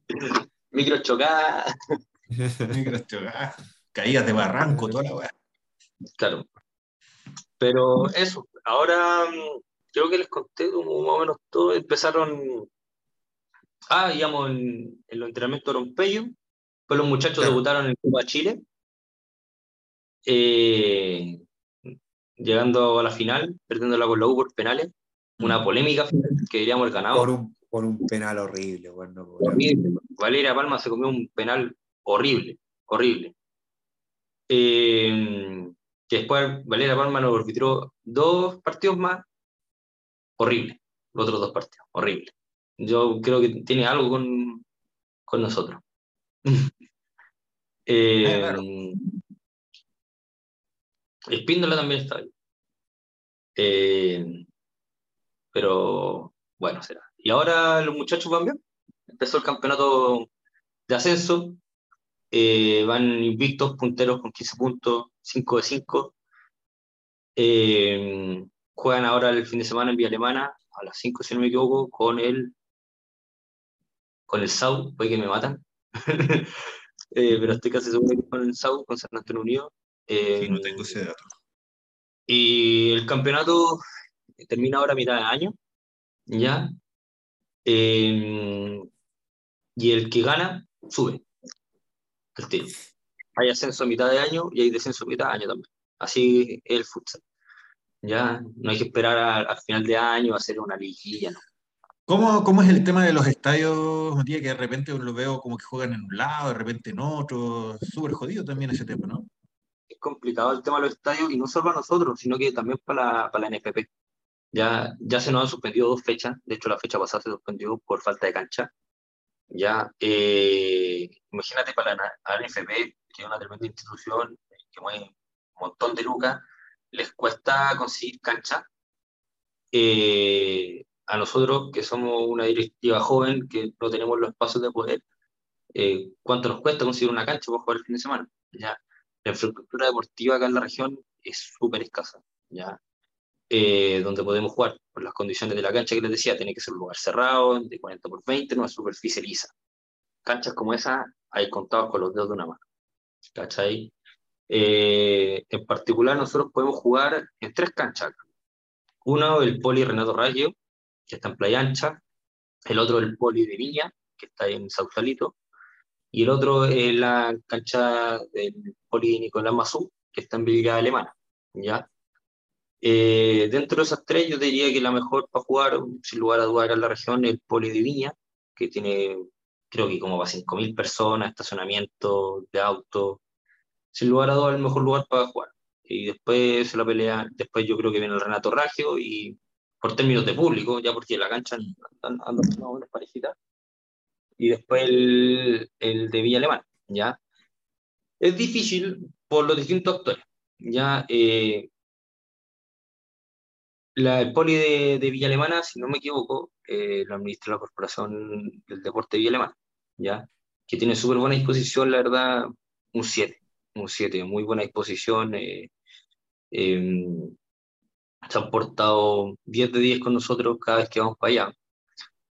Micro chocadas. Micro chocadas. Caídas de barranco, toda la weá. Claro. Pero eso, ahora mm, creo que les conté como más o menos todo. Empezaron, ah, íbamos en, en los entrenamientos de Rompeyo, pues los muchachos debutaron en Copa Chile, eh, llegando a la final, perdiéndola con la U por penales, una mm. polémica final que diríamos el ganado. Por un, Por un penal horrible, bueno. Horrible. Valeria Palma se comió un penal horrible, horrible. Eh, que después Valeria Palma nos arbitró dos partidos más, horrible, los otros dos partidos, horrible. Yo creo que tiene algo con, con nosotros. eh, Espíndola también está ahí. Eh, pero bueno, será. Y ahora los muchachos van bien. Empezó el campeonato de ascenso. Eh, van invictos, punteros con 15 puntos, 5 de 5. Eh, juegan ahora el fin de semana en Vía Alemana, a las 5, si no me equivoco, con el con el SAU, puede que me matan. pero estoy casi seguro que con el SAU, con San Antonio Unido. sí, no tengo ese dato. Y el campeonato termina ahora a mitad de año, ¿ya? Eh, y el que gana, sube. Hay ascenso a mitad de año y hay descenso a mitad de año también. Así es el futsal. Ya no hay que esperar al final de año a hacer una liguilla, ¿no? ¿Cómo, ¿Cómo, es el tema de los estadios, Matías? Que de repente lo veo como que juegan en un lado, de repente en otro. Súper jodido también ese tema, ¿no? Es complicado el tema de los estadios y no solo para nosotros, sino que también para la, para la NFP. Ya, ya se nos han suspendido dos fechas, de hecho la fecha pasada se suspendió por falta de cancha. Ya, eh, imagínate para la, NFP, que es una tremenda institución, que mueve un montón de lucas, les cuesta conseguir cancha. Eh, a nosotros, que somos una directiva joven, que no tenemos los espacios de poder, eh, ¿cuánto nos cuesta conseguir una cancha para jugar el fin de semana? ¿Ya? La infraestructura deportiva acá en la región es súper escasa. ¿ya? Eh, donde podemos jugar por las condiciones de la cancha que les decía, tiene que ser un lugar cerrado, de 40 por 20, no es superficie lisa. Canchas como esa hay contados con los dedos de una mano. ¿Cachai? Eh, en particular, nosotros podemos jugar en tres canchas. Uno, el Poli Renato Raggio, que está en Playa Ancha. El otro, el Poli de Viña, que está en Sausalito. Y el otro es la cancha del Poli Nicolás Mazú, que está en Villa Alemana. ¿ya? Eh, dentro de esas tres, yo diría que la mejor para jugar, sin lugar a dudas, en la región el Poli de Viña, que tiene, creo que como para 5.000 personas, estacionamiento de autos. Sin lugar a dudas, el mejor lugar para jugar. Y después se la pelea, después yo creo que viene el Renato Raggio y por términos de público, ya porque la cancha anda más parejita. Y después el, el de Villa Alemán, ¿ya? Es difícil por los distintos actores, ¿ya? Eh, la, el poli de, de, Villa Alemana, si no me equivoco, eh, lo administra la Corporación del Deporte de Villa Alemana, ¿ya? que tiene súper buena disposición, la verdad, un 7, un 7, muy buena disposición. Eh, eh, se han portado 10 de 10 con nosotros cada vez que vamos para allá.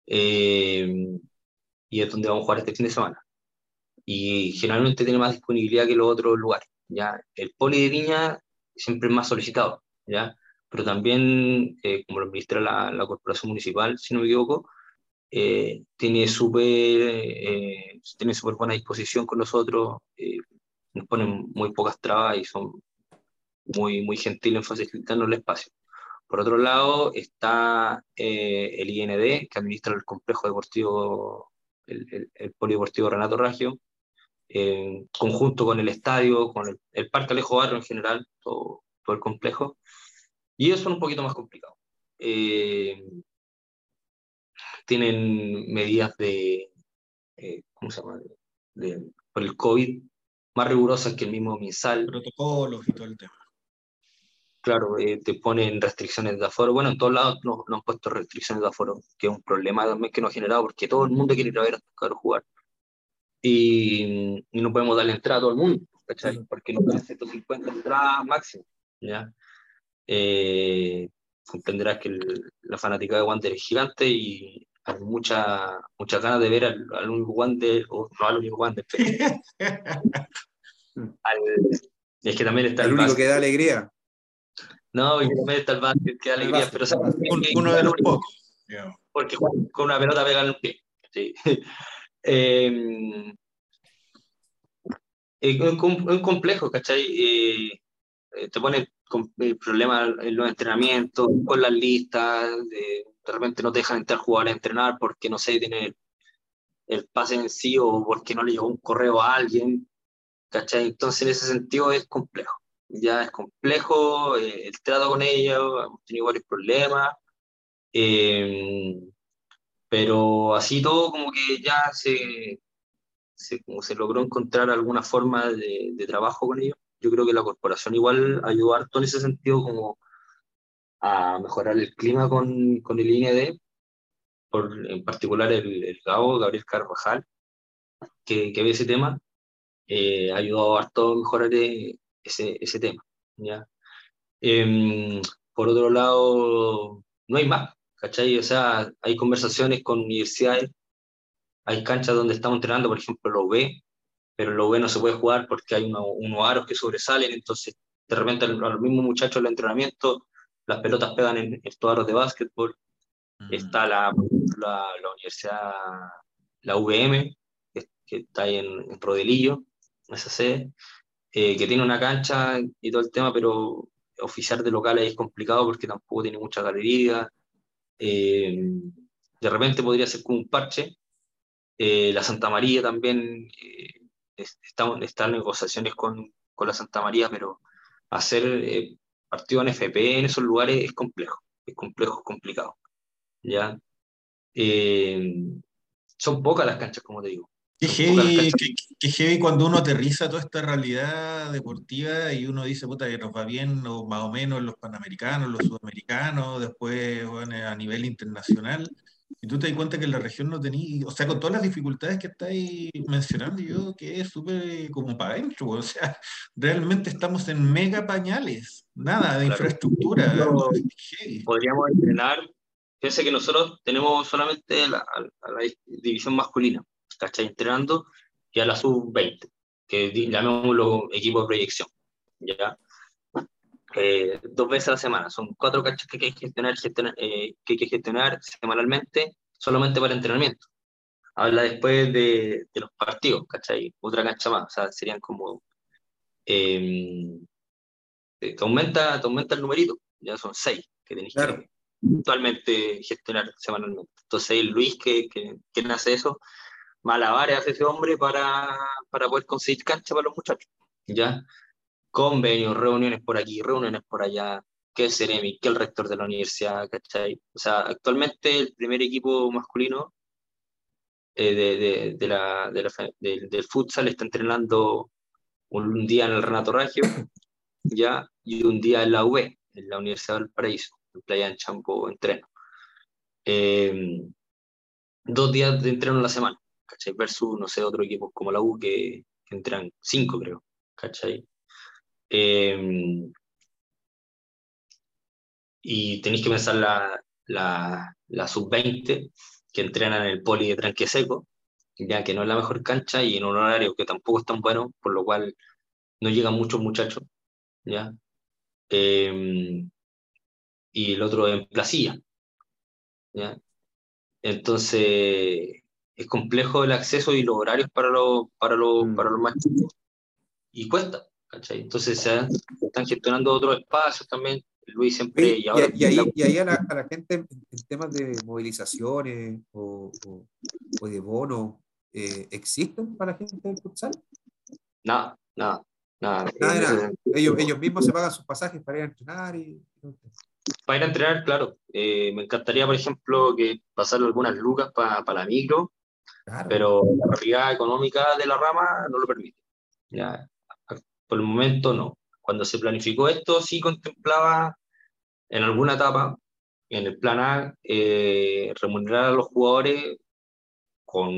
Eh, y es donde vamos a jugar este fin de semana. Y generalmente tiene más disponibilidad que los otros lugares. ¿ya? El poli de Viña siempre es más solicitado. ¿ya? Pero también, eh, como lo administra la, la, corporación municipal, si no me equivoco, eh, tiene súper eh, tiene super buena disposición con nosotros, eh, nos ponen muy pocas trabas y son muy, muy gentiles en facilitarnos el espacio. Por otro lado está el IND, que administra el complejo deportivo, el, el, el polideportivo Renato Raggio, conjunto con el estadio, con el, el Parque Alejo Barro en general, todo, todo el complejo. Y ellos son un poquito más complicados. Eh, tienen medidas de, eh, ¿cómo se llama? De, por el COVID más rigurosas que el mismo MinSal. Protocolos y todo el tema. Claro, eh, te ponen restricciones de aforo. Bueno, en todos lados nos, nos, han puesto restricciones de aforo, que es un problema también que nos ha generado porque todo el mundo quiere ir a ver a estos jugar. Y, y, no podemos darle entrada a todo el mundo, ¿cachai? Porque nos dan 150 entradas máximo, ¿ya? Eh, comprenderás que el, la fanática de Wander es gigante y hay mucha, muchas ganas de ver al, al único Wander, o no al único Wander, pero al, es que también está el, el único básquet. que da alegría. No, y también está el básquet que da alegría, pero ¿sabes? Un, uno de los pocos. Porque con una pelota pega en el pie. Sí. eh, es un, un complejo, ¿cachai? Eh, te pone con problemas en los entrenamientos, con las listas, de, de repente no te dejan entrar jugadores a entrenar porque no sé, tiene el pase en sí o porque no le llegó un correo a alguien, ¿cachai? Entonces en ese sentido es complejo, ya es complejo eh, el trato con ellos, hemos tenido varios problemas, eh, pero así todo como que ya se, se, como se logró encontrar alguna forma de, de, trabajo con ellos. Yo creo que la corporación igual ayudó harto en ese sentido como a mejorar el clima con, con el INED, por, en particular el, el Gabo, Gabriel Carvajal, que, que ve ese tema, eh, ayudó harto a mejorar eh, ese, ese tema. ¿ya? Eh, por otro lado, no hay más, ¿cachai? O sea, hay conversaciones con universidades, hay canchas donde estamos entrenando, por ejemplo, lo B, pero lo B no se puede jugar porque hay uno, unos aros que sobresalen, entonces de repente a los mismos muchachos del entrenamiento las pelotas pegan en estos aros de básquetbol. Mm. Está la, la, la, universidad, la VM, que, que está ahí en, en Rodelillo, esa sede, eh, que tiene una cancha y todo el tema, pero oficiar de locales es complicado porque tampoco tiene mucha galería. Eh, de repente podría ser como un parche. Eh, la Santa María también eh, está, está, en negociaciones con, con, la Santa María, pero hacer eh, partido en FP en esos lugares es complejo, es complejo, es complicado. ¿ya? son pocas las canchas, como te digo. Qué heavy, qué, qué heavy, cuando uno aterriza toda esta realidad deportiva y uno dice, puta, que nos va bien o más o menos los panamericanos, los sudamericanos, después bueno, a nivel internacional, y tú te das cuenta que en la región no tenías, o sea, con todas las dificultades que estáis mencionando, yo que es súper como para adentro, o sea, realmente estamos en mega pañales, nada de claro. infraestructura. No, podríamos entrenar, fíjense que nosotros tenemos solamente la, la, la división masculina ¿cachai? Entrenando, y a la sub-20, que llamémoslo equipo de proyección, ¿ya? Eh, dos veces a la semana, son cuatro canchas que hay que gestionar, gestionar eh, que hay que gestionar semanalmente, solamente para entrenamiento. Habla después de, de, los partidos, ¿cachai? Otra cancha más, o sea, serían como... Eh, te, aumenta, te aumenta el numerito, ya son seis que tenéis claro. que actualmente gestionar semanalmente. Entonces, Luis, que, que, que nace eso, malabares hace ese hombre para, para poder conseguir cancha para los muchachos, ¿ya? Convenios, reuniones por aquí, reuniones por allá, que el Ceremi, que el rector de la universidad, ¿cachai? O sea, actualmente el primer equipo masculino eh, de, de, de, la, de la, del futsal está entrenando un día en el Renato Raggio, ¿ya? Y un día en la UB, en la Universidad del Paraíso, en Playa en Champo, entreno. Eh, dos días de entreno en la semana. ¿cachai? Versus, no sé, otro equipo como la U que, que entran cinco, creo, ¿cachai? Eh, y tenéis que pensar la, la, la sub-20 que entrenan en el poli de tranque seco, ya que no es la mejor cancha y en un horario que tampoco es tan bueno, por lo cual no llegan muchos muchachos, ¿ya? Eh, y el otro en Placilla, ¿ya? Entonces, es complejo el acceso y los horarios para los, para los, mm. para los más chicos y cuesta, ¿cachai? Entonces se están gestionando otros espacios también, Luis siempre... Y, y, ahora, y, ahí, y ahí a, la, a, la, gente en, temas de movilizaciones o, o, o de bono, eh, ¿existen para la gente del futsal? Nada, nada. Nada, nada, nada. Ellos, ellos mismos se pagan sus pasajes para ir a entrenar y... Para ir a entrenar, claro. Eh, me encantaría, por ejemplo, que pasar algunas lucas para pa la micro, Claro. Pero la realidad económica de la rama no lo permite. Ya, por el momento no. Cuando se planificó esto, sí contemplaba en alguna etapa, en el plan A, eh, remunerar a los jugadores con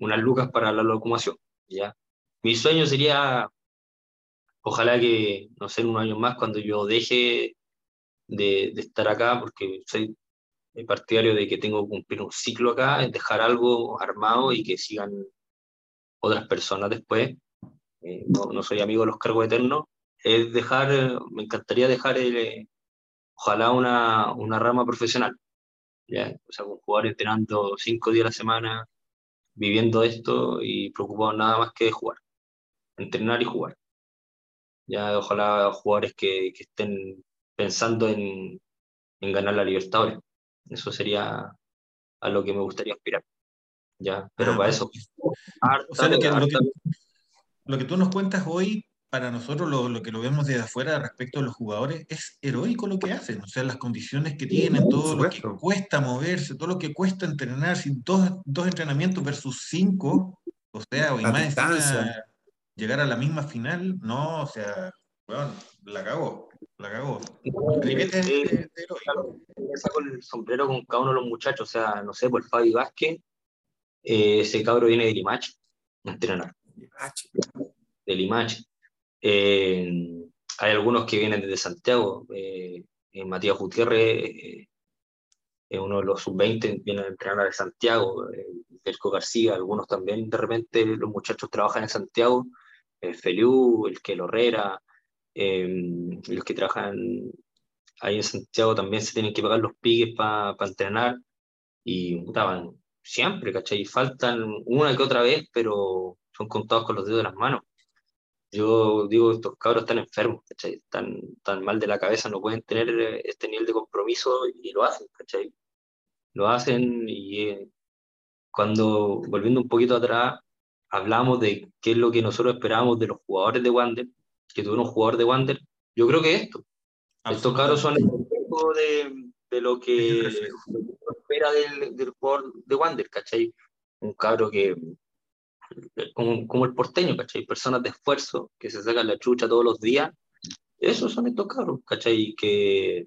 unas lucas para la locomoción. ¿ya? Mi sueño sería, ojalá que, no sé, en un año más, cuando yo deje de, de estar acá, porque soy partidario de que tengo que cumplir un ciclo acá, dejar algo armado y que sigan otras personas después. Eh, no, no, soy amigo de los cargos eternos. Es dejar, me encantaría dejar, el, eh, ojalá, una, una rama profesional. ¿ya? O sea, un jugador entrenando cinco días a la semana, viviendo esto y preocupado nada más que de jugar. Entrenar y jugar. ya ojalá jugadores que, que estén pensando en, en, ganar la Libertadores. Eso sería a lo que me gustaría aspirar. Ya, pero ah, para eso. o sea, lo que, lo, que, lo que, tú nos cuentas hoy para nosotros lo, lo, que lo vemos desde afuera respecto a los jugadores es heroico lo que hacen, o sea, las condiciones que tienen, todo lo que cuesta moverse, todo lo que cuesta entrenar, sin dos, dos entrenamientos versus cinco, o sea, o más llegar a la misma final, no, o sea, bueno, la cagó, la cagó. Eh, saco el sombrero con cada uno de los muchachos, o sea, no sé, por Fabi Vázquez, eh, ese cabro viene de Limache, entrenar. De Limache. Eh, hay algunos que vienen desde Santiago. Eh, eh Matías Gutiérrez, es uno de los sub-20, viene a entrenar de Santiago. Perco García, algunos también, de repente, los muchachos trabajan en Santiago. Feliu, el que Herrera, los que trabajan ahí en Santiago también se tienen que pagar los piques para entrenar. Y estaban siempre, ¿cachai? Faltan una que otra vez, pero son contados con los dedos de las manos. Yo digo, estos cabros están enfermos, ¿cachai? Están, tan mal de la cabeza, no pueden tener eh, este nivel de compromiso y lo hacen, ¿cachai? Lo hacen y eh, cuando, volviendo un poquito atrás, hablamos de qué es lo que nosotros esperábamos de los jugadores de Wander, que tuvieron un jugador de Wander, yo creo que esto. Estos cabros son el reflejo de, de, lo que espera del, del jugador de Wander, ¿cachai? Un cabro que como, como el porteño, ¿cachai? Personas de esfuerzo que se sacan la chucha todos los días. Esos son estos cabros, ¿cachai? Que,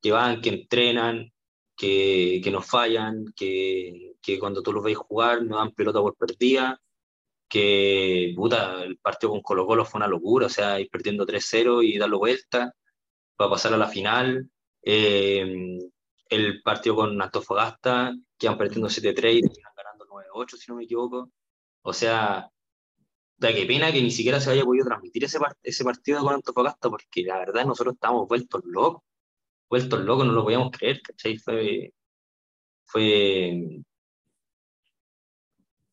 que van, que entrenan, que, que no fallan, que, que cuando tú los veis jugar no dan pelota por perdida, que puta, el partido con Colo Colo fue una locura, o sea, ir perdiendo 3-0 y darlo vuelta para pasar a la final. Eh, el partido con Antofagasta, que van perdiendo 7-3 y terminan ganando 9-8, si no me equivoco. O sea, da qué pena que ni siquiera se haya podido transmitir ese, ese partido con Antofagasta, porque la verdad nosotros estábamos vueltos locos, vueltos locos, no lo podíamos creer, ¿cachai? Fue, fue...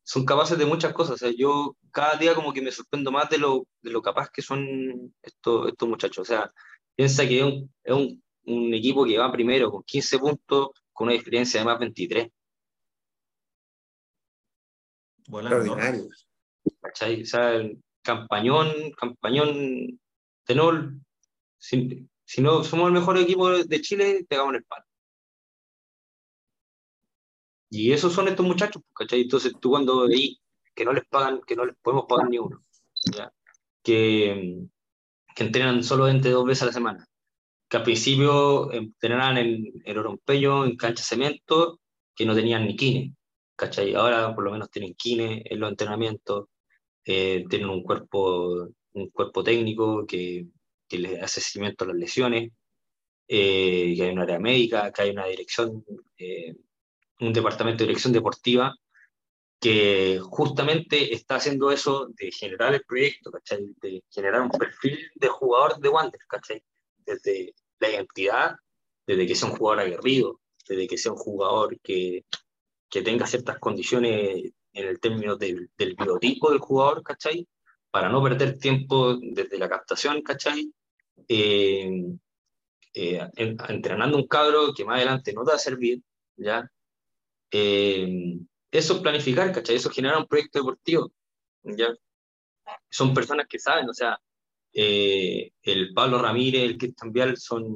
Son capaces de muchas cosas, o sea, yo cada día como que me sorprendo más de lo, de lo capaz que son estos, estos muchachos, o sea, piensa que es un, es un, un equipo que va primero con 15 puntos, con una diferencia de más 23 Extraordinario. ¿Cachai? O sea, campañón, campañón, tenor. Si, si, no somos el mejor equipo de Chile, pegamos el palo. Y esos son estos muchachos, ¿cachai? Entonces tú cuando veis que no les pagan, que no les podemos pagar ni uno, Que, que entrenan solamente dos veces a la semana, que al principio entrenaban en el Orompeño, en cancha cemento, que no tenían ni kine, Ahora por lo menos tienen kine en los entrenamientos, eh, tienen un cuerpo, un cuerpo técnico que, les hace seguimiento a las lesiones, eh, que hay una área médica, que hay una dirección, eh, un departamento de dirección deportiva que justamente está haciendo eso de generar el proyecto. De generar un perfil de jugador de Wander, ¿cachai? Desde la identidad, desde que sea un jugador aguerrido, desde que sea un jugador que, que tenga ciertas condiciones en el término del, biotipo del jugador, ¿cachai? Para no perder tiempo desde la captación, ¿cachai? Eh, eh, entrenando un cabro que más adelante no te va a servir, ¿ya? Eh, eso es planificar, ¿cachai? Eso genera un proyecto deportivo, ¿ya? Son personas que saben, o sea, el Pablo Ramírez, el Cristian Vial, son,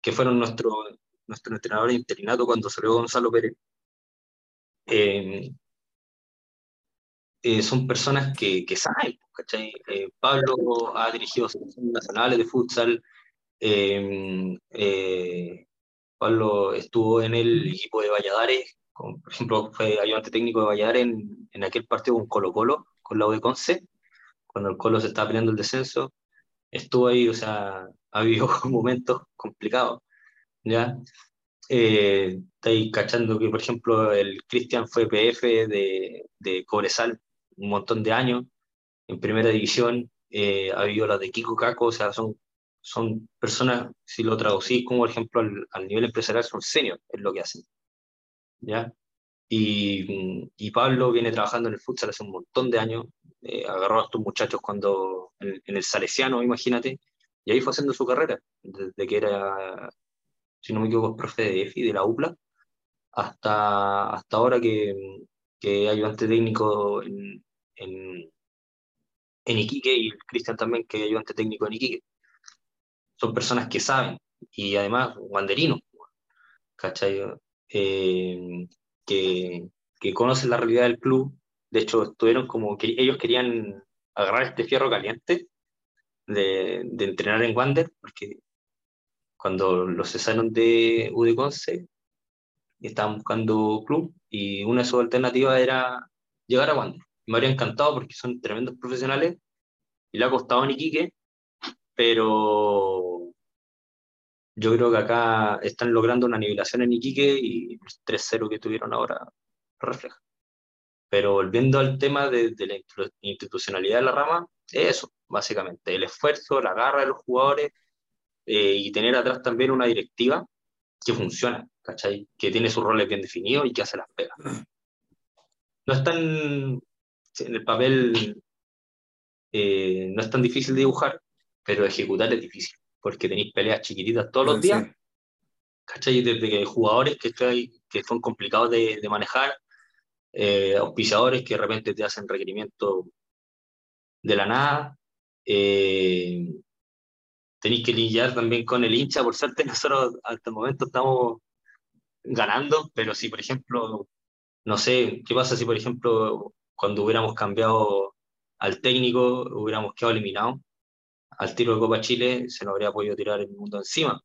que fueron nuestro, nuestro entrenador interinato cuando salió Gonzalo Pérez, eh, eh, son personas que, que saben. Eh, Pablo ha dirigido selecciones nacionales de futsal, Pablo estuvo en el equipo de Valladares, por ejemplo, fue ayudante técnico de Valladares en, en aquel partido con Colo Colo, con la U de Conce, cuando el Colo se estaba peleando el descenso, estuvo ahí, o sea, ha habido momentos complicados, ¿ya? Eh, estáis cachando que, por ejemplo, el Cristian fue PF de, de Cobresal un montón de años, en primera división, eh, ha habido la de Kiko Caco, o sea, son, son personas, si lo traducís como, ejemplo, al, al nivel empresarial, son senior, es lo que hacen. ¿Ya? Y, y, Pablo viene trabajando en el futsal hace un montón de años, eh, agarró a estos muchachos cuando en, el Salesiano, imagínate, y ahí fue haciendo su carrera, desde que era, si no me equivoco, profe de EFI, de la UPLA, hasta, hasta ahora que, que ayudante técnico en, en, en Iquique y Cristian también, que es ayudante técnico en Iquique. Son personas que saben y además guanderinos, ¿cachai? Eh, que, que conocen la realidad del club. De hecho, estuvieron como que ellos querían agarrar este fierro caliente de, de entrenar en Wander, porque cuando los cesaron de UD Conce, estaban buscando club y una de sus alternativas era llegar a Wander. Me habría encantado porque son tremendos profesionales y le ha costado en Iquique, pero yo creo que acá están logrando una nivelación en Iquique y el 3-0 que tuvieron ahora refleja. Pero volviendo al tema de, de, la institucionalidad de la rama, es eso, básicamente, el esfuerzo, la garra de los jugadores eh, y tener atrás también una directiva que funciona, ¿cachai? Que tiene sus roles bien definidos y que hace las pegas. No es tan, en el papel, eh, no es tan difícil de dibujar, pero ejecutar es difícil porque tenéis peleas chiquititas todos los días, ¿cachai? Desde que jugadores que, que son complicados de, de manejar, eh, auspiciadores que de repente te hacen requerimientos de la nada, eh, tenéis que lidiar también con el hincha, por suerte nosotros hasta el momento estamos ganando, pero si por ejemplo, no sé, ¿qué pasa si por ejemplo cuando hubiéramos cambiado al técnico hubiéramos quedado eliminados? al tiro de Copa Chile se nos habría podido tirar el mundo encima.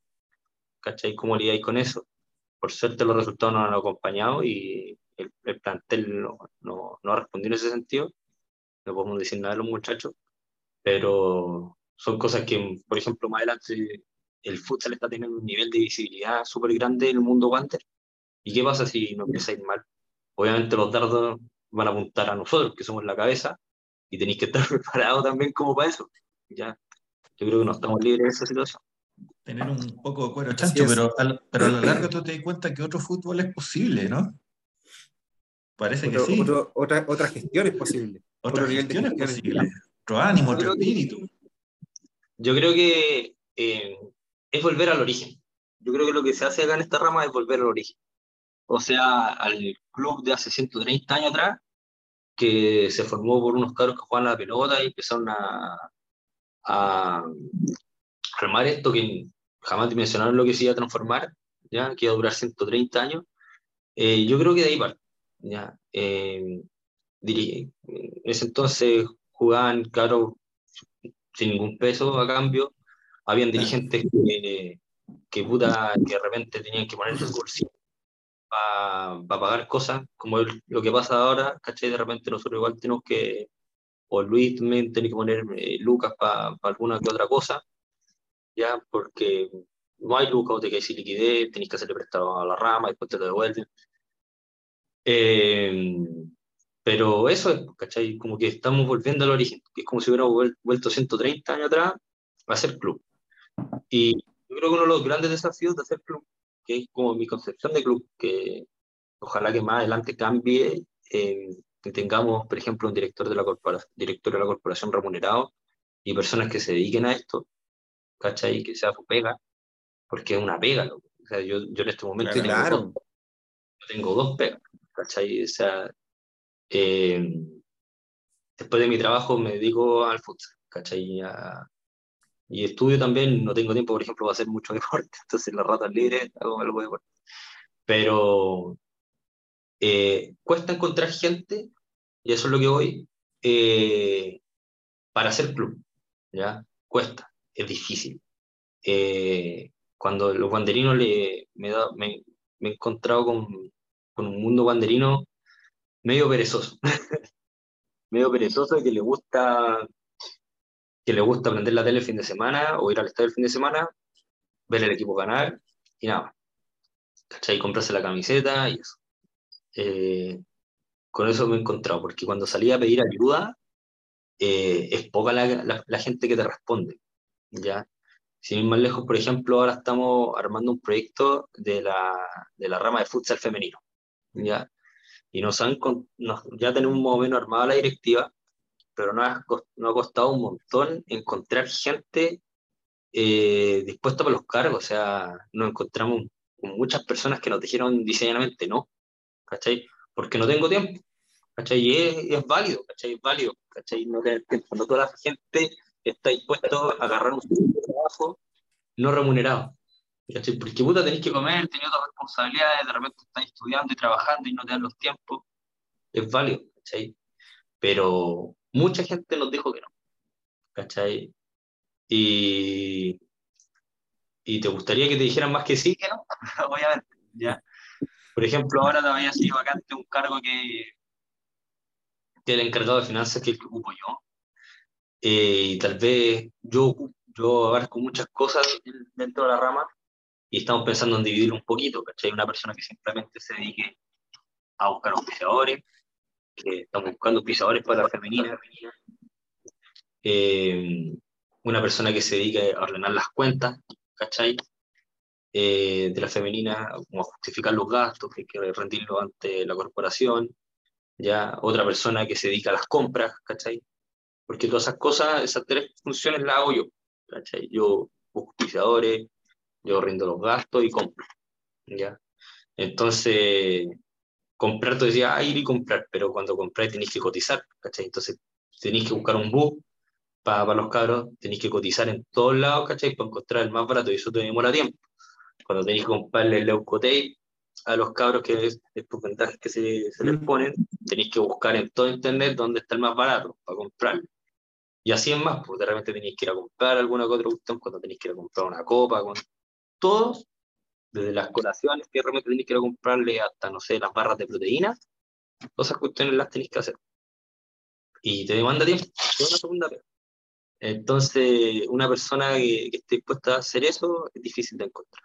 ¿Cachai? ¿Cómo lidiáis con eso? Por suerte los resultados nos han acompañado y el, el plantel no, no, no, ha respondido en ese sentido. No podemos decir nada de los muchachos, pero son cosas que, por ejemplo, más adelante el futsal está teniendo un nivel de visibilidad súper grande en el mundo Wanter. ¿Y qué pasa si nos empieza a ir mal? Obviamente los dardos van a apuntar a nosotros, que somos la cabeza, y tenéis que estar preparados también como para eso. ¿ya? yo creo que no estamos libres de esa situación. Tener un poco de cuero chancho, pero a, pero a la larga tú te das cuenta que otro fútbol es posible, ¿no? Parece otro, que sí. Otro, otra, otra gestión es posible. Otra otro gestión es posible. Otro ánimo, otro espíritu. Yo creo que eh, es volver al origen. Yo creo que lo que se hace acá en esta rama es volver al origen. O sea, al club de hace 130 años atrás, que se formó por unos caros que jugaban la pelota y empezaron a, a remar esto que jamás dimensionaron lo que se iba a transformar, ¿ya? que iba a durar 130 años, eh, yo creo que de ahí parte. ¿ya? Eh, en ese entonces jugaban, claro, sin ningún peso a cambio, habían dirigentes que, que, puta, que de repente tenían que poner el bolsillo para pagar cosas, como lo que pasa ahora, ¿cachai? De repente nosotros igual tenemos que o Luis también tiene que poner eh, lucas para pa alguna que otra cosa, ya, porque no hay lucas o te quedas sin liquidez, tenés que hacerle prestado a la rama, después te lo devuelven. Eh, pero eso es, ¿cachai? Como que estamos volviendo al origen, que es como si hubiéramos vuelto 130 años atrás a hacer club. Y yo creo que uno de los grandes desafíos de hacer club, que es como mi concepción de club, que ojalá que más adelante cambie, eh, que tengamos, por ejemplo, un director de la corporación, director de la corporación remunerado y personas que se dediquen a esto, ¿cachai? Que sea su pega, porque es una pega, O sea, yo, yo en este momento claro. tengo, dos, tengo, dos, pegas, ¿cachai? O sea, eh, después de mi trabajo me dedico al futsal, ¿cachai? Y estudio también, no tengo tiempo, por ejemplo, para hacer mucho deporte, entonces las ratas libres hago algo de deporte. Pero eh, cuesta encontrar gente y eso es lo que voy, eh, para hacer club, ¿ya? Cuesta, es difícil. Eh, cuando los banderinos le, me, da, he encontrado con, con, un mundo banderino medio perezoso, medio perezoso que le gusta que le gusta prender la tele el fin de semana o ir al estadio el fin de semana, ver el equipo ganar y nada. ¿Cachai? Comprarse la camiseta y eso. Eh, con eso me he encontrado, porque cuando salí a pedir ayuda, eh, es poca la, gente que te responde, ¿ya? Sin ir más lejos, por ejemplo, ahora estamos armando un proyecto de la, de la rama de futsal femenino, ¿ya? Y nos han, ya tenemos más o menos armada la directiva, pero nos ha, ha costado un montón encontrar gente eh, dispuesta para los cargos. O sea, nos encontramos con muchas personas que nos dijeron diseñadamente no, ¿cachai? Porque no tengo tiempo, ¿cachai? Y es, válido, ¿cachai? Es válido, ¿cachai? No tener tiempo. No toda la gente está dispuesta a agarrar un trabajo no remunerado. ¿Cachai? Porque puta tenéis que comer, tenéis otras responsabilidades, de repente estáis estudiando y trabajando y no te dan los tiempos. Es válido, ¿cachai? Pero mucha gente nos dijo que no, ¿cachai? Y, y te gustaría que te dijeran más que sí que no, obviamente, ¿ya? Por ejemplo, ahora te había sido vacante un cargo que, que el encargado de finanzas que el que ocupo yo. Eh, y tal vez yo, yo abarco muchas cosas dentro de la rama y estamos pensando en dividirlo un poquito, ¿cachai? Una persona que simplemente se dedique a buscar auspiciadores, que estamos buscando auspiciadores para la femenina. Eh, una persona que se dedique a ordenar las cuentas, ¿cachai? Eh, de la femenina, como justificar los gastos, que hay que rendirlo ante la corporación, ya otra persona que se dedica a las compras, ¿cachai? Porque todas esas cosas, esas tres funciones las hago yo, ¿cachai? Yo busco auspiciadores, yo rindo los gastos y compro, ¿ya? Entonces, comprar, tú decías, ah, ir y comprar, pero cuando compráis tenéis que cotizar, ¿cachai? Entonces, tenéis que buscar un bus para, los cabros, tenéis que cotizar en todos lados, ¿cachai? Para encontrar el más barato y eso te demora tiempo. Cuando tenéis que comprarle el leucotape a los cabros, que es estos ventajas que se, se les ponen, tenéis que buscar en todo internet dónde está el más barato para comprarlo. Y así es más, porque de repente tenéis que ir a comprar alguna otra cuestión, cuando tenéis que ir a comprar una copa, con, todos, desde las colaciones que realmente tenéis que ir a comprarle hasta, no sé, las barras de proteínas, todas esas cuestiones las tenéis que hacer. Y te demanda tiempo, una segunda vez. Entonces, una persona que, esté dispuesta a hacer eso es difícil de encontrar.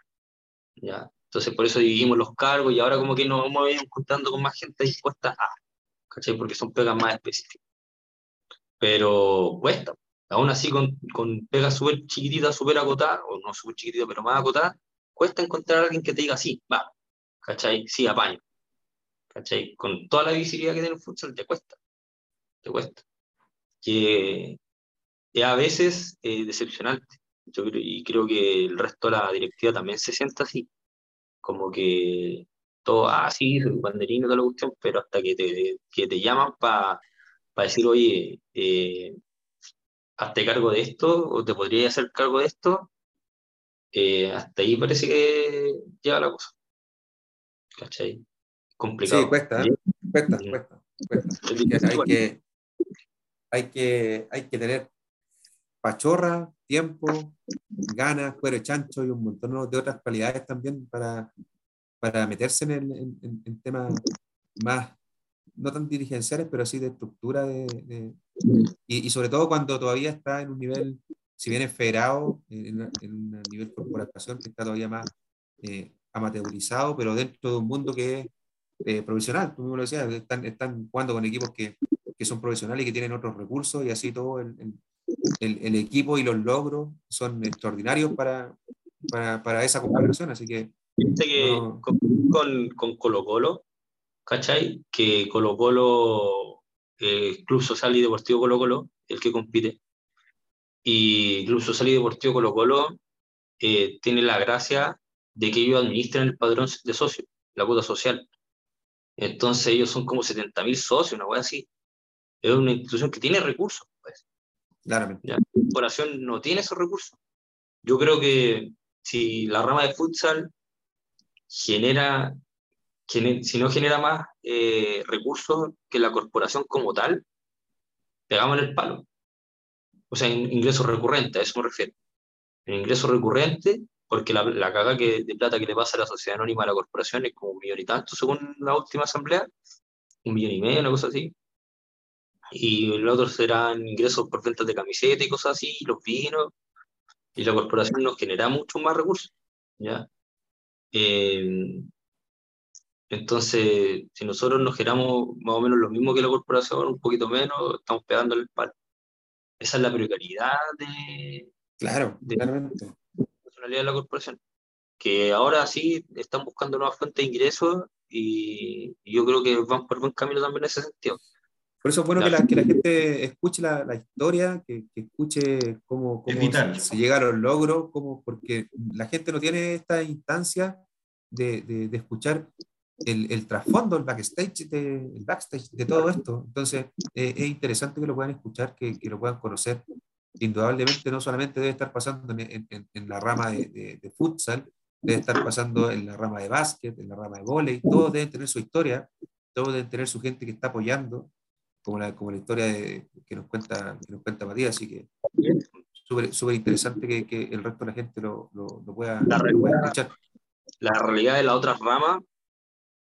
¿ya? Entonces, por eso dividimos los cargos y ahora como que nos vamos a ir encontrando con más gente dispuesta a, ¿cachai? Porque son pegas más específicas. Pero cuesta, aún así con, con pegas súper chiquititas, súper acotadas, o no súper chiquititas, pero más acotadas, cuesta encontrar a alguien que te diga, sí, va, ¿cachai? Sí, apaño. ¿Cachai? Con toda la visibilidad que tiene el futsal, te cuesta. Te cuesta. Que es a veces eh, decepcionante. Yo creo, y creo que el resto de la directiva también se sienta así. Como que todo, ah, sí, soy banderino, toda la cuestión, pero hasta que te, que te llaman para decir, oye, eh, hazte cargo de esto o te podría hacer cargo de esto, eh, hasta ahí parece que lleva la cosa. ¿Cachai? Complicado. Sí, cuesta, ¿eh? cuesta, cuesta, cuesta. Hay que, hay, que, hay que tener pachorra, tiempo, ganas, cuero chancho y un montón de otras cualidades también para, para meterse en, en, en temas más no tan dirigenciales, pero sí de estructura de, y, y, sobre todo cuando todavía está en un nivel, si bien es federado, en, un nivel corporación que está todavía más eh, amateurizado, pero dentro de un mundo que es eh, profesional, tú mismo lo decías, están, están jugando con equipos que, que, son profesionales y que tienen otros recursos y así todo el, el, el equipo y los logros son extraordinarios para, para, para esa comparación, así que... que con, con Colo Colo ¿cachai? Que Colo Colo, eh, Club Social y Deportivo Colo Colo, el que compite, y Club Social y Deportivo Colo Colo eh, tiene la gracia de que ellos administran el padrón de socios, la cuota social. Entonces ellos son como 70.000 socios, una cosa así. Es una institución que tiene recursos. Pues. Claramente. La corporación no tiene esos recursos. Yo creo que si la rama de futsal genera si no genera más eh, recursos que la corporación como tal, pegamos en el palo. O sea, ingresos recurrentes, a eso me refiero. En ingresos recurrentes, porque la, la caga que, de plata que le pasa a la sociedad anónima a la corporación es como un millón y tanto, según la última asamblea, un millón y medio, una cosa así. Y los otros serán ingresos por ventas de camisetas y cosas así, y los vinos, y la corporación nos genera mucho más recursos. ¿ya? Eh, entonces, si nosotros nos generamos más o menos lo mismo que la corporación, un poquito menos, estamos pegando el palo. Esa es la prioridad de, claro, de la personalidad de la corporación. Que ahora sí están buscando nuevas fuentes de ingresos y, yo creo que van por buen camino también en ese sentido. Por eso es bueno que la, que la, gente escuche la, la historia, que, que, escuche cómo, cómo se, se, llegaron los logros, cómo, porque la gente no tiene esta instancia de, de, de escuchar el, el, trasfondo, el backstage, de, el backstage de todo esto. Entonces, eh, es interesante que lo puedan escuchar, que, que, lo puedan conocer. Indudablemente, no solamente debe estar pasando en, en, en la rama de, de, futsal, debe estar pasando en la rama de básquet, en la rama de volei, todos deben tener su historia, todos deben tener su gente que está apoyando, como la, como la historia de, que, nos cuenta, que nos cuenta Matías, así que súper interesante que, que, el resto de la gente lo, lo, lo pueda, la realidad, pueda, escuchar. La realidad de la otra rama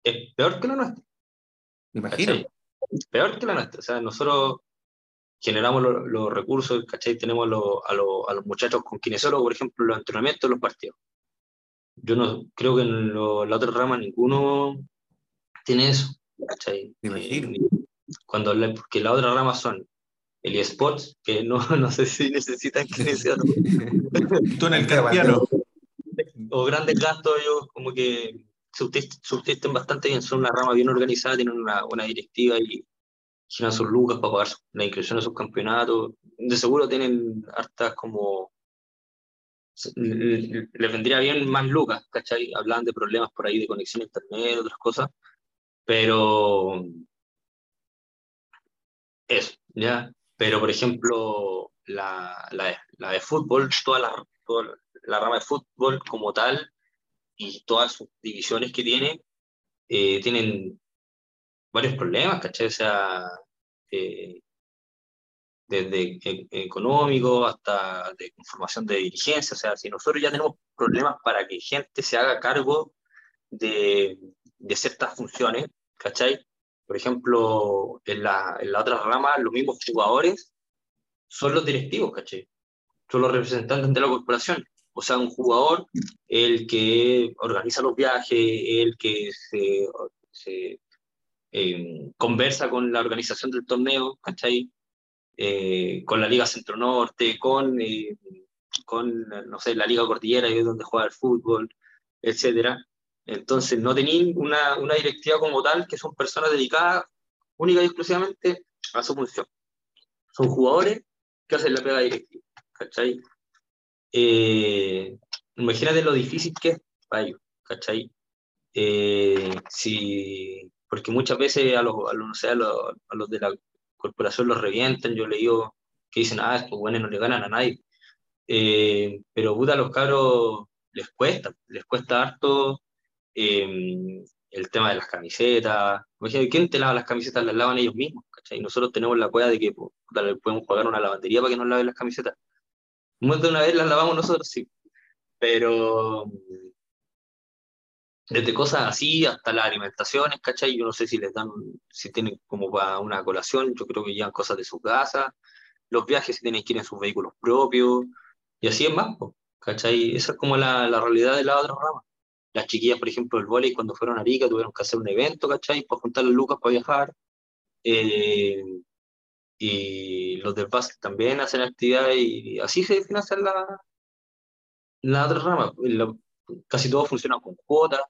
es peor que la nuestra. Me imagino. ¿cachai? Peor que la nuestra. O sea, nosotros generamos los, los recursos, ¿cachai? Tenemos lo, a, lo, a, los muchachos con kinesiólogos, por ejemplo, los entrenamientos, los partidos. Yo no creo que en lo, la otra rama ninguno tiene eso. ¿cachai? Me imagino. Eh, cuando la, porque la otra rama son el eSports, que no, no sé si necesitan kinesiólogos. Tú en el campeano. O grandes gastos, ellos como que subsisten bastante bien, son una rama bien organizada, tienen una buena directiva y giran sus lucas para pagar la inscripción a sus campeonatos. De seguro tienen hartas como. Les vendría bien más lucas, ¿cachai? Hablan de problemas por ahí de conexión a internet, otras cosas, pero. Eso, ¿ya? Pero, por ejemplo, la, la, la de fútbol, toda la, toda la rama de fútbol como tal, y todas sus divisiones que tiene, eh, tienen varios problemas, ¿cachai? O sea, eh, desde e económico hasta de conformación de dirigencia, o sea, si nosotros ya tenemos problemas para que gente se haga cargo de, de ciertas funciones, ¿cachai? Por ejemplo, en la, en la otra rama, los mismos jugadores son los directivos, ¿cachai? Son los representantes de la corporación. O sea, un jugador, el que organiza los viajes, el que se, eh, conversa con la organización del torneo, ¿cachai? Eh, con la Liga Centro Norte, con, eh, con, no sé, la Liga Cordillera, que es donde juega el fútbol, etcétera. Entonces, no tenían una, una directiva como tal, que son personas dedicadas única y exclusivamente a su función. Son jugadores que hacen la pega directiva, ¿cachai? Eh, imagínate lo difícil que es para ellos, ¿cachai? Eh, si, porque muchas veces a los, a los, no sé, a los, a los de la corporación los revientan, yo le digo que dicen, ah, estos buenos no le ganan a nadie. Eh, pero puta, a los cabros les cuesta, les cuesta harto eh, el tema de las camisetas. Imagínate, ¿quién te lava las camisetas? Las lavan ellos mismos, ¿cachai? Nosotros tenemos la cueva de que le podemos pagar una lavandería para que nos laven las camisetas. Más de una vez las lavamos nosotros, sí. Pero desde cosas así hasta las alimentaciones, ¿cachai? Yo no sé si les dan, si tienen como para una colación, yo creo que llevan cosas de su casa, los viajes si tienen que ir en sus vehículos propios, y así es más, ¿cachai? Esa es como la, la realidad de la otra rama. Las chiquillas, por ejemplo, el volei cuando fueron a Arica tuvieron que hacer un evento, ¿cachai? Para juntar las lucas para viajar. Eh, y los del básquet también hacen actividades y así se financia la, la otra rama. La, casi todo funciona con cuotas,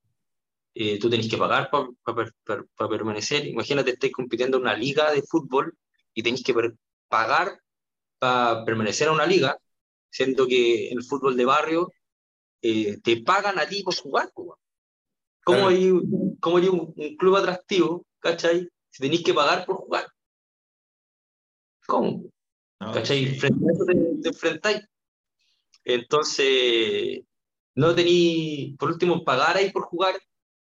eh, tú tenés que pagar para pa, pa, pa, permanecer. Imagínate, estés compitiendo en una liga de fútbol y tenés que pagar para permanecer a una liga, siendo que en el fútbol de barrio eh, te pagan a ti por jugar. ¿Cómo claro. hay, cómo hay un, un, club atractivo, ¿cachai? Si tenéis que pagar por jugar. ¿Cómo? No, ¿Cachai? Sí. Frente a eso te, te enfrentáis. Entonces, no tení, por último, pagar ahí por jugar,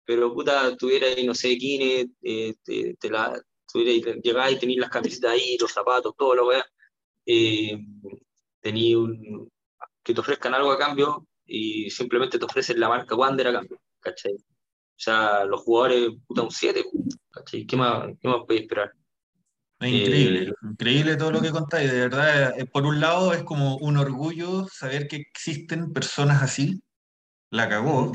pero puta, tuviera ahí, no sé, Kine, eh, te, te la, tuviera, llegáis y tenéis las camisetas ahí, los zapatos, todo lo weá, eh, tení un, que te ofrezcan algo a cambio y simplemente te ofrecen la marca Wander a cambio, ¿cachai? O sea, los jugadores, puta, un 7, ¿cachai? ¿Qué más, qué más podéis esperar? Es increíble, eh, increíble todo lo que contáis. De verdad, eh, por un lado es como un orgullo saber que existen personas así. La cagó.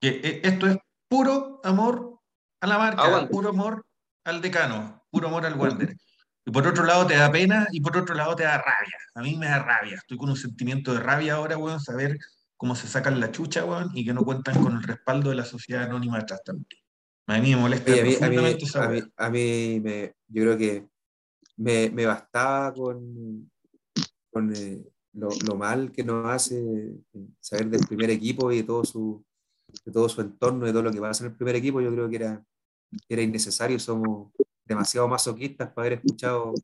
Que eh, esto es puro amor a la marca, puro amor al decano, puro amor al Wander. Y por otro lado te da pena y por otro lado te da rabia. A mí me da rabia. Estoy con un sentimiento de rabia ahora, weón, saber cómo se sacan la chucha, weón, y que no cuentan con el respaldo de la sociedad anónima detrás también. A mí me molesta Oye, a mí, a mí- a mí- a mí me- yo creo que me, me bastaba con, con eh, lo, mal que nos hace eh, saber del primer equipo y de todo su, de todo su entorno, de todo lo que pasa en el primer equipo. Yo creo que era, era innecesario. Somos demasiado masoquistas para haber escuchado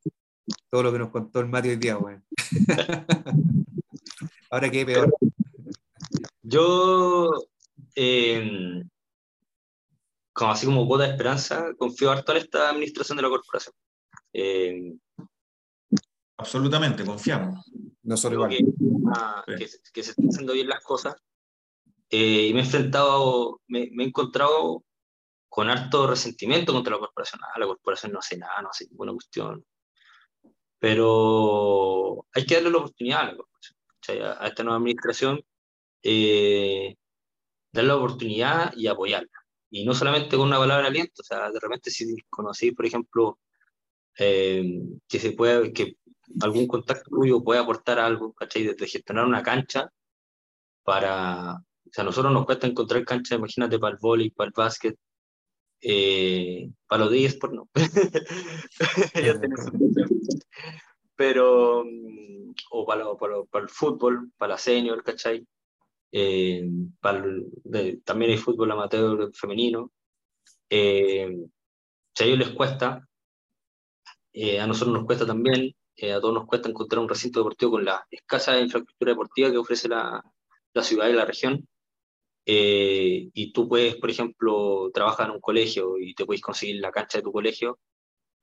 todo lo que nos contó el Mati hoy día, weón. Ahora qué peor. Yo, eh, como así como cuota de esperanza, confío harto en esta administración de la corporación. Eh, Absolutamente, confiamos. Nosotros igual. que, que, se- que se están haciendo bien las cosas. Eh, y me he enfrentado, me, me he encontrado con harto resentimiento contra la corporación. Ah, la corporación no hace nada, no hace ninguna cuestión. Pero hay que darle la oportunidad a la corporación, a, a esta nueva administración, eh, darle la oportunidad y apoyarla. Y no solamente con una palabra de aliento, o sea, de repente si conocéis, por ejemplo, eh, que se puede, que algún contacto tuyo puede aportar algo, ¿cachai? Desde gestionar una cancha para, o sea, a nosotros nos cuesta encontrar cancha, imagínate, para el vóley, para el básquet, eh, para los de eSport, no. Cancha. Pero, o para, lo- para, lo- para el fútbol, para la senior, ¿cachai? Eh, para el- de- también hay fútbol amateur femenino. Eh, si a ellos les cuesta, eh, a nosotros nos cuesta también, eh, a todos nos cuesta encontrar un recinto deportivo con la escasa infraestructura deportiva que ofrece la, la ciudad y la región. Eh, y tú puedes, por ejemplo, trabajar en un colegio y te puedes conseguir la cancha de tu colegio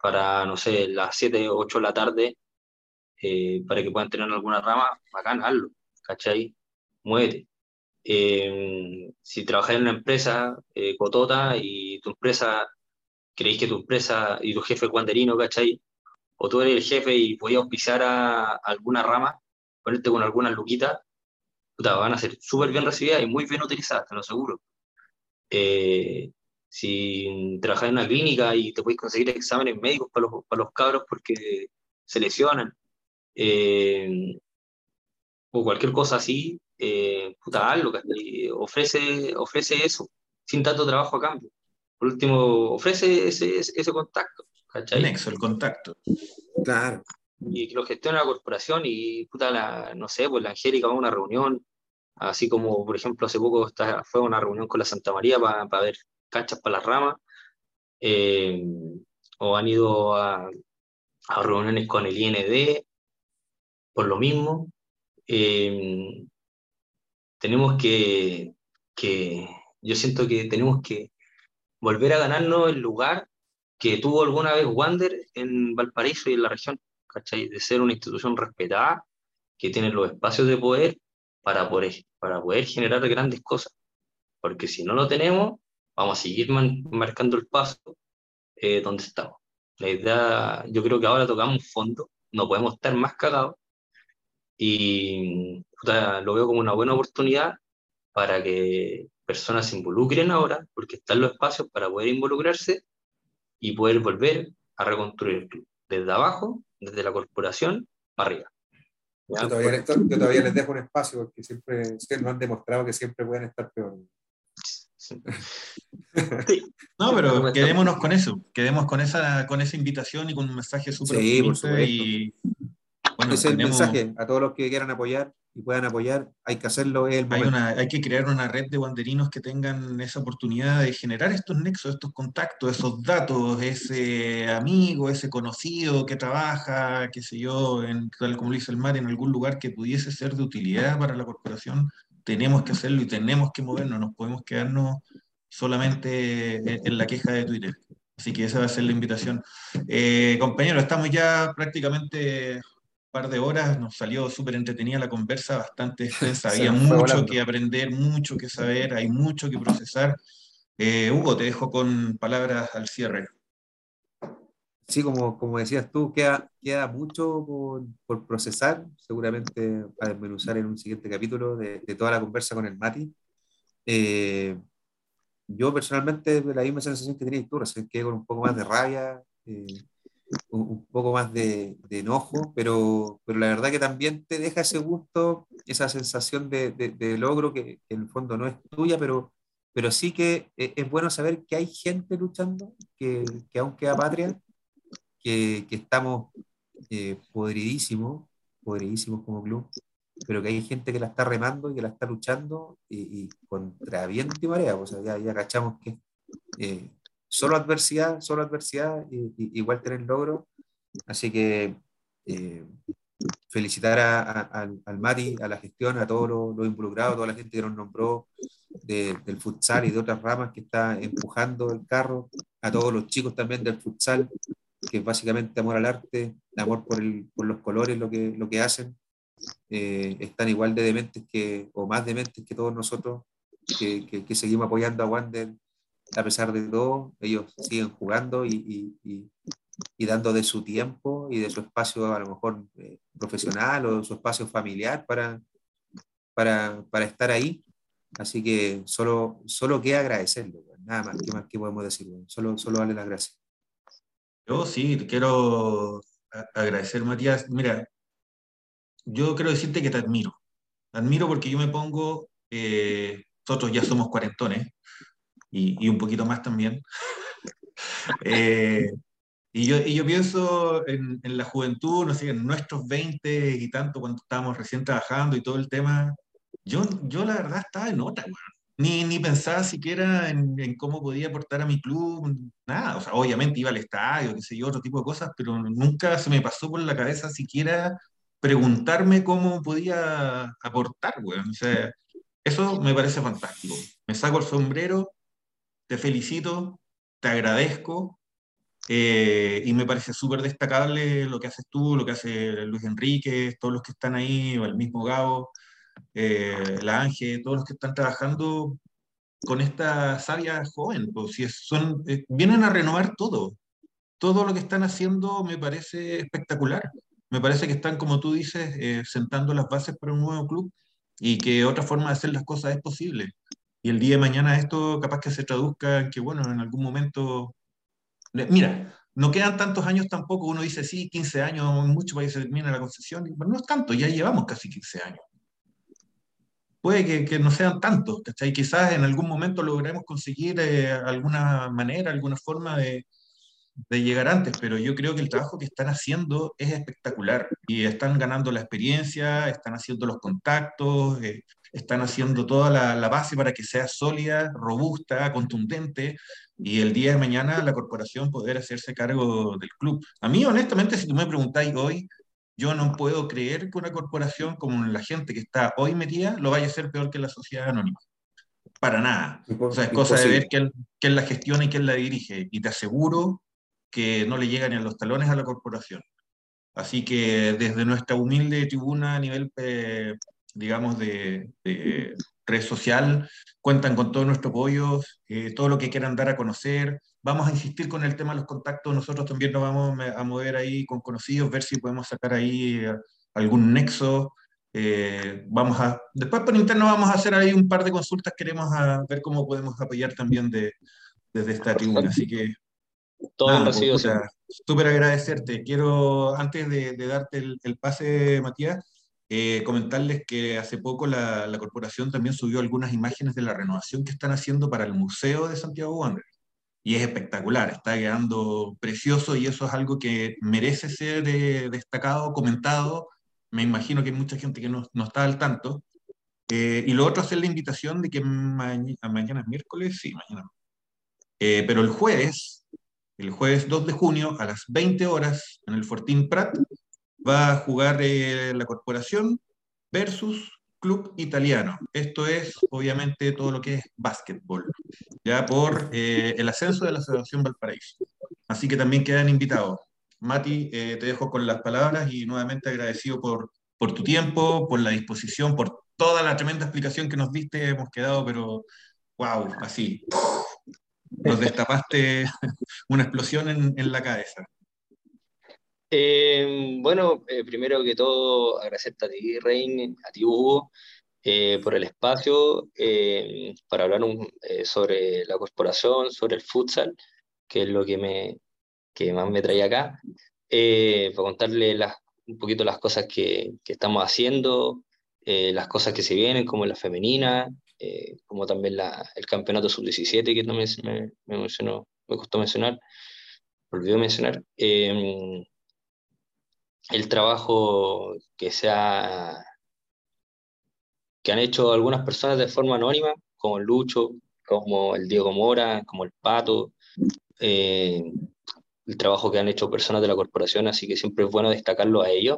para, no sé, las 7 o 8 de la tarde, eh, para que puedan tener alguna rama, bacán, hazlo, ¿cachai? Muévete. Eh, si trabajas en una empresa eh, cotota y tu empresa, creéis que tu empresa y tu jefe es guanderino, ¿cachai? O tú eres el jefe y podías auspiciar a alguna rama, ponerte con algunas luquitas, puta, van a ser súper bien recibidas y muy bien utilizadas, te lo aseguro. Eh, si trabajas en una clínica y te puedes conseguir exámenes médicos para los, para los cabros porque se lesionan, eh, o cualquier cosa así, eh, puta, hazlo. Ofrece, ofrece eso, sin tanto trabajo a cambio. Por último, ofrece ese, ese, ese contacto, ¿cachai? Nexo, el contacto. Claro. y que lo gestiona la corporación y puta, la, no sé, pues la Angélica va a una reunión, así como por ejemplo hace poco está, fue a una reunión con la Santa María para ver canchas para las ramas, eh, o han ido a, a reuniones con el IND por lo mismo. Eh, tenemos que, que, yo siento que tenemos que volver a ganarnos el lugar que tuvo alguna vez Wander en Valparaíso y en la región. ¿cachai? De ser una institución respetada, que tiene los espacios de poder para poder, para poder generar grandes cosas. Porque si no lo tenemos, vamos a seguir marcando el paso eh, donde estamos. La idea, yo creo que ahora tocamos fondo, no podemos estar más cagados y lo veo como una buena oportunidad para que personas se involucren ahora, porque están los espacios para poder involucrarse y poder volver a reconstruir el club desde abajo desde la corporación para arriba. Yo todavía, yo todavía, les dejo un espacio porque siempre, siempre nos han demostrado que siempre pueden estar peor. Sí. No, pero quedémonos con eso, quedemos con esa, con esa invitación y con un mensaje súper sí, por optimista supuesto. y bueno, Ese es el tenemos- mensaje a todos los que quieran apoyar y puedan apoyar, hay que hacerlo, es el Hay, una, hay que crear una red de guanderinos que tengan esa oportunidad de generar estos nexos, estos contactos, esos datos, ese amigo, ese conocido que trabaja, qué sé yo, en, tal como lo dice el mar, en algún lugar que pudiese ser de utilidad para la corporación. Tenemos que hacerlo y tenemos que movernos, nos podemos quedarnos solamente en, en la queja de Twitter. Así que esa va a ser la invitación. Eh, compañeros, estamos ya prácticamente par de horas, nos salió súper entretenida la conversa, bastante extensa, había mucho volando. que aprender, mucho que saber, hay mucho que procesar. Eh, Hugo, te dejo con palabras al cierre. Sí, como, como decías tú, queda, queda mucho por, por procesar, seguramente a desmenuzar en un siguiente capítulo de, de toda la conversa con el Mati. Eh, yo personalmente la misma sensación que tenías tú, recién quedé con un poco más de rabia, eh, un, poco más de, de enojo, pero, pero la verdad que también te deja ese gusto, esa sensación de, de- de logro que, que en el fondo no es tuya, pero, pero sí que e, es bueno saber que hay gente luchando, que, que aún queda patria, que, que estamos eh, podridísimos, podridísimos como club, pero que hay gente que la está remando y que la está luchando y, contra viento y marea, pues, ya, ya cachamos que eh, solo adversidad, solo adversidad, y, igual tener logro, así que eh, felicitar al Mati, a la gestión, a todos los, involucrados, a toda la gente que nos nombró del futsal y de otras ramas que está empujando el carro, a todos los chicos también del futsal, que es básicamente amor al arte, amor por, el, por los colores, lo que, lo que hacen. Eh, están igual de dementes que, o más dementes que todos nosotros, que, que, seguimos apoyando a Wander a pesar de todo. Ellos siguen jugando y, y, y, dando de su tiempo y de su espacio a lo mejor eh, profesional o su espacio familiar para, para, para, estar ahí. Así que solo, solo queda agradecerlo, nada más, ¿qué más que podemos decir? Solo, solo darle las gracias. Yo sí, quiero agradecer, Matías. Mira, yo quiero decirte que te admiro. Admiro porque yo me pongo, eh, nosotros ya somos cuarentones y, y un poquito más también. eh, y, yo, y yo pienso en, en, la juventud, no sé, en nuestros 20 y tanto, cuando estábamos recién trabajando y todo el tema. Yo, yo la verdad estaba en otra, bueno ni, ni pensaba siquiera en, en, cómo podía aportar a mi club, nada. O sea, obviamente iba al estadio, qué sé yo, otro tipo de cosas, pero nunca se me pasó por la cabeza siquiera preguntarme cómo podía aportar, güey. O sea, eso me parece fantástico. Me saco el sombrero, te felicito, te agradezco, eh, y me parece súper destacable lo que haces tú, lo que hace Luis Enrique, todos los que están ahí, o el mismo Gabo eh, la Ángel, todos los que están trabajando con esta sabia joven, pues, si son, eh, vienen a renovar todo. Todo lo que están haciendo me parece espectacular. Me parece que están, como tú dices, eh, sentando las bases para un nuevo club y que otra forma de hacer las cosas es posible. Y el día de mañana esto capaz que se traduzca en que, bueno, en algún momento... Mira, no quedan tantos años tampoco, uno dice, sí, 15 años, mucho para que se termine la concesión, pero no es tanto, ya llevamos casi 15 años puede que, no sean tantos, ¿cachai? Quizás en algún momento logremos conseguir eh, alguna manera, alguna forma de, de, llegar antes, pero yo creo que el trabajo que están haciendo es espectacular y están ganando la experiencia, están haciendo los contactos, eh, están haciendo toda la, la, base para que sea sólida, robusta, contundente y el día de mañana la corporación poder hacerse cargo del club. A mí, honestamente, si tú me preguntáis hoy, yo no puedo creer que una corporación como la gente que está hoy metida lo vaya a hacer peor que la sociedad anónima. Para nada. O sea, es cosa de ver quién, quién la gestiona y quién la dirige. Y te aseguro que no le llegan ni a los talones a la corporación. Así que desde nuestra humilde tribuna a nivel, eh, digamos, de, de, red social, cuentan con todo nuestro apoyo, eh, todo lo que quieran dar a conocer, Vamos a insistir con el tema de los contactos, nosotros también nos vamos a mover ahí con conocidos, ver si podemos sacar ahí eh, algún nexo. Eh, vamos a, después por interno vamos a hacer ahí un par de consultas, queremos a, ver cómo podemos apoyar también de, desde esta tribuna. Así que... Todo pues, Súper agradecerte. Quiero, antes de, de darte el, el, pase, Matías, eh, comentarles que hace poco la, la, corporación también subió algunas imágenes de la renovación que están haciendo para el Museo de Santiago Wander y es espectacular, está quedando precioso y eso es algo que merece ser eh, destacado, comentado. Me imagino que hay mucha gente que no, no está al tanto. Eh, y lo otro, hacer la invitación de que ma mañana es miércoles, sí, mañana. Eh, pero el jueves, el jueves 2 de junio, a las 20 horas, en el Fortín Prat, va a jugar eh, la corporación versus Club Italiano. Esto es, obviamente, todo lo que es básquetbol, ya por eh, el ascenso de la Asociación Valparaíso. Así que también quedan invitados. Mati, eh, te dejo con las palabras y nuevamente agradecido por, por tu tiempo, por la disposición, por toda la tremenda explicación que nos diste. Hemos quedado, pero, wow, así. Nos destapaste una explosión en, en la cabeza. Eh, bueno, eh, primero que todo, agradecerte a ti, Rein, a ti, Hugo, eh, por el espacio eh, para hablar un, eh, sobre la corporación, sobre el futsal, que es lo que, me, que más me trae acá, para contarle las, un poquito las cosas que, que estamos haciendo, las cosas que se vienen, como la femenina, eh, como también el campeonato sub-17 que también me, me, mencionó, me costó mencionar, olvidó mencionar. Em, el trabajo que se que han hecho algunas personas de forma anónima, como Lucho, como el Diego Mora, como el Pato, eh, el trabajo que han hecho personas de la corporación, así que siempre es bueno destacarlo a ellos,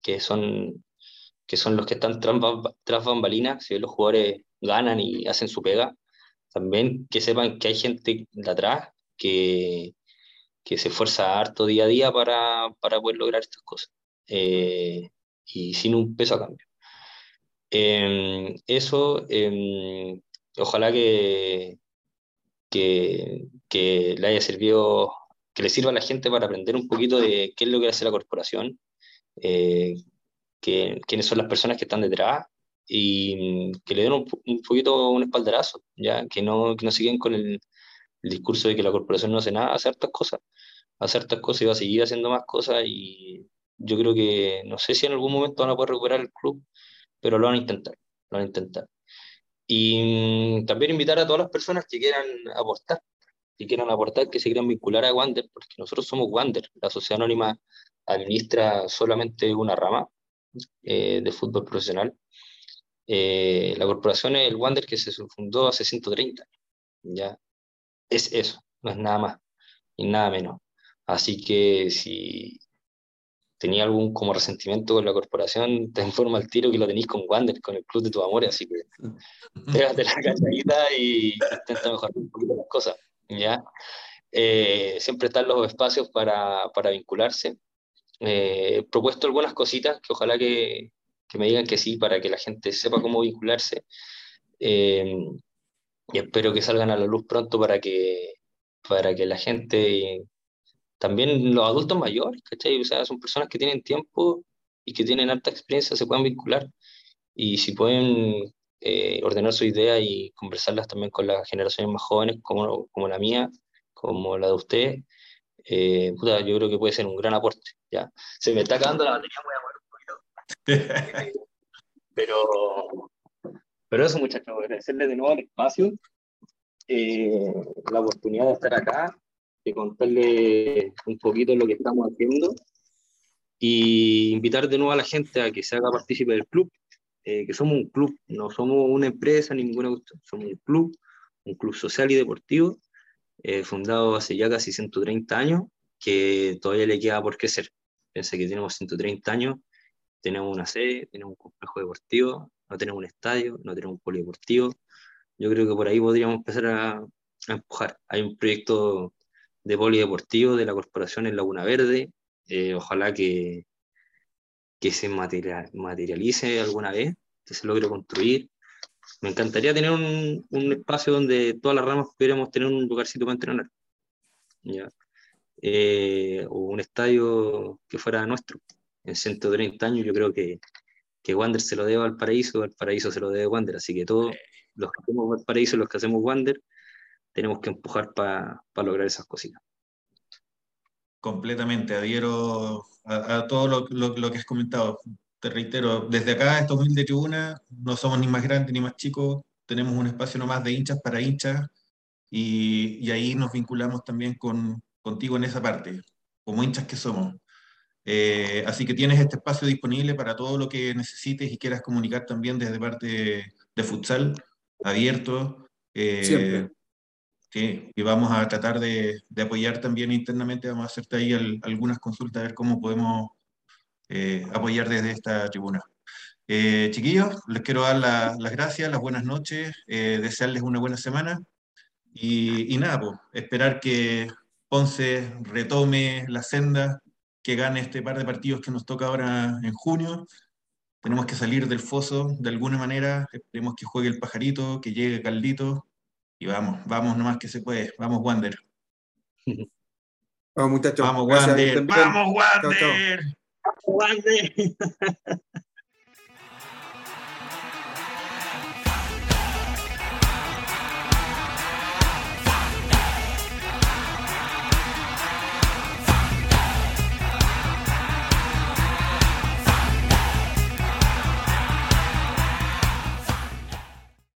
que son, que son los que están tras, bambalinas, si los jugadores ganan y hacen su pega, también que sepan que hay gente de atrás que, que se esfuerza harto día a día para, para poder lograr estas cosas, eh, y sin un peso a cambio. Em, eso, em, ojalá que, que, que, le haya servido, que le sirva a la gente para aprender un poquito de qué es lo que hace la corporación, eh, quiénes son las personas que están detrás y que le den un, un poquito un espaldarazo, ya que no, que no siguen con el, el, discurso de que la corporación no hace nada, hace hartas cosas, hace hartas cosas y va a seguir haciendo más cosas y yo creo que no sé si en algún momento van a poder recuperar el club, pero lo van a intentar, lo van a intentar. Y mm, también invitar a todas las personas que quieran aportar, que quieran aportar, que se quieran vincular a Wander, porque nosotros somos Wander, la sociedad anónima administra solamente una rama eh, de fútbol profesional. Eh, la corporación es el Wander que se fundó hace 130 ya es eso, no es nada más y nada menos. Así que si tenía algún como resentimiento con la corporación, te informa al tiro que lo tenéis con Wander, con el club de tu amor, así que pégate la cachadita y intenta mejorar un poquito las cosas, ¿ya? Eh, siempre están los espacios para, para vincularse. Eh, he propuesto algunas cositas que ojalá que, que, me digan que sí para que la gente sepa cómo vincularse. Eh, y espero que salgan a la luz pronto para que, para que la gente, también los adultos mayores, ¿cachai? O sea, son personas que tienen tiempo y que tienen alta experiencia, se pueden vincular. Y si pueden eh, ordenar su idea y conversarlas también con las generaciones más jóvenes, como, como la mía, como la de usted, eh, yo creo que puede ser un gran aporte. ¿ya? Se me está acabando la batería, voy a. pero, pero eso, muchachos, agradecerles de nuevo el espacio, eh, la oportunidad de estar acá, de contarles un poquito lo que estamos haciendo y invitar de nuevo a la gente a que se haga partícipe del club, eh, que somos un club, no somos una empresa ni ninguna somos un club, un club social y deportivo eh, fundado hace ya casi 130 años, que todavía le queda por crecer. Piensa que tenemos 130 años, tenemos una sede, tenemos un complejo deportivo, no tenemos un estadio, no tenemos un polideportivo. Yo creo que por ahí podríamos empezar a, empujar. Hay un proyecto de polideportivo de la corporación en Laguna Verde, eh, ojalá que, que se materialice alguna vez, que se logre construir. Me encantaría tener un, un, espacio donde todas las ramas pudiéramos tener un lugarcito para entrenar. ¿ya? Eh, o un estadio que fuera nuestro. En 130 años yo creo que, que Wander se lo debe al paraíso, al paraíso se lo debe Wander. Así que todos los que hacemos paraíso, los que hacemos Wander, tenemos que empujar para lograr esas cositas. Completamente, adhiero a, a todo lo, lo, lo, que has comentado te reitero, desde acá, esta humilde tribuna, no somos ni más grandes ni más chicos, tenemos un espacio nomás de hinchas para hinchas y, y ahí nos vinculamos también con, contigo en esa parte, como hinchas que somos. Eh, así que tienes este espacio disponible para todo lo que necesites y quieras comunicar también desde parte de, de futsal, abierto. Eh, Siempre. Sí, y vamos a tratar de, de, apoyar también internamente, vamos a hacerte ahí al, algunas consultas, a ver cómo podemos eh, apoyar desde esta tribuna. Eh, chiquillos, les quiero dar la, las gracias, las buenas noches, eh, desearles una buena semana y, y nada, pues, esperar que Ponce retome la senda, que gane este par de partidos que nos toca ahora en junio. Tenemos que salir del foso de alguna manera, esperemos que juegue el pajarito, que llegue Caldito y vamos, vamos nomás que se puede. Vamos, Wander. Vamos, muchachos. Vamos, Wander. Vamos, Wander. Guarde.